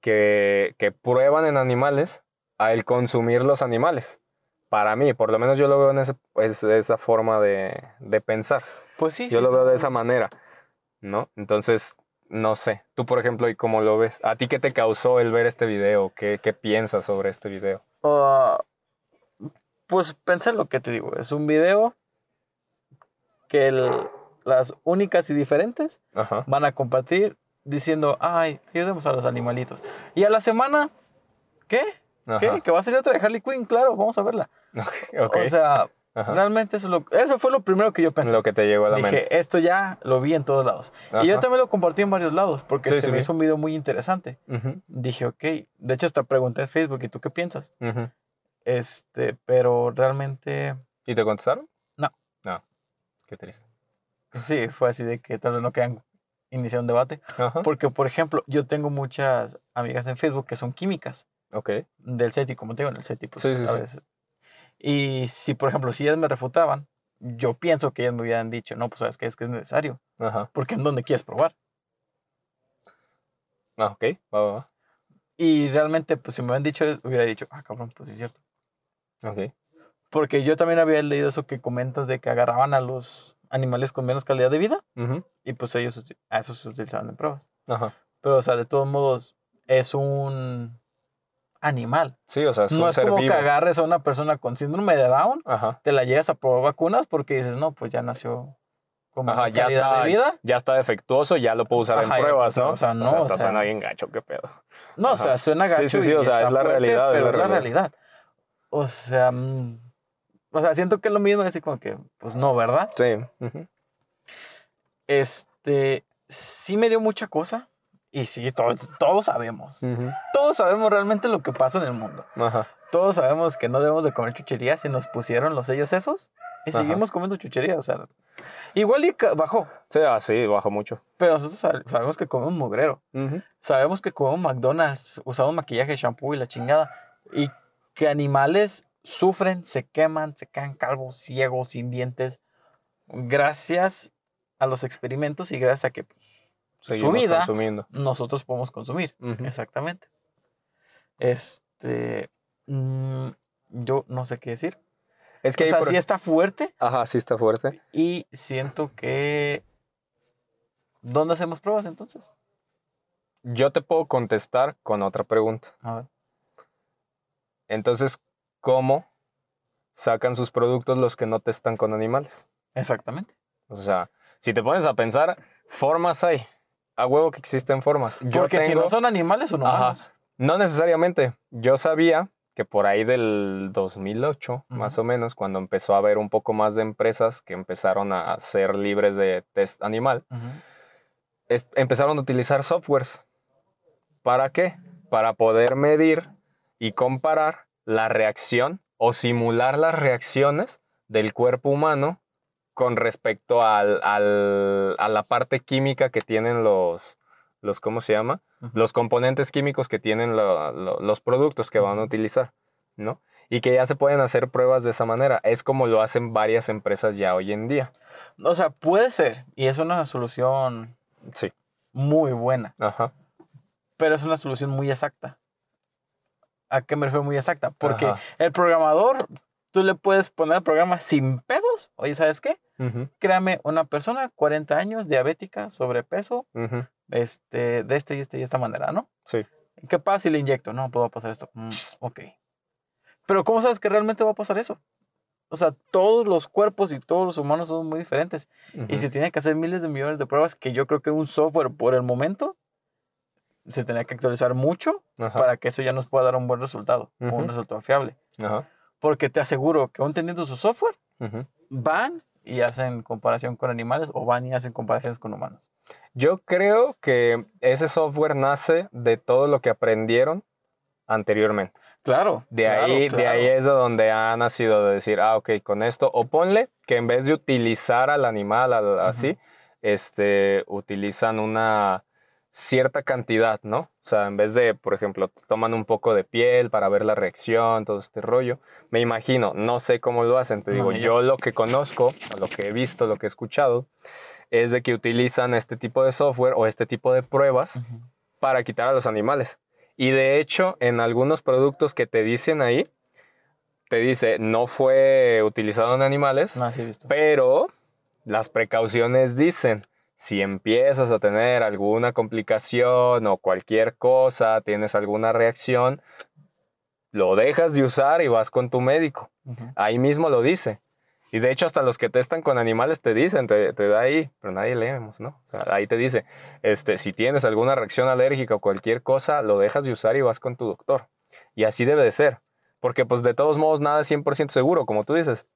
que, que prueban en animales a el consumir los animales. Para mí, por lo menos yo lo veo en esa forma de, de, pensar. Pues sí. Yo lo veo de esa manera, ¿no? Entonces, no sé. Tú, por ejemplo, ¿y cómo lo ves? ¿A ti qué te causó el ver este video? ¿Qué, qué piensas sobre este video? Uh, pues pensé lo que te digo. Es un video que las únicas y diferentes van a compartir diciendo, ay, ayudemos a los animalitos. Y a la semana, ¿qué? ¿Qué? Que va a salir otra de Harley Quinn, claro, vamos a verla. O sea, realmente eso, lo, eso fue lo primero que yo pensé. Lo que te llegó a la Dije, mente. esto ya lo vi en todos lados. Y yo también lo compartí en varios lados porque se me hizo un video muy interesante. Dije, ok, de hecho hasta pregunté en Facebook, ¿y tú qué piensas? Este, pero realmente... ¿Y te contestaron? No. No, qué triste. Sí, fue así de que tal vez no quedan iniciar un debate. Porque, por ejemplo, yo tengo muchas amigas en Facebook que son químicas. Ok. Del SETI, como tengo en el SETI, pues a veces. Y si, por ejemplo, si ellas me refutaban, yo pienso que ellas me hubieran dicho, no, pues sabes que es que es necesario. Ajá. Porque en donde quieres probar. Ah, ok, va, va, va. Y realmente, pues si me hubieran dicho, hubiera dicho, ah, cabrón, pues sí es cierto. Ok. Porque yo también había leído eso que comentas de que agarraban a los animales con menos calidad de vida y pues ellos a eso se utilizaban en pruebas. Ajá. Pero, o sea, de todos modos, es un animal. Sí, o sea, es no es como que agarres a una persona con síndrome de Down, te la llegas a probar vacunas porque dices, no, pues ya nació como Ajá, ya está, de vida. Ya está defectuoso, ya lo puedo usar en pruebas, ¿no? O sea, no. O sea, suena bien gacho, qué pedo. No, o sea, suena gacho. Sí, sí, sí, o sea, es la realidad. Pero es la realidad. O sea, mm, o sea, siento que es lo mismo, así como que, pues no, ¿verdad? Sí. Este, sí me dio mucha cosa. Y sí, todos, todos sabemos. Todos sabemos realmente lo que pasa en el mundo. Ajá. Todos sabemos que no debemos de comer chucherías y nos pusieron los sellos esos. Y seguimos comiendo chucherías. O sea, igual y bajó. Sí, ah, sí, bajó mucho. Pero nosotros sabemos que comemos mugrero. Sabemos que comemos McDonald's, usamos maquillaje, shampoo y la chingada. Y que animales sufren, se queman, se quedan calvos, ciegos, sin dientes, gracias a los experimentos y gracias a que pues, su vida consumiendo. nosotros podemos consumir. Exactamente. Este, mm, yo no sé qué decir. Es que o sea, sí está fuerte. Ajá, sí está fuerte. Y siento que... ¿Dónde hacemos pruebas entonces? Yo te puedo contestar con otra pregunta. A ver. Entonces, cómo sacan sus productos los que no testan con animales. Exactamente. O sea, si te pones a pensar, formas hay. A huevo que existen formas. Porque si no son animales o no No necesariamente. Yo sabía que por ahí del 2008, más o menos, cuando empezó a haber un poco más de empresas que empezaron a ser libres de test animal, empezaron a utilizar softwares. ¿Para qué? Para poder medir y comparar la reacción o simular las reacciones del cuerpo humano con respecto al, a la parte química que tienen los, los ¿cómo se llama? Los componentes químicos que tienen los productos que van a utilizar, ¿no? Y que ya se pueden hacer pruebas de esa manera. Es como lo hacen varias empresas ya hoy en día. O sea, puede ser. Y es una solución sí. muy buena. Ajá. Pero es una solución muy exacta. ¿A qué me refiero muy exacta? Porque el programador, tú le puedes poner el programa sin pedos. Oye, ¿sabes qué? Créame una persona, 40 años, diabética, sobrepeso, este, de este y este y esta manera, ¿no? Sí. ¿Qué pasa si le inyecto? No, puedo pasar esto. Mm, ok. Pero ¿cómo sabes que realmente va a pasar eso? O sea, todos los cuerpos y todos los humanos son muy diferentes. Y se tienen que hacer miles de millones de pruebas que yo creo que un software por el momento se tenía que actualizar mucho para que eso ya nos pueda dar un buen resultado, un resultado fiable. Porque te aseguro que aún teniendo su software, van y hacen comparación con animales o van y hacen comparaciones con humanos? Yo creo que ese software nace de todo lo que aprendieron anteriormente. Claro. De, ahí, de ahí es de donde ha nacido de decir, ah, ok, con esto, o ponle que en vez de utilizar al animal así, este, utilizan una cierta cantidad, ¿no? O sea, en vez de, por ejemplo, toman un poco de piel para ver la reacción, todo este rollo. Me imagino, no sé cómo lo hacen, te digo, yo lo que conozco, lo que he visto, lo que he escuchado, es de que utilizan este tipo de software o este tipo de pruebas para quitar a los animales. Y de hecho, en algunos productos que te dicen ahí, te dice, no fue utilizado en animales, ah, sí, visto. pero las precauciones dicen, si empiezas a tener alguna complicación o cualquier cosa, tienes alguna reacción, lo dejas de usar y vas con tu médico. Ahí mismo lo dice. Y de hecho hasta los que testan con animales te dicen, te, da ahí, pero nadie leemos, ¿no? O sea, ahí te dice, este, si tienes alguna reacción alérgica o cualquier cosa, lo dejas de usar y vas con tu doctor. Y así debe de ser. Porque pues de todos modos nada es 100% seguro, como tú dices.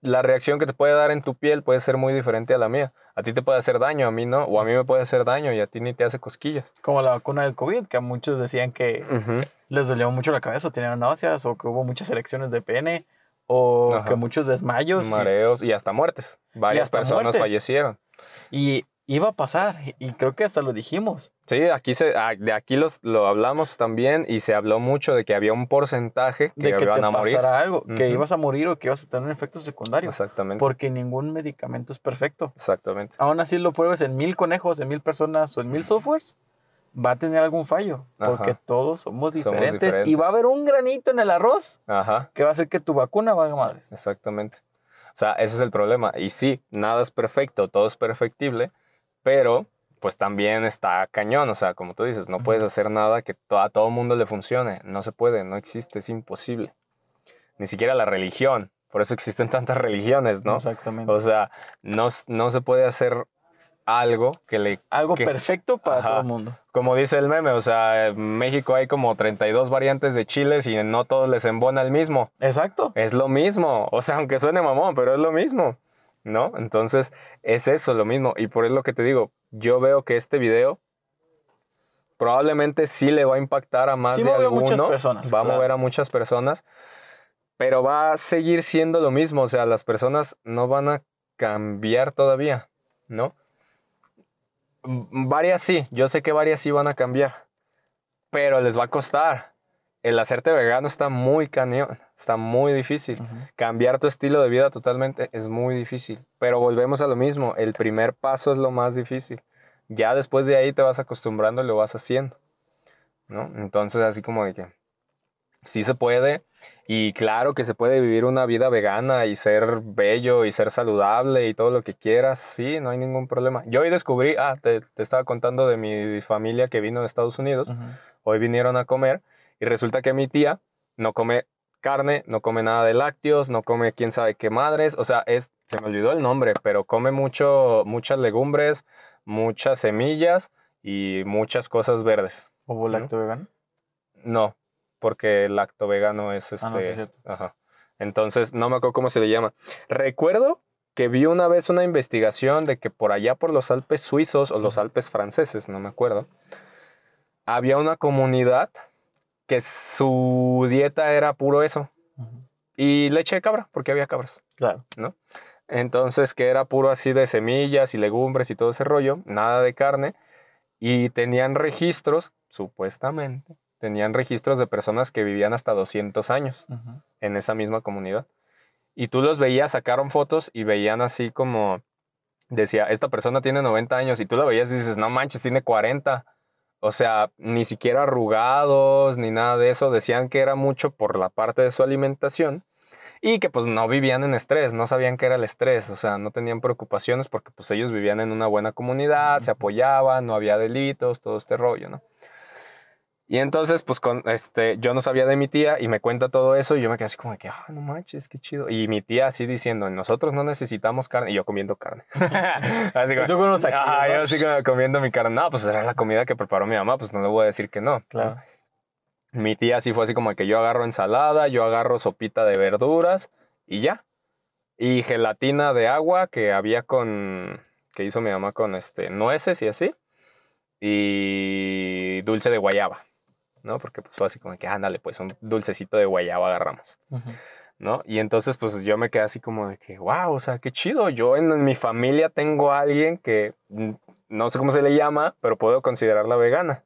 La reacción que te puede dar en tu piel puede ser muy diferente a la mía. A ti te puede hacer daño, a mí no. O a mí me puede hacer daño y a ti ni te hace cosquillas. Como la vacuna del COVID, que a muchos decían que les dolió mucho la cabeza o tenían náuseas o que hubo muchas elecciones de pene o que muchos desmayos. Mareos y, hasta muertes. Varias personas fallecieron. Y iba a pasar y creo que hasta lo dijimos. Sí, aquí se, ah, de aquí los, lo hablamos también y se habló mucho de que había un porcentaje que de que iban a morir. algo, que ibas a morir o que ibas a tener un efecto secundario. Exactamente. Porque ningún medicamento es perfecto. Exactamente. Aún así lo pruebes en mil conejos, en mil personas o en mil softwares va a tener algún fallo, porque todos somos diferentes, y va a haber un granito en el arroz que va a hacer que tu vacuna valga madres. Exactamente. O sea, ese es el problema. Y sí, nada es perfecto, todo es perfectible, pero pues también está cañón. O sea, como tú dices, no puedes hacer nada que a todo mundo le funcione. No se puede, no existe, es imposible. Ni siquiera la religión. Por eso existen tantas religiones, ¿no? Exactamente. O sea, no, no se puede hacer algo que le... Algo perfecto para todo el mundo. Como dice el meme, o sea, en México hay como 32 variantes de chiles y no todos les embona el mismo. Exacto. Es lo mismo. O sea, aunque suene mamón, pero es lo mismo. ¿No? Entonces, es eso, lo mismo. Y por eso lo que te digo, yo veo que este video probablemente sí le va a impactar a más de alguno. muchas personas. Va a mover a muchas personas. Pero va a seguir siendo lo mismo. O sea, las personas no van a cambiar todavía, ¿no? Varias sí, yo sé que varias sí van a cambiar, pero les va a costar. El hacerte vegano está muy cañón, está muy difícil. Cambiar tu estilo de vida totalmente es muy difícil, pero volvemos a lo mismo, el primer paso es lo más difícil. Ya después de ahí te vas acostumbrando y lo vas haciendo. ¿no? Entonces así como de que sí se puede y claro que se puede vivir una vida vegana y ser bello y ser saludable y todo lo que quieras, sí, no hay ningún problema. Yo hoy descubrí, ah, te, estaba contando de mi familia que vino de Estados Unidos, hoy vinieron a comer y resulta que mi tía no come carne, no come nada de lácteos, no come quién sabe qué madres, o sea, es, se me olvidó el nombre, pero come mucho, muchas legumbres, muchas semillas y muchas cosas verdes. ¿Hubo lácteo vegano? No, porque el lacto vegano es este. Ah, no, sí, este, ajá. Entonces, no me acuerdo cómo se le llama. Recuerdo que vi una vez una investigación de que por allá por los Alpes suizos o los Alpes franceses, no me acuerdo, había una comunidad que su dieta era puro eso. Y leche de cabra, porque había cabras. Claro. ¿No? Entonces, que era puro así de semillas y legumbres y todo ese rollo, nada de carne. Y tenían registros, supuestamente, tenían registros de personas que vivían hasta 200 años en esa misma comunidad. Y tú los veías, sacaron fotos y veían así como, decía, esta persona tiene 90 años y tú lo veías y dices, no manches, tiene 40. O sea, ni siquiera arrugados ni nada de eso. Decían que era mucho por la parte de su alimentación y que pues no vivían en estrés, no sabían qué era el estrés, o sea, no tenían preocupaciones porque pues ellos vivían en una buena comunidad, se apoyaban, no había delitos, todo este rollo, ¿no? Y entonces, pues, con, este, yo no sabía de mi tía y me cuenta todo eso y yo me quedé así como que, ah, no manches, qué chido. Y mi tía así diciendo, nosotros no necesitamos carne. Y yo comiendo carne. así como, ¿Tú aquí, ah, yo así como comiendo mi carne. No, pues era la comida que preparó mi mamá, pues no le voy a decir que no. Claro. Mi tía así fue así como que yo agarro ensalada, yo agarro sopita de verduras y ya. y gelatina de agua que había con, que hizo mi mamá con este, nueces y así, y dulce de guayaba, ¿no? Porque pues fue así como que, ándale, pues un dulcecito de guayaba agarramos. ¿no? Y entonces, pues yo me quedé así como de que, wow, o sea, qué chido. Yo en, mi familia tengo a alguien que mm, no sé cómo se le llama, pero puedo considerarla vegana,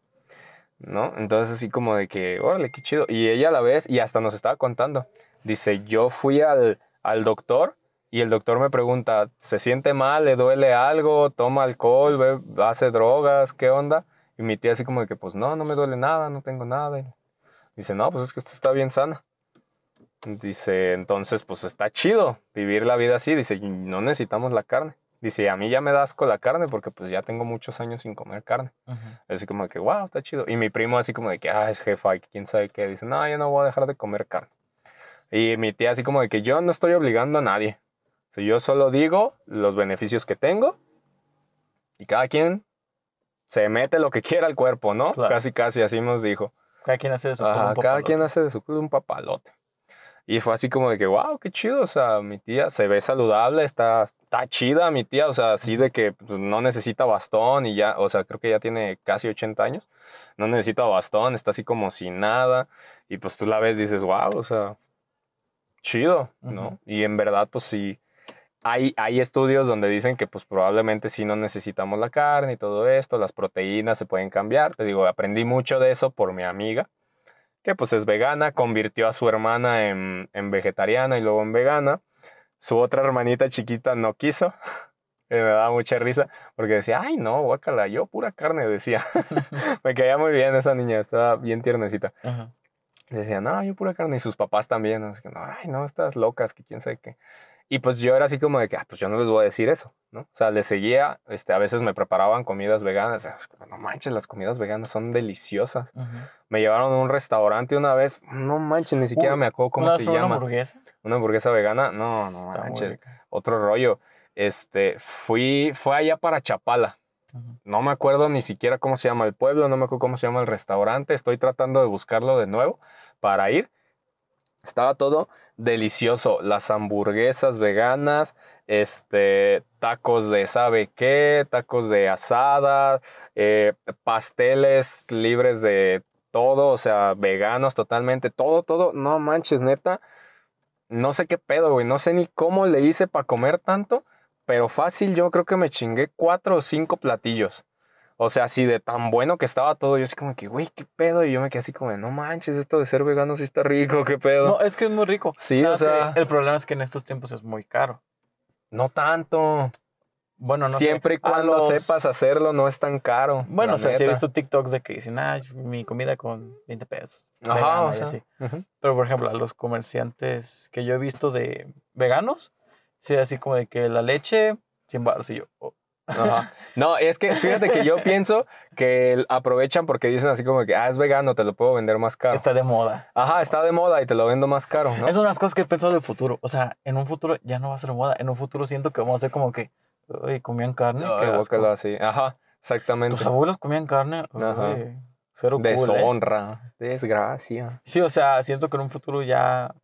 ¿no? Entonces, así como de que, órale, qué chido. Y ella a la vez, y hasta nos estaba contando, dice, yo fui al, al doctor y el doctor me pregunta, ¿se siente mal? ¿Le duele algo? ¿Toma alcohol? ¿Hace drogas? ¿Qué onda? Y mi tía así como de que, pues no, no me duele nada, no tengo nada. dice, no, pues es que usted está bien sana. Dice, entonces, pues está chido vivir la vida así. Dice, no necesitamos la carne. Dice, a mí ya me da asco la carne porque pues ya tengo muchos años sin comer carne. Así como que, wow, está chido. Y mi primo así como de que, ah, es jefa, quién sabe qué. Dice, no, yo no voy a dejar de comer carne. Y mi tía así como de que yo no estoy obligando a nadie. si yo solo digo los beneficios que tengo y cada quien se mete lo que quiera al cuerpo, ¿no? Casi, casi así nos dijo. Cada quien hace de su culo un Cada quien hace de su culo un papalote. Y fue así como de que, wow, qué chido, o sea, mi tía se ve saludable, está, está chida mi tía, o sea, así de que pues, no necesita bastón y ya, o sea, creo que ya tiene casi 80 años, no necesita bastón, está así como sin nada, y pues tú la ves y dices, wow, o sea, chido, ¿no? Y en verdad, pues sí, hay, hay estudios donde dicen que pues probablemente sí no necesitamos la carne y todo esto, las proteínas se pueden cambiar, te digo, aprendí mucho de eso por mi amiga, que pues es vegana, convirtió a su hermana en, vegetariana y luego en vegana. Su otra hermanita chiquita no quiso. me daba mucha risa porque decía, ay no, guacala, yo pura carne, decía. me caía muy bien esa niña, estaba bien tiernecita. Decía, no, yo pura carne. Y sus papás también, no, ay no, estas locas, que quién sabe qué. Y pues yo era así como de que, ah, pues yo no les voy a decir eso, ¿no? O sea, les seguía, este, a veces me preparaban comidas veganas. No manches, las comidas veganas son deliciosas. Me llevaron a un restaurante una vez, no manches, ni siquiera me acuerdo cómo se llama. ¿Una hamburguesa? Una hamburguesa vegana, no, no manches, otro rollo. Este, fui, fue allá para Chapala. No me acuerdo ni siquiera cómo se llama el pueblo, no me acuerdo cómo se llama el restaurante. Estoy tratando de buscarlo de nuevo para ir. Estaba todo delicioso. Las hamburguesas veganas, este, tacos de sabe qué, tacos de asada, eh, pasteles libres de todo, o sea, veganos totalmente, todo, todo. No manches, neta. No sé qué pedo, güey. No sé ni cómo le hice para comer tanto, pero fácil yo creo que me chingué cuatro o cinco platillos. O sea, así de tan bueno que estaba todo, yo así como que, güey, qué pedo. Y yo me quedé así como, no manches, esto de ser vegano sí está rico, qué pedo. No, es que es muy rico. Sí, o sea. El problema es que en estos tiempos es muy caro. No tanto. Bueno, no Siempre y cuando sepas hacerlo, no es tan caro. Bueno, o sea, si he visto TikToks de que dicen, ah, mi comida con 20 pesos. Ajá, o sea, así. Pero, por ejemplo, a los comerciantes que yo he visto de veganos, sí, así como de que la leche, sin baros. Y yo, oh, no, es que fíjate que yo pienso que aprovechan porque dicen así como que, ah, es vegano, te lo puedo vender más caro. Está de moda. Ajá, está de moda y te lo vendo más caro, ¿no? Es una de las cosas que he pensado del futuro. O sea, en un futuro ya no va a ser moda. En un futuro siento que vamos a ser como que, uy, comían carne. No, así. Ajá, exactamente. Tus abuelos comían carne. Ajá. cero ¿eh? Deshonra, desgracia. Sí, o sea, siento que en un futuro ya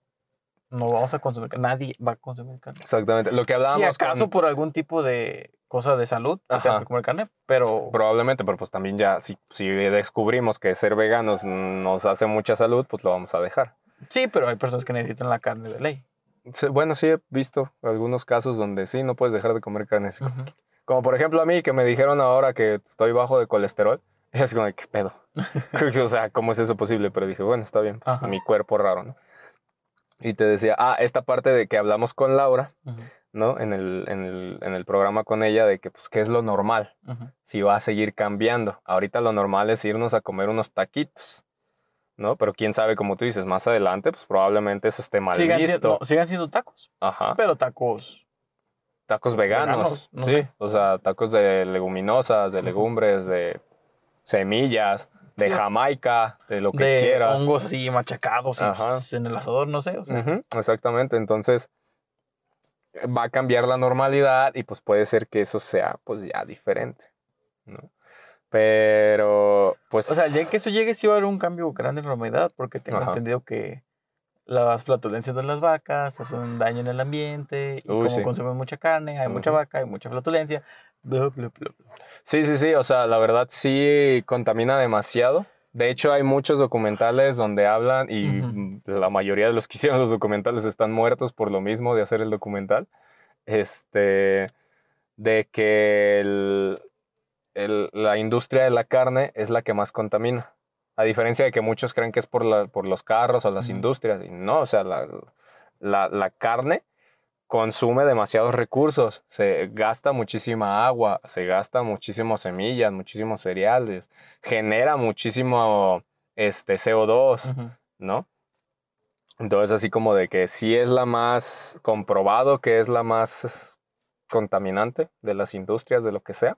no vamos a consumir, nadie va a consumir carne. Exactamente. Lo que hablábamos. Si acaso por algún tipo de cosa de salud, que tengas que comer carne, pero. Probablemente, pero pues también ya, si, si descubrimos que ser veganos nos hace mucha salud, pues lo vamos a dejar. Sí, pero hay personas que necesitan la carne de ley. bueno, sí he visto algunos casos donde sí, no puedes dejar de comer carne. Como por ejemplo a mí, que me dijeron ahora que estoy bajo de colesterol. es como, ¿qué pedo? o sea, ¿cómo es eso posible? Pero dije, bueno, está bien, pues, mi cuerpo raro, ¿no? Y te decía, ah, esta parte de que hablamos con Laura, ¿no? En el, en, el, en el, programa con ella, de que, pues, ¿qué es lo normal? Si va a seguir cambiando. Ahorita lo normal es irnos a comer unos taquitos, ¿no? Pero quién sabe, como tú dices, más adelante, pues probablemente eso esté mal sigan visto. Siendo, sigan siendo tacos. Ajá. Pero tacos... Tacos veganos, sí. O sea, tacos de leguminosas, de legumbres, de semillas de Jamaica, de lo que de quieras. hongos así machacados en el asador, no sé. Exactamente, entonces va a cambiar la normalidad y pues puede ser que eso sea pues ya diferente, ¿no? Pero pues... O sea, ya que eso llegue sí va a haber un cambio grande en la normalidad porque tengo entendido que las flatulencias de las vacas hacen daño en el ambiente y como consumen mucha carne, hay mucha vaca, hay mucha flatulencia. Sí, sí, sí, o sea, la verdad sí contamina demasiado. De hecho, hay muchos documentales donde hablan y la mayoría de los que hicieron los documentales están muertos por lo mismo de hacer el documental. Este, de que la industria de la carne es la que más contamina. A diferencia de que muchos creen que es por, por los carros o las industrias. Y no, o sea, la, la, carne consume demasiados recursos. Se gasta muchísima agua, se gasta muchísimas semillas, muchísimos cereales, genera muchísimo este, CO2, ¿no? Entonces, así como de que sí es la más comprobado que es la más contaminante de las industrias, de lo que sea.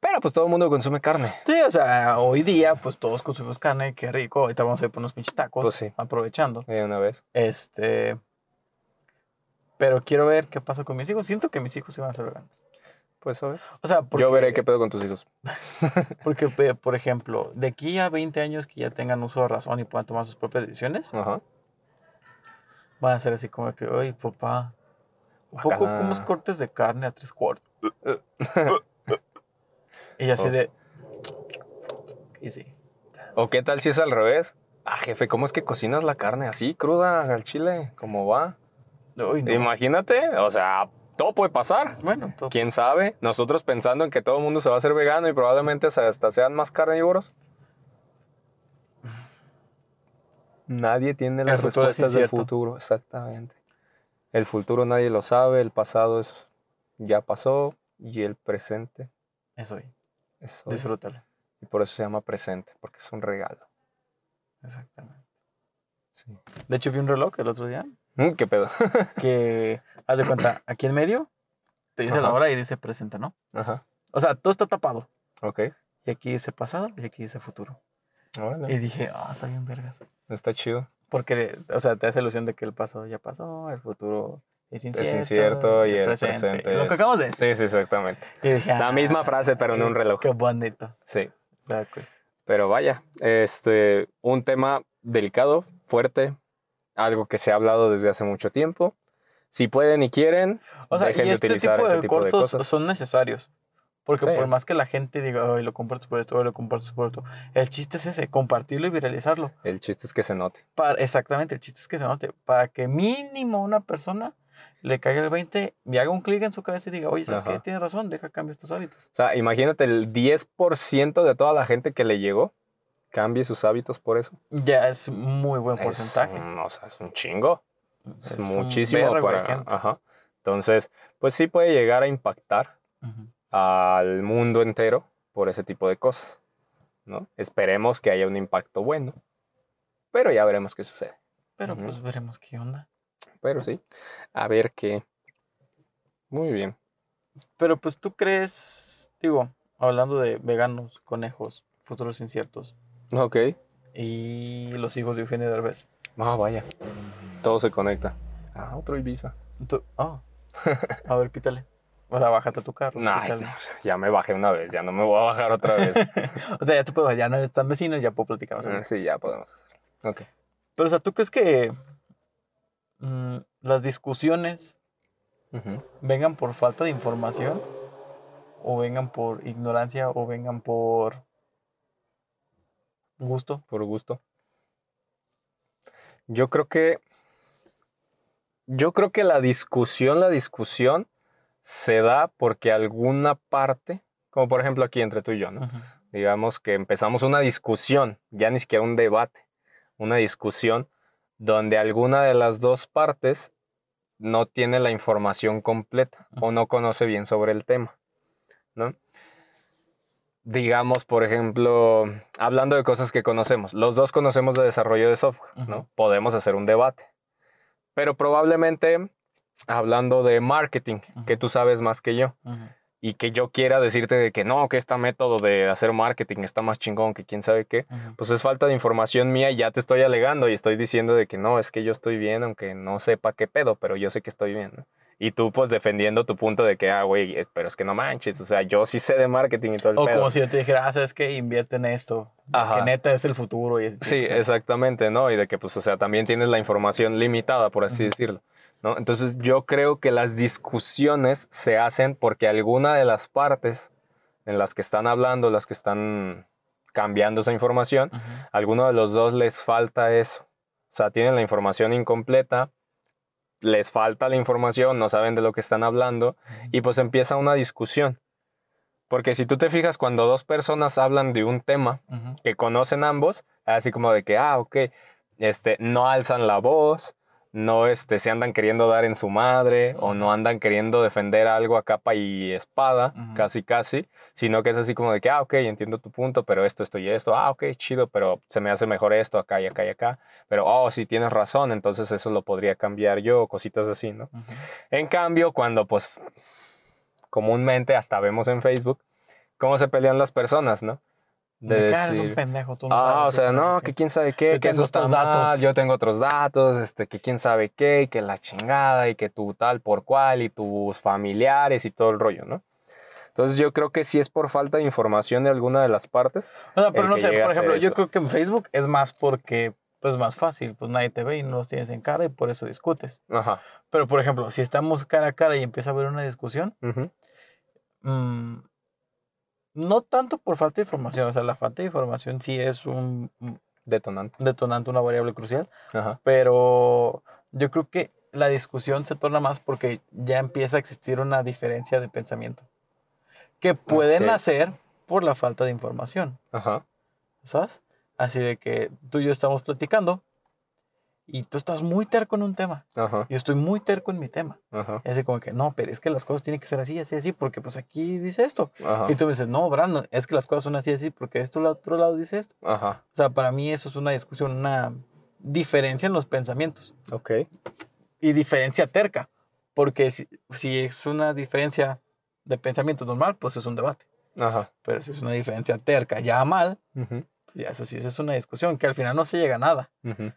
Pero pues todo el mundo consume carne. Sí, o sea, hoy día pues todos consumimos carne, qué rico. Ahorita vamos a ir por unos pinches tacos. Pues sí. Aprovechando. De una vez. Este. Pero quiero ver qué pasa con mis hijos. Siento que mis hijos se van a hacer veganos. Pues a ver. O sea, Yo veré qué pedo con tus hijos. porque, por ejemplo, de aquí a 20 años que ya tengan uso de razón y puedan tomar sus propias decisiones, Ajá. van a ser así como que, oye, papá, un poco como unos cortes de carne a tres cuartos. y así de. Y sí. ¿O qué tal si es al revés? Ah, jefe, ¿cómo es que cocinas la carne así, cruda, al chile? ¿Cómo va? Imagínate, o sea, todo puede pasar. Bueno, todo. ¿Quién sabe? Nosotros pensando en que todo el mundo se va a hacer vegano y probablemente hasta sean más carnívoros. Nadie tiene las respuestas del futuro, exactamente. El futuro nadie lo sabe, el pasado es, ya pasó y el presente es hoy. Es Disfrútalo. Y por eso se llama presente, porque es un regalo. Exactamente. Sí. De hecho, vi un reloj el otro día. ¿Qué pedo? que, haz de cuenta, aquí en medio te dice la hora y dice presente, ¿no? Ajá. O sea, todo está tapado. Ok. Y aquí dice pasado y aquí dice futuro. Y dije, ah, está bien vergas. Está chido. Porque, o sea, te hace ilusión de que el pasado ya pasó, el futuro es incierto. Es incierto y el presente. Lo que acabamos de decir. Sí, sí, exactamente. la ah, misma frase, pero en un reloj. Qué bonito. Sí. Exacto. Pero vaya, este, un tema delicado, fuerte, algo que se ha hablado desde hace mucho tiempo. Si pueden y quieren, o sea, y este tipo de cortos son necesarios. Porque por más que la gente diga, ay, lo comparto por esto, ay, lo comparto por esto, el chiste es ese, compartirlo y viralizarlo. El chiste es que se note. Para, exactamente, el chiste es que se note. Para que mínimo una persona le caiga el 20 y haga un clic en su cabeza y diga, oye, ¿sabes qué? Tiene razón, deja cambiar estos hábitos. O sea, imagínate el 10% de toda la gente que le llegó cambie sus hábitos por eso. Ya es muy buen porcentaje. o sea, es un chingo. Es, muchísimo para. Ajá. Entonces, pues sí puede llegar a impactar al mundo entero por ese tipo de cosas. ¿no? Esperemos que haya un impacto bueno, pero ya veremos qué sucede. Pero pues veremos qué onda. Pero sí, a ver qué. Muy bien. Pero pues tú crees, digo, hablando de veganos, conejos, futuros inciertos. Ok. Y los hijos de Eugenio Derbez. Ah, vaya. Todo se conecta. Ah, otro Ibiza. Ah. A ver, pítale. O sea, bájate tu carro. No, ya me bajé una vez, ya no me voy a bajar otra vez. o sea, ya te puedo, ya no están vecinos, ya puedo platicar más. Mm, sí, ya podemos hacerlo. Ok. Pero, o sea, ¿tú crees que mm, las discusiones vengan por falta de información? ¿O vengan por ignorancia? ¿O vengan por gusto? Por gusto. Yo creo que. Yo creo que la discusión, la discusión se da porque alguna parte, como por ejemplo aquí entre tú y yo, ¿no? Digamos que empezamos una discusión, ya ni siquiera un debate, una discusión donde alguna de las dos partes no tiene la información completa o no conoce bien sobre el tema, ¿no? Digamos, por ejemplo, hablando de cosas que conocemos, los dos conocemos de desarrollo de software, ¿no? Podemos hacer un debate, pero probablemente hablando de marketing, que tú sabes más que yo. Y que yo quiera decirte de que no, que este método de hacer marketing está más chingón que quién sabe qué, pues es falta de información mía y ya te estoy alegando y estoy diciendo de que no, es que yo estoy bien, aunque no sepa qué pedo, pero yo sé que estoy bien. Y tú, pues, defendiendo tu punto de que, ah, güey, pero es que no manches. O sea, yo sí sé de marketing y todo el O como si yo te dijera, ah, ¿sabes qué? Invierte en esto. Que neta es el futuro. Y sí, exactamente, ¿no? Y de que, pues, o sea, también tienes la información limitada, por así decirlo. ¿no? Entonces, yo creo que las discusiones se hacen porque alguna de las partes en las que están hablando, las que están cambiando esa información, alguno de los dos les falta eso. O sea, tienen la información incompleta les falta la información, no saben de lo que están hablando y pues empieza una discusión. Porque si tú te fijas, cuando dos personas hablan de un tema que conocen ambos, así como de que, ah, ok, este, no alzan la voz, no este, se andan queriendo dar en su madre o no andan queriendo defender algo a capa y espada, casi casi, sino que es así como de que, ah, ok, entiendo tu punto, pero esto, esto y esto, ah, ok, chido, pero se me hace mejor esto acá y acá y acá, pero, oh, sí, tienes razón, entonces eso lo podría cambiar yo, cositas así, ¿no? En cambio, cuando pues comúnmente hasta vemos en Facebook cómo se pelean las personas, ¿no? De, decir, un pendejo, tú no Ah, o sea, no, que quién sabe qué, que eso está datos. yo tengo otros datos, este, que quién sabe qué, que la chingada, y que tú tal por cual, y tus familiares y todo el rollo, ¿no? Entonces yo creo que sí es por falta de información de alguna de las partes. No, pero no sé, por ejemplo, yo creo que en Facebook es más porque pues más fácil, pues nadie te ve y no los tienes en cara y por eso discutes. Ajá. Pero por ejemplo, si estamos cara a cara y empieza a haber una discusión, no tanto por falta de información, o sea, la falta de información sí es un detonante, detonante una variable crucial, pero yo creo que la discusión se torna más porque ya empieza a existir una diferencia de pensamiento que pueden hacer por la falta de información. Ajá. ¿Sabes? Así de que tú y yo estamos platicando y tú estás muy terco en un tema. Ajá. Yo estoy muy terco en mi tema. Ajá. Y así como que, no, pero es que las cosas tienen que ser así, así, así, porque pues aquí dice esto. Y tú me dices, no, Brandon, es que las cosas son así, así, porque esto al otro lado dice esto. Ajá. O sea, para mí eso es una discusión, una diferencia en los pensamientos. Ok. Y diferencia terca, porque si, si es una diferencia de pensamiento normal, pues es un debate. Ajá. Pero si es una diferencia terca ya mal, ya eso sí, es una discusión que al final no se llega a nada.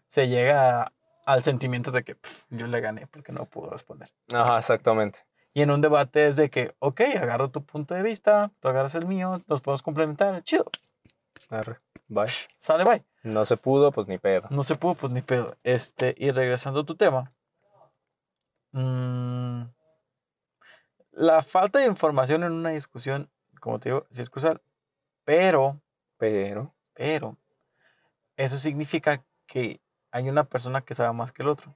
Se llega al sentimiento de que yo le gané porque no pudo responder. Ajá, exactamente. Y en un debate es de que, ok, agarro tu punto de vista, tú agarras el mío, nos podemos complementar, chido. Arre, bye. Sale, bye. No se pudo, pues ni pedo. No se pudo, pues ni pedo. Este, y regresando a tu tema. Mm, la falta de información en una discusión, como te digo, es excusar, pero. Pero. Pero eso significa que hay una persona que sabe más que el otro.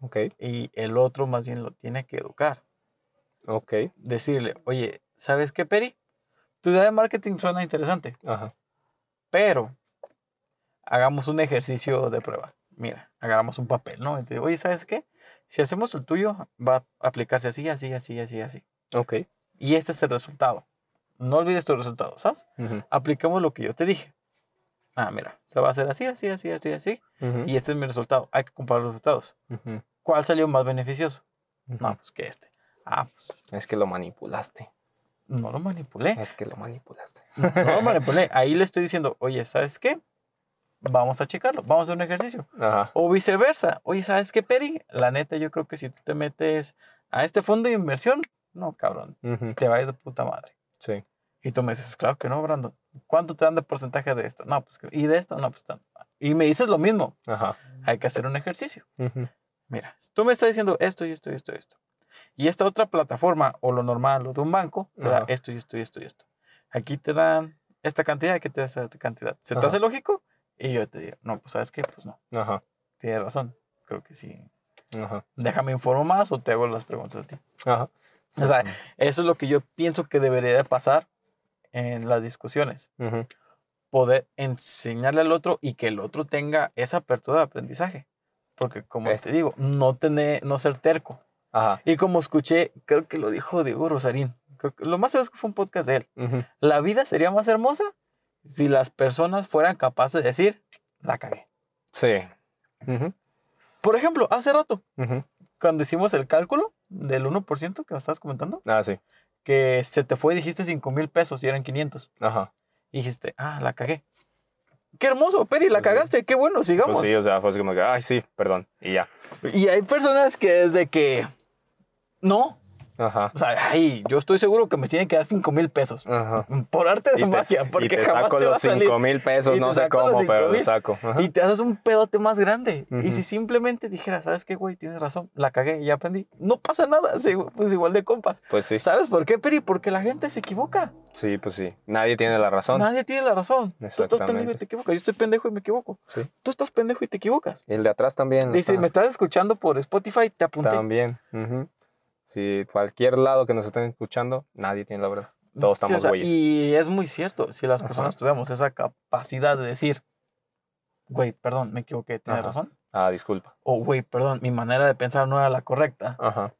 Ok. Y el otro más bien lo tiene que educar. Ok. Decirle, oye, ¿sabes qué, Peri? Tu idea de marketing suena interesante. Ajá. Pero hagamos un ejercicio de prueba. Mira, agarramos un papel, ¿no? Oye, ¿sabes qué? Si hacemos el tuyo, va a aplicarse así, así, así, así, así. Ok. Y este es el resultado. No olvides tu resultado, ¿sabes? Aplicamos lo que yo te dije ah, mira, se va a hacer así, así, así, así, así, y este es mi resultado. Hay que comparar los resultados. ¿Cuál salió más beneficioso? No, pues que este. Ah, pues. Es que lo manipulaste. No lo manipulé. Es que lo manipulaste. No, lo manipulé. Ahí le estoy diciendo, oye, ¿sabes qué? Vamos a checarlo, vamos a hacer un ejercicio. O viceversa. Oye, ¿sabes qué, Peri? La neta, yo creo que si tú te metes a este fondo de inversión, no, cabrón, te va a ir de puta madre. Sí. Y tú me dices, claro que no, Brandon. ¿Cuánto te dan de porcentaje de esto? No, pues, ¿y de esto? No, pues tanto. Y me dices lo mismo. Ajá. Hay que hacer un ejercicio. Mira, tú me estás diciendo esto y esto y esto y esto. Y esta otra plataforma, o lo normal, o de un banco, te da esto y esto y esto y esto. Aquí te dan esta cantidad, aquí te da esta cantidad. ¿Se te hace lógico? Y yo te digo, no, pues ¿sabes qué? Pues no. Ajá. Tienes razón. Creo que sí. Ajá. Déjame informar más o te hago las preguntas a ti. Ajá. O sea, eso es lo que yo pienso que debería de pasar en las discusiones. Poder enseñarle al otro y que el otro tenga esa apertura de aprendizaje. Porque como te digo, no tener, no ser terco. Y como escuché, creo que lo dijo Diego Rosarín. Creo que lo más seguro es que fue un podcast de él. La vida sería más hermosa si las personas fueran capaces de decir, la cagué. Sí. Por ejemplo, hace rato, cuando hicimos el cálculo del 1% que me estabas comentando. Ah, sí que se te fue y dijiste 5 mil pesos y eran 500. Ajá. Y dijiste, ah, la cagué. Qué hermoso, Peri, la pues cagaste, qué bueno, sigamos. Pues sí, o sea, fue como que, ay, sí, perdón, y ya. Y hay personas que desde que No. Ajá. O sea, ay, yo estoy seguro que me tienen que dar 5 mil pesos. Ajá. Por arte de magia. Porque y te saco los 5 mil pesos, no sé cómo, pero lo saco. Y te haces un pedote más grande. Y si simplemente dijera, ¿sabes qué, güey? Tienes razón, la cagué y ya aprendí. No pasa nada, pues igual de compas. Pues sí. ¿Sabes por qué, Peri? Porque la gente se equivoca. Sí, pues sí. Nadie tiene la razón. Nadie tiene la razón. Tú estás pendejo y te equivocas. Yo estoy pendejo y me equivoco. Sí. Tú estás pendejo y te equivocas. Y el de atrás también. Dice, me estás escuchando por Spotify, te apunté. También. Si cualquier lado que nos estén escuchando, nadie tiene la verdad. Todos estamos güeyes. Y es muy cierto, si las personas tuviéramos esa capacidad de decir, güey, perdón, me equivoqué, tienes razón. Ah, disculpa. O, güey, perdón, mi manera de pensar no era la correcta. Ajá.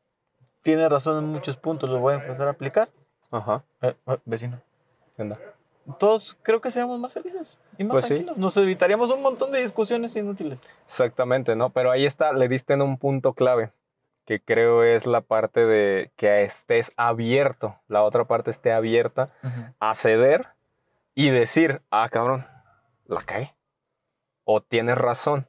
Tienes razón en muchos puntos, lo voy a empezar a aplicar. Ajá. Eh, eh, vecino. ¿Qué Todos creo que seríamos más felices y más pues tranquilos. Nos evitaríamos un montón de discusiones inútiles. Exactamente, ¿no? Pero ahí está, le diste en un punto clave que creo es la parte de que estés abierto, la otra parte esté abierta a ceder y decir, ah, cabrón, la cae O tienes razón.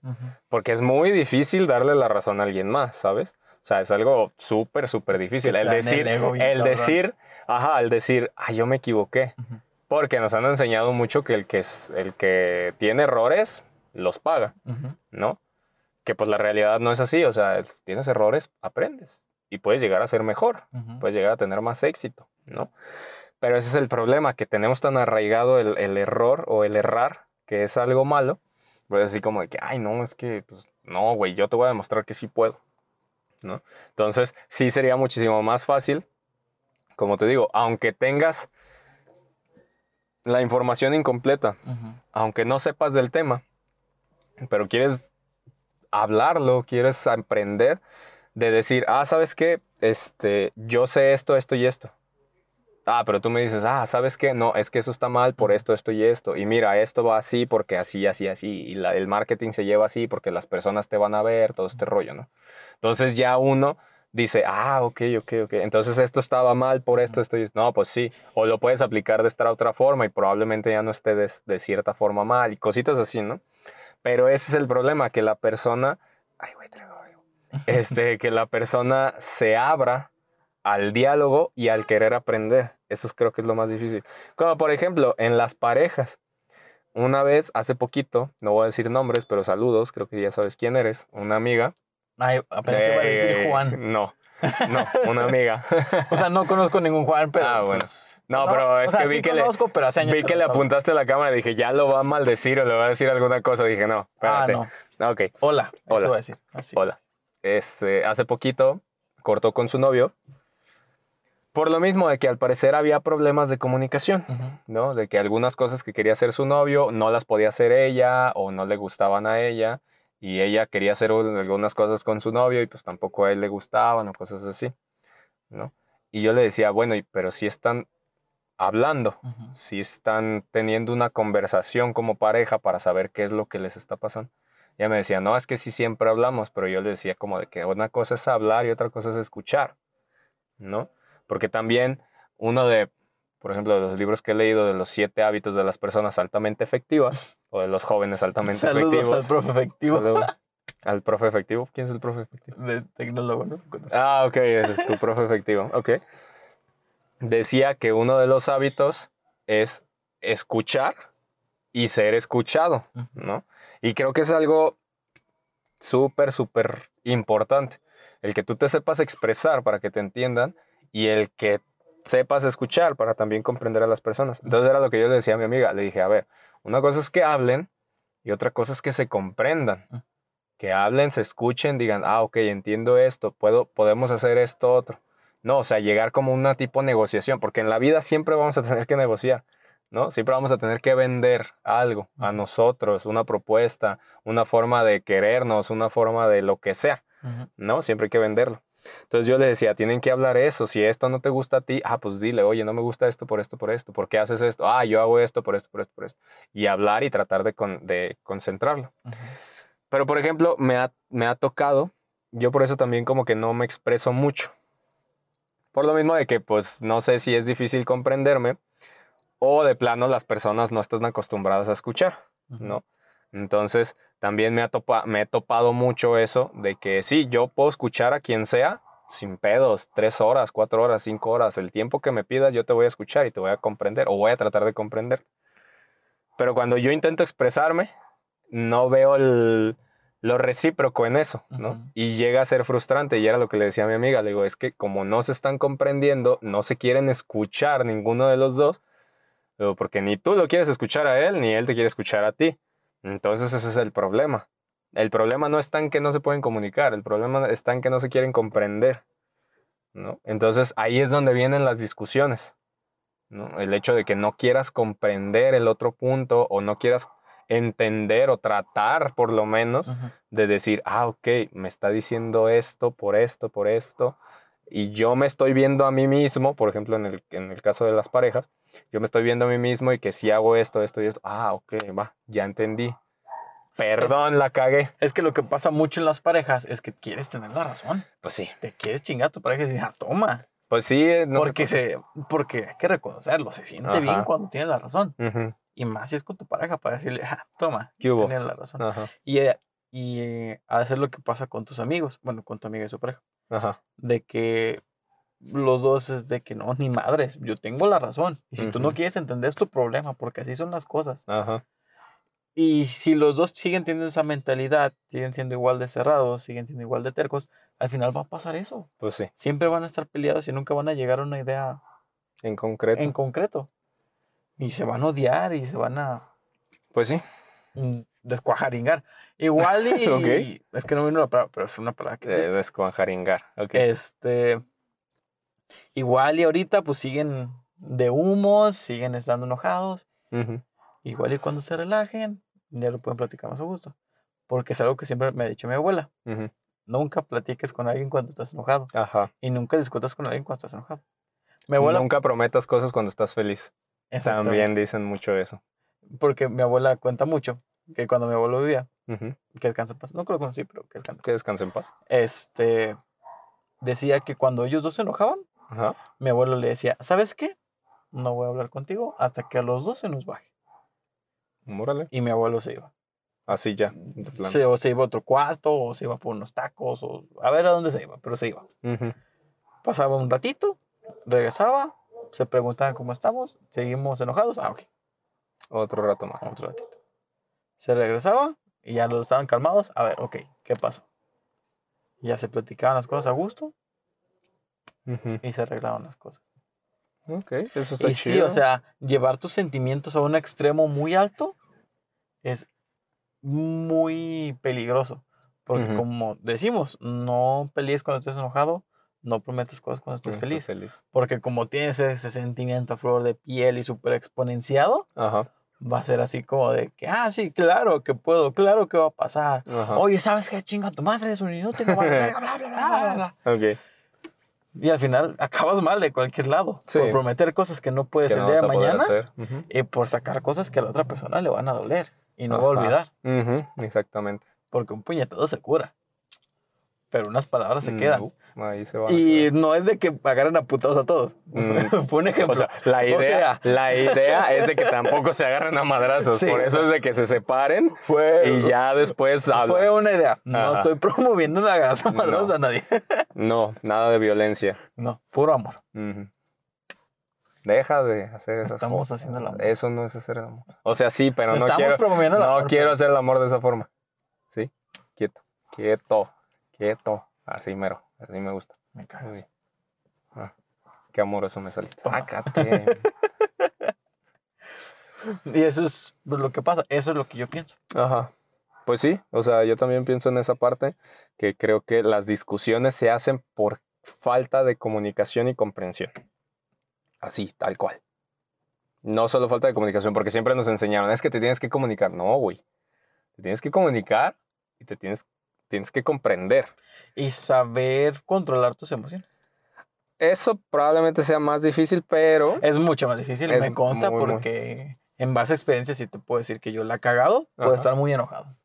Porque es muy difícil darle la razón a alguien más, ¿sabes? O sea, es algo súper, súper difícil. El decir, el, decir, ajá, el decir, ah, yo me equivoqué. Porque nos han enseñado mucho que el que, es, el que tiene errores los paga, ¿no? Que pues la realidad no es así, o sea, tienes errores, aprendes y puedes llegar a ser mejor, puedes llegar a tener más éxito, ¿no? Pero ese es el problema, que tenemos tan arraigado el, error o el errar, que es algo malo, pues así como de que, ay, no, es que, pues, no, güey, yo te voy a demostrar que sí puedo, ¿no? Entonces, sí sería muchísimo más fácil, como te digo, aunque tengas la información incompleta, aunque no sepas del tema, pero quieres hablarlo, quieres aprender de decir, ah, ¿sabes qué? Este, yo sé esto, esto y esto. Ah, pero tú me dices, ah, ¿sabes qué? No, es que eso está mal por esto, esto y esto. Y mira, esto va así porque así, así, así. Y el marketing se lleva así porque las personas te van a ver, todo este rollo, ¿no? Entonces ya uno dice, ah, ok, ok, ok. Entonces esto estaba mal por esto, esto y esto. No, pues sí. O lo puedes aplicar de esta otra forma y probablemente ya no esté de, de cierta forma mal y cositas así, ¿no? Pero ese es el problema, que la persona, ay, güey, traigo algo. Este, que la persona se abra al diálogo y al querer aprender. Eso creo que es lo más difícil. Como por ejemplo, en las parejas. Una vez, hace poquito, no voy a decir nombres, pero saludos, creo que ya sabes quién eres, una amiga. Ay, apenas iba a decir Juan. No, no, una amiga. o sea, no conozco ningún Juan, pero. Ah, bueno. No, pero es que vi que, le, vi que le apuntaste a la cámara y dije, ya lo va a maldecir o le va a decir alguna cosa. Dije, no, espérate. Ah, no. Ok. Hola. Hola. Eso a decir. Hola. Este, hace poquito cortó con su novio. Por lo mismo de que al parecer había problemas de comunicación, ¿no? De que algunas cosas que quería hacer su novio no las podía hacer ella o no le gustaban a ella y ella quería hacer algunas cosas con su novio y pues tampoco a él le gustaban o cosas así, ¿no? Y yo le decía, bueno, pero si están hablando, si están teniendo una conversación como pareja para saber qué es lo que les está pasando. Ella me decía, no, es que sí siempre hablamos, pero yo le decía como de que una cosa es hablar y otra cosa es escuchar, ¿no? Porque también uno de, por ejemplo, de los libros que he leído de los siete hábitos de las personas altamente efectivas, o de los jóvenes altamente efectivos. al profe efectivo. al profe efectivo. ¿Quién es el profe efectivo? De tecnólogo, ¿no? Ah, ok, es tu profe efectivo. Ok decía que uno de los hábitos es escuchar y ser escuchado, ¿no? Y creo que es algo súper, súper importante. El que tú te sepas expresar para que te entiendan y el que sepas escuchar para también comprender a las personas. Entonces era lo que yo le decía a mi amiga. Le dije, a ver, una cosa es que hablen y otra cosa es que se comprendan. Que hablen, se escuchen, digan, ah, ok, entiendo esto, puedo, podemos hacer esto otro. No, o sea, llegar como una tipo negociación, porque en la vida siempre vamos a tener que negociar, ¿no? Siempre vamos a tener que vender algo a nosotros, una propuesta, una forma de querernos, una forma de lo que sea, ¿no? Siempre hay que venderlo. Entonces yo le decía, tienen que hablar eso. Si esto no te gusta a ti, ah, pues dile, oye, no me gusta esto por esto, por esto. ¿Por qué haces esto? Ah, yo hago esto por esto, por esto, por esto. Y hablar y tratar de, de concentrarlo. Pero, por ejemplo, me ha, me ha tocado, yo por eso también como que no me expreso mucho. Por lo mismo de que pues no sé si es difícil comprenderme o de plano las personas no están acostumbradas a escuchar, ¿no? Entonces también me, ha me he topado mucho eso de que sí, yo puedo escuchar a quien sea sin pedos, tres horas, cuatro horas, cinco horas, el tiempo que me pidas yo te voy a escuchar y te voy a comprender o voy a tratar de comprender. Pero cuando yo intento expresarme, no veo lo recíproco en eso, ¿no? Y llega a ser frustrante y era lo que le decía a mi amiga, le digo, es que como no se están comprendiendo, no se quieren escuchar ninguno de los dos, porque ni tú lo quieres escuchar a él, ni él te quiere escuchar a ti. Entonces ese es el problema. El problema no está en que no se pueden comunicar, el problema está en que no se quieren comprender. ¿no? Entonces ahí es donde vienen las discusiones. ¿no? El hecho de que no quieras comprender el otro punto o no quieras entender o tratar por lo menos de decir, ah, ok, me está diciendo esto por esto, por esto, y yo me estoy viendo a mí mismo, por ejemplo, en el, en el caso de las parejas, yo me estoy viendo a mí mismo y que si hago esto, esto y esto, ah, ok, va, ya entendí. Perdón, la cagué. Es que lo que pasa mucho en las parejas es que quieres tener la razón. Pues sí. Te quieres chingar a tu pareja y dices, ah, toma. Pues sí. Eh, porque, se, porque hay que reconocerlo, se siente bien cuando tienes la razón. Y más si es con tu pareja para decirle, ah, toma, tienes la razón. Y, y eh, hacer lo que pasa con tus amigos, bueno, con tu amiga y su pareja. De que los dos es de que no, ni madres, yo tengo la razón. Y si tú no quieres entender es tu problema, porque así son las cosas. Ajá. Y si los dos siguen teniendo esa mentalidad, siguen siendo igual de cerrados, siguen siendo igual de tercos, al final va a pasar eso. Pues sí. Siempre van a estar peleados y nunca van a llegar a una idea en concreto. En concreto. Y se van a odiar y se van a. Pues sí. Mm, descuajaringar. Igual y. Es que no vino la palabra, pero es una palabra que existe. Descuajaringar. Este. Igual y ahorita pues siguen de humos, siguen estando enojados. Igual y cuando se relajen, ya lo pueden platicar más a gusto. Porque es algo que siempre me ha dicho mi abuela. Nunca platiques con alguien cuando estás enojado. Ajá. Y nunca discutas con alguien cuando estás enojado. Mi abuela, nunca prometas cosas cuando estás feliz. También dicen mucho eso. Porque mi abuela cuenta mucho que cuando mi abuelo vivía, que descanse en paz. Nunca lo conocí, pero que descanse en paz. Que descanse en paz. Este decía que cuando ellos dos se enojaban, mi abuelo le decía, ¿sabes qué? No voy a hablar contigo hasta que a los dos se nos baje. Y mi abuelo se iba. Así ya. Se, o se iba a otro cuarto, o se iba por unos tacos, o a ver a dónde se iba, pero se iba. Pasaba un ratito, regresaba, se preguntaban cómo estamos, seguimos enojados, ah, ok. Otro rato más. Otro ratito. Se regresaba y ya los estaban calmados, a ver, ok, ¿qué pasó? Ya se platicaban las cosas a gusto y se arreglaban las cosas. Ok, eso está y sí, o sea, llevar tus sentimientos a un extremo muy alto es muy peligroso. Porque como decimos, no pelees cuando estés enojado, no prometas cosas cuando estés feliz. Porque como tienes ese sentimiento a flor de piel y súper exponenciado, va a ser así como de que, ah, sí, claro que puedo, claro que va a pasar. Oye, ¿sabes qué? Chinga tu madre, es un inútil, no va a hacer, bla, bla, bla, bla. Ok. Y al final acabas mal de cualquier lado. Por prometer cosas que no puedes el día de mañana. Y por sacar cosas que a la otra persona le van a doler. Y no va a olvidar. Exactamente. Porque un puñetado se cura pero unas palabras se quedan. y no es de que agarren a putados a todos. Mm. Fue un ejemplo. O sea, la idea, la idea es de que tampoco se agarren a madrazos. Por eso es de que se separen fue, y ya después Fue una idea. No estoy promoviendo la agarrar a madrazos a nadie. no, nada de violencia. No, puro amor. Deja de hacer esas Estamos haciendo el amor. Eso no es hacer el amor. O sea, sí, pero no quiero, no quiero hacer el amor de esa forma. ¿Sí? Quieto. Quieto. Quieto. Así mero. Así me gusta. Me cagas. Ah, qué amoroso me saliste. Pácate. y eso es lo que pasa. Eso es lo que yo pienso. Ajá. Pues sí, o sea, yo también pienso en esa parte, que creo que las discusiones se hacen por falta de comunicación y comprensión. Así, tal cual. No solo falta de comunicación, porque siempre nos enseñaron, es que te tienes que comunicar. No, güey. Te tienes que comunicar y te tienes tienes que comprender. Y saber controlar tus emociones. Eso probablemente sea más difícil, pero... Es mucho más difícil, me consta, porque en base a experiencia sí te puedo decir que yo la he cagado por estar muy enojado.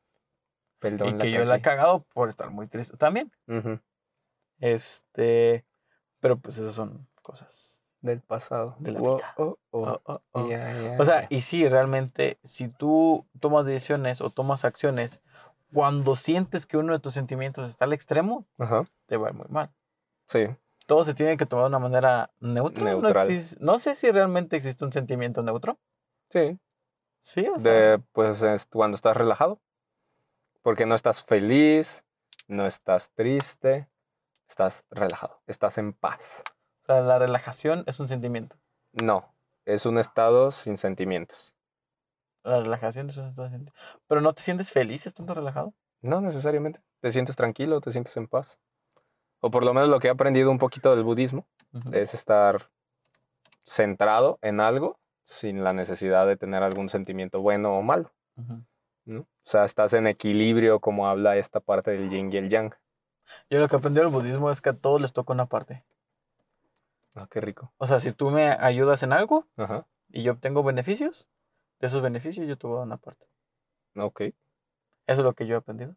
Perdón, y que yo la he cagado por estar muy triste también. Este... Pero pues esas son cosas del pasado. De la vida. Oh, oh, oh. o sea, y sí, realmente, si tú tomas decisiones o tomas acciones cuando sientes que uno de tus sentimientos está al extremo, te va a ir muy mal. Sí. Todo se tiene que tomar de una manera neutra. No, sé si realmente existe un sentimiento neutro. Sí. Sí, o sea, De, pues es cuando estás relajado. Porque no estás feliz, no estás triste, estás relajado, estás en paz. o sea, la relajación es un sentimiento. No, es un estado sin sentimientos. La relajación es un estado de senti- Pero no te sientes feliz estando relajado. No necesariamente. Te sientes tranquilo, te sientes en paz. O por lo menos lo que he aprendido un poquito del budismo es estar centrado en algo sin la necesidad de tener algún sentimiento bueno o malo. O sea, estás en equilibrio como habla esta parte del yin y el yang. Yo lo que aprendí del budismo es que a todos les toca una parte. Ah, qué rico. O sea, si tú me ayudas en algo Ajá. y yo obtengo beneficios, de esos beneficios yo dar una parte. Ok. Eso es lo que yo he aprendido.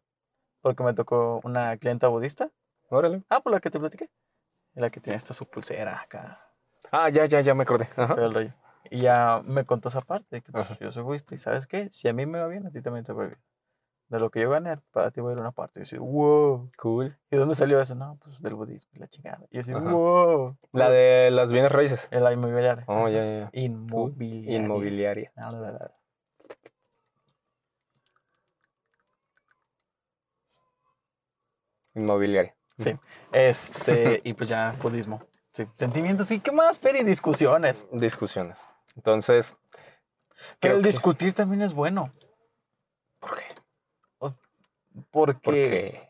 Porque me tocó una clienta budista. Órale. Ah, por la que te platiqué. La que tiene esta su pulsera acá. Ah, ya, ya, ya me acordé. Ajá. todo el rollo. Y ya me contó esa parte, de que pues, yo soy budista y ¿sabes qué? Si a mí me va bien, a ti también te va bien. De lo que yo gane, para ti va a ir una parte. Y yo soy, wow. Cool. ¿Y dónde salió eso? No, pues del budismo, y la chingada. Y yo soy, Ajá. wow. La de las bienes raíces. El inmobiliario. Oh, ya, ya. Inmobiliaria. Ah, la, la, la. Inmobiliaria. Sí. Este, y pues ya, budismo. Sí. Sentimientos y qué más, Peri, discusiones. Discusiones. Entonces, Pero el que- discutir también es bueno. ¿Por qué? Porque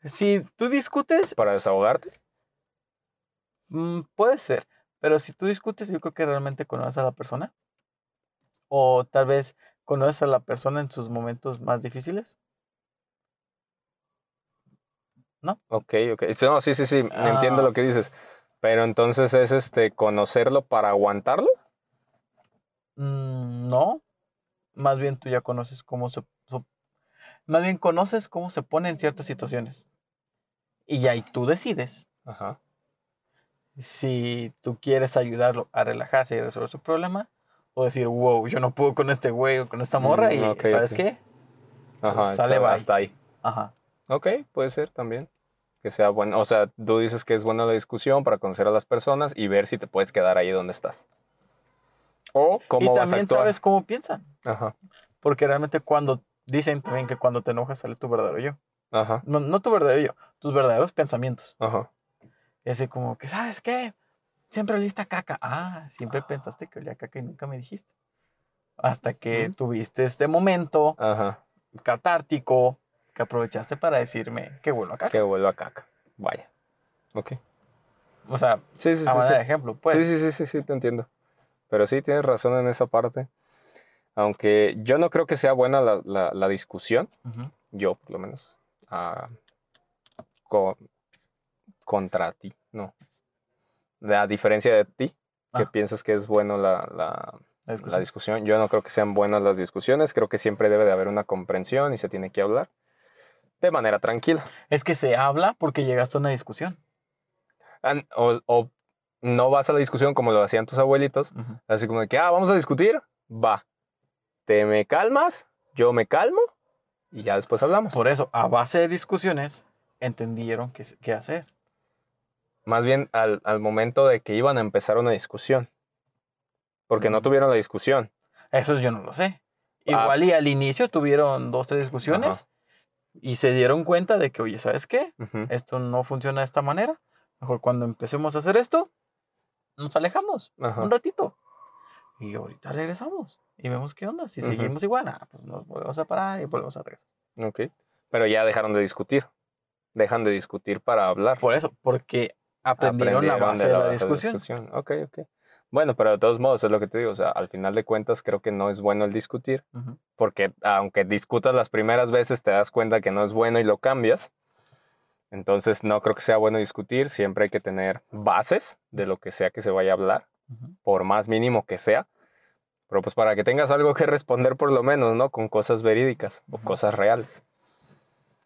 Porque si tú discutes. para desahogarte. Mm, puede ser, pero si tú discutes, yo creo que realmente conoces a la persona. O tal vez conoces a la persona en sus momentos más difíciles. Ok, ok. Sí, No, sí, sí, sí. Entiendo Ah. lo que dices. Pero entonces es este conocerlo para aguantarlo. Mm, no, más bien tú ya conoces cómo se... más bien conoces cómo se pone en ciertas situaciones. Y ahí tú decides Ajá. si tú quieres ayudarlo a relajarse y resolver su problema. O decir, wow, yo no puedo con este güey o con esta morra. Mm, y ok, ¿sabes ok. qué? Ajá. sale, sea, bye. hasta ahí. Ajá. Ok, puede ser también. Que sea bueno. O sea, tú dices que es buena la discusión para conocer a las personas y ver si te puedes quedar ahí donde estás. O cómo y vas a también actuar. sabes cómo piensan. Ajá. Porque realmente cuando dicen también que cuando te enojas sale tu verdadero yo. Ajá. No, no tu verdadero yo, tus verdaderos pensamientos. Ajá. Y así como que, ¿sabes qué? Siempre oliste a caca. Ah, siempre pensaste que olía a caca y nunca me dijiste. Hasta que tuviste este momento Ajá. catártico que aprovechaste para decirme que vuelvo a caca. Que vuelva a caca. Vaya. Ok. O sea, Sí, sí, a sí. manera sí. de ejemplo, pues. Sí, sí, sí, sí, sí, te entiendo. Pero sí, tienes razón en esa parte. Aunque yo no creo que sea buena la, la- la discusión, yo por lo menos, co- contra ti, no. A diferencia de ti, que piensas que es bueno la, la- discusión. discusión, yo no creo que sean buenas las discusiones, creo que siempre debe de haber una comprensión y se tiene que hablar de manera tranquila. Es que se habla porque llegaste a una discusión. O, o no vas a la discusión como lo hacían tus abuelitos. Así como de que, ah, vamos a discutir, va. Te me calmas, yo me calmo y ya después hablamos. Por eso, a base de discusiones, entendieron qué, qué hacer. Más bien al, al momento de que iban a empezar una discusión. Porque no tuvieron la discusión. Eso yo no lo sé. Ah. Igual y al inicio tuvieron dos, tres discusiones Ajá. y se dieron cuenta de que, oye, ¿sabes qué? Esto no funciona de esta manera. Mejor cuando empecemos a hacer esto, nos alejamos Ajá. un ratito. Y ahorita regresamos y vemos qué onda. Si Ujú. seguimos igual, ah, pues nos volvemos a parar y volvemos a regresar. Ok. Pero ya dejaron de discutir. Dejan de discutir para hablar. Por eso, porque aprendieron, la base de la, discusión. Ok, ok. Bueno, pero de todos modos es lo que te digo. O sea, al final de cuentas creo que no es bueno el discutir. Ujú. porque aunque discutas las primeras veces te das cuenta que no es bueno y lo cambias. Entonces no creo que sea bueno discutir, siempre hay que tener bases de lo que sea que se vaya a hablar, Ujú. por más mínimo que sea, pero pues para que tengas algo que responder por lo menos, ¿no? Con cosas verídicas o cosas reales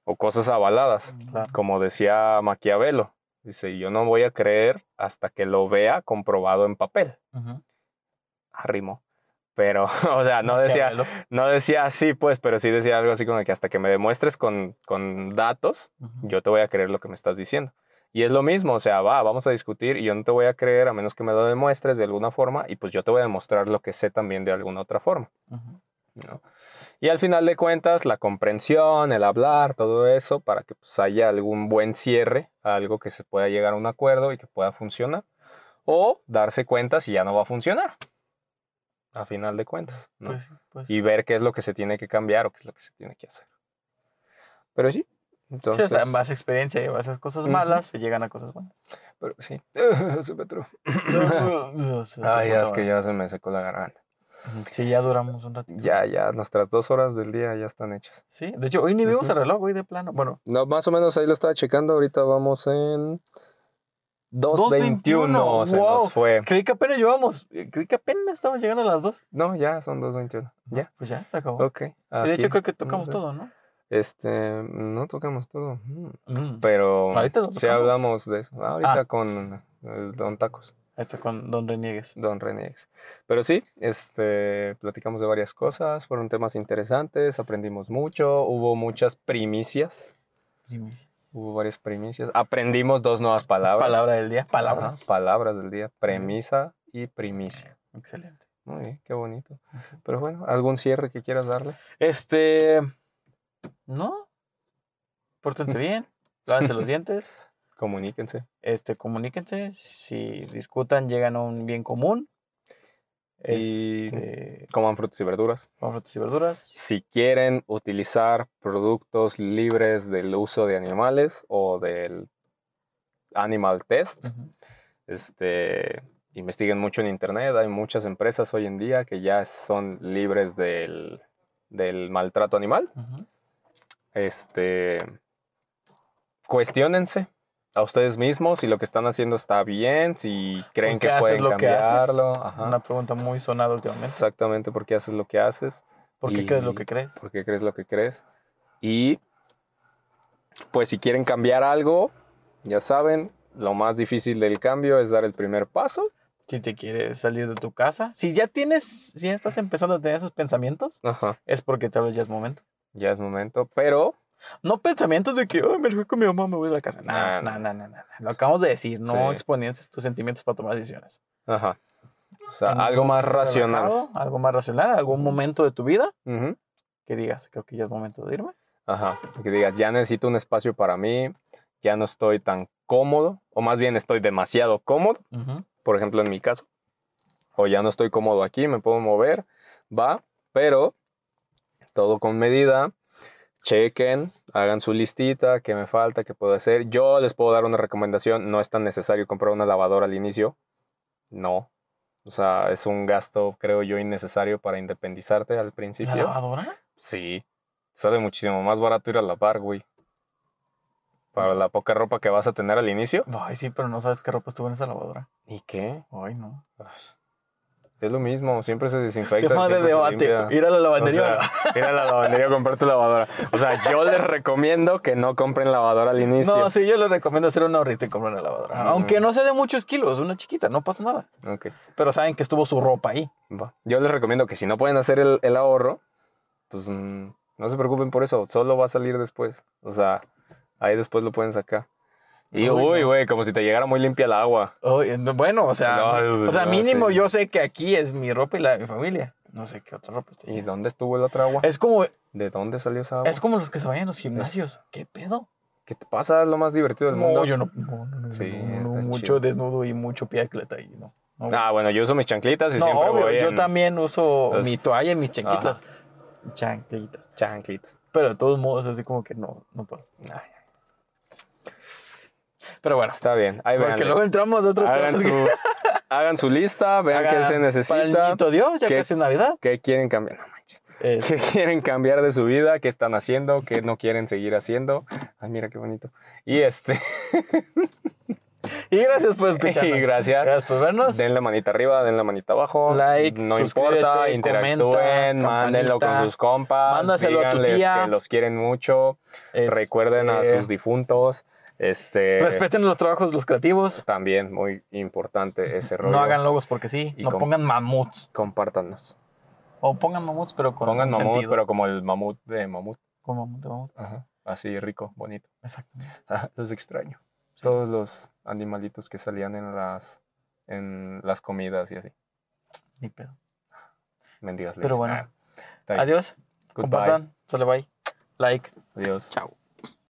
o cosas avaladas, Claro. como decía Maquiavelo. Dice, yo no voy a creer hasta que lo vea comprobado en papel. Ujú. Arrimo. Pero, o sea, no decía, no decía así, pues, pero sí decía algo así como que hasta que me demuestres con, con datos, yo te voy a creer lo que me estás diciendo. Y es lo mismo, o sea, va, vamos a discutir y yo no te voy a creer a menos que me lo demuestres de alguna forma y pues yo te voy a demostrar lo que sé también de alguna otra forma. ¿no? Y al final de cuentas, la comprensión, el hablar, todo eso, para que pues, haya algún buen cierre, algo que se pueda llegar a un acuerdo y que pueda funcionar. O darse cuenta si ya no va a funcionar. A final de cuentas. ¿no? Pues pues Y ver qué es lo que se tiene que cambiar o qué es lo que se tiene que hacer. Pero sí. Sí, Entonces, o sea, en base a experiencia y a cosas malas, se llegan a cosas buenas. pero sí. Se. Ay, Ay, ya es que ya se me secó la garganta. Sí, ya duramos un ratito. Ya, ya, nuestras dos horas del día ya están hechas. Sí, de hecho, hoy ni vimos el reloj, hoy de plano. Bueno, No, más o menos ahí lo estaba checando. Ahorita vamos en 2.21. Se wow. nos fue. creí que apenas llevamos, eh, creí que apenas estamos llegando a las dos. No, ya son 2.21. Ya. Pues ya, se acabó. Ok. Y de hecho, aquí. creo que tocamos todo, ¿no? Este, no tocamos todo. Mm. Mm. Pero Ahorita tocamos. hablamos de eso. Ahorita Ah. con el Don Tacos, Ahí está con Don Reniegues. Don Reniegues. Pero sí, este, platicamos de varias cosas. Fueron temas interesantes. Aprendimos mucho. Hubo muchas primicias. Primicias. Hubo varias primicias. Aprendimos dos nuevas palabras. Palabra del día, palabras. palabras del día. Premisa y primicia. Excelente. Muy bien, qué bonito. Pero bueno, ¿algún cierre que quieras darle? Este. No. Pórtense bien. Lávense los dientes. Comuníquense. Este, comuníquense. Si discutan, llegan a un bien común. Y- Este, Coman frutas y verduras. con frutas y verduras. Si quieren utilizar productos libres del uso de animales o del animal test, este, investiguen mucho en internet. Hay muchas empresas hoy en día que ya son libres del, del maltrato animal. Este, cuestionense a ustedes mismos si lo que están haciendo está bien, si creen ¿Por qué que pueden lo que haces? cambiarlo. Una pregunta muy sonada últimamente. Exactamente, por qué haces lo que haces. ¿Por qué crees lo que crees? por qué crees lo que crees. Y pues si quieren cambiar algo, ya saben, lo más difícil del cambio es dar el primer paso. Si te quieres salir de tu casa. Si ya tienes, si ya estás empezando a tener esos pensamientos, Ajá, es porque tal vez ya es momento. Ya es momento, pero No pensamientos de que, ay, me fui con mi mamá, me voy de la casa. No, no, no. no, no. Lo acabamos de decir, no Sí. exponías tus sentimientos para tomar decisiones. ajá. O sea, En algo más racional. relajado, algo más racional, algún momento de tu vida Ujú, que digas, creo que ya es momento de irme. Ajá, que digas, ya necesito un espacio para mí, ya no estoy tan cómodo, o más bien estoy demasiado cómodo, por ejemplo en mi caso, o ya no estoy cómodo aquí, me puedo mover, va, pero todo con medida, chequen, hagan su listita, qué me falta, qué puedo hacer. Yo les puedo dar una recomendación, no es tan necesario comprar una lavadora al inicio, no. O sea, es un gasto, creo yo, innecesario para independizarte al ¿La principio. lavadora? Sí, sale muchísimo más barato ir a lavar, güey. Para la poca ropa que vas a tener al inicio. Ay, sí, pero no sabes qué ropa estuvo en esa lavadora. ¿Y qué? Ay, no. Es lo mismo, siempre se desinfecta. Tema de debate. Ir a la O lavandería. sea, ir a la lavandería a comprar tu lavadora. O sea, yo les recomiendo que no compren lavadora al inicio. no, sí, yo les recomiendo hacer una ahorita y comprar una lavadora. Aunque no sea de muchos kilos, una chiquita, no pasa nada. Ok, Pero saben que estuvo su ropa ahí. Yo les recomiendo que si no pueden hacer el, el ahorro, pues mm, no se preocupen por eso, solo va a salir después. O sea, ahí después lo pueden sacar. Y Uy, uy, no. güey, como si te llegara muy limpia el agua. No, bueno, o sea, No, o sea, mínimo sí. yo sé que aquí es mi ropa y la de mi familia. No sé qué otra ropa está ¿Y dónde estuvo el otra agua? Es como, ¿De dónde salió esa agua? es como los que se vayan a los gimnasios. ¿Qué pedo? ¿Qué te pasa? Es lo más divertido del mundo. No, yo no. no, Sí, mucho chido. desnudo y mucho pie atleta ahí, no. Ah, bueno, yo uso mis chanclitas y No, siempre obvio, voy yo en también uso Los- mi toalla y mis chanclitas. Chanclitas. chanclitas. Pero de todos modos, así como que no, no puedo. Ay, Pero bueno, está bien, ahí porque vean. luego entramos a otros Hagan temas que- su, hagan su lista, vean qué Haga se necesita, Dios, ya ¿Qué? casi es Navidad. qué quieren cambiar. No manches. Es- ¿Qué quieren cambiar de su vida? ¿Qué están haciendo? ¿Qué no quieren seguir haciendo? Ay, mira qué bonito. Y este, Y gracias por escucharnos. y gracias. Gracias por vernos. Denle manita arriba, denle manita abajo. Like, no importa, interactúen, mándenlo con sus compas. Mándaselo a tu díganles tía. que los quieren mucho. Este, Recuerden a sus difuntos. Este, Respeten los trabajos de los creativos. también muy importante ese rollo. No hagan logos porque sí. Y no pongan mamuts. Compártanos. O pongan mamuts, pero con Pongan un mamut, sentido. pero como el mamut de mamut. Con mamut de mamut. Ajá. Así rico, bonito. Exactamente. Los extraño. Todos los animalitos que salían en las, en las comidas y así. Ni pedo. Mendigas Pero bueno. Ah. Adiós. Goodbye. Compartan. Sale bye. Like. Adiós. Chao.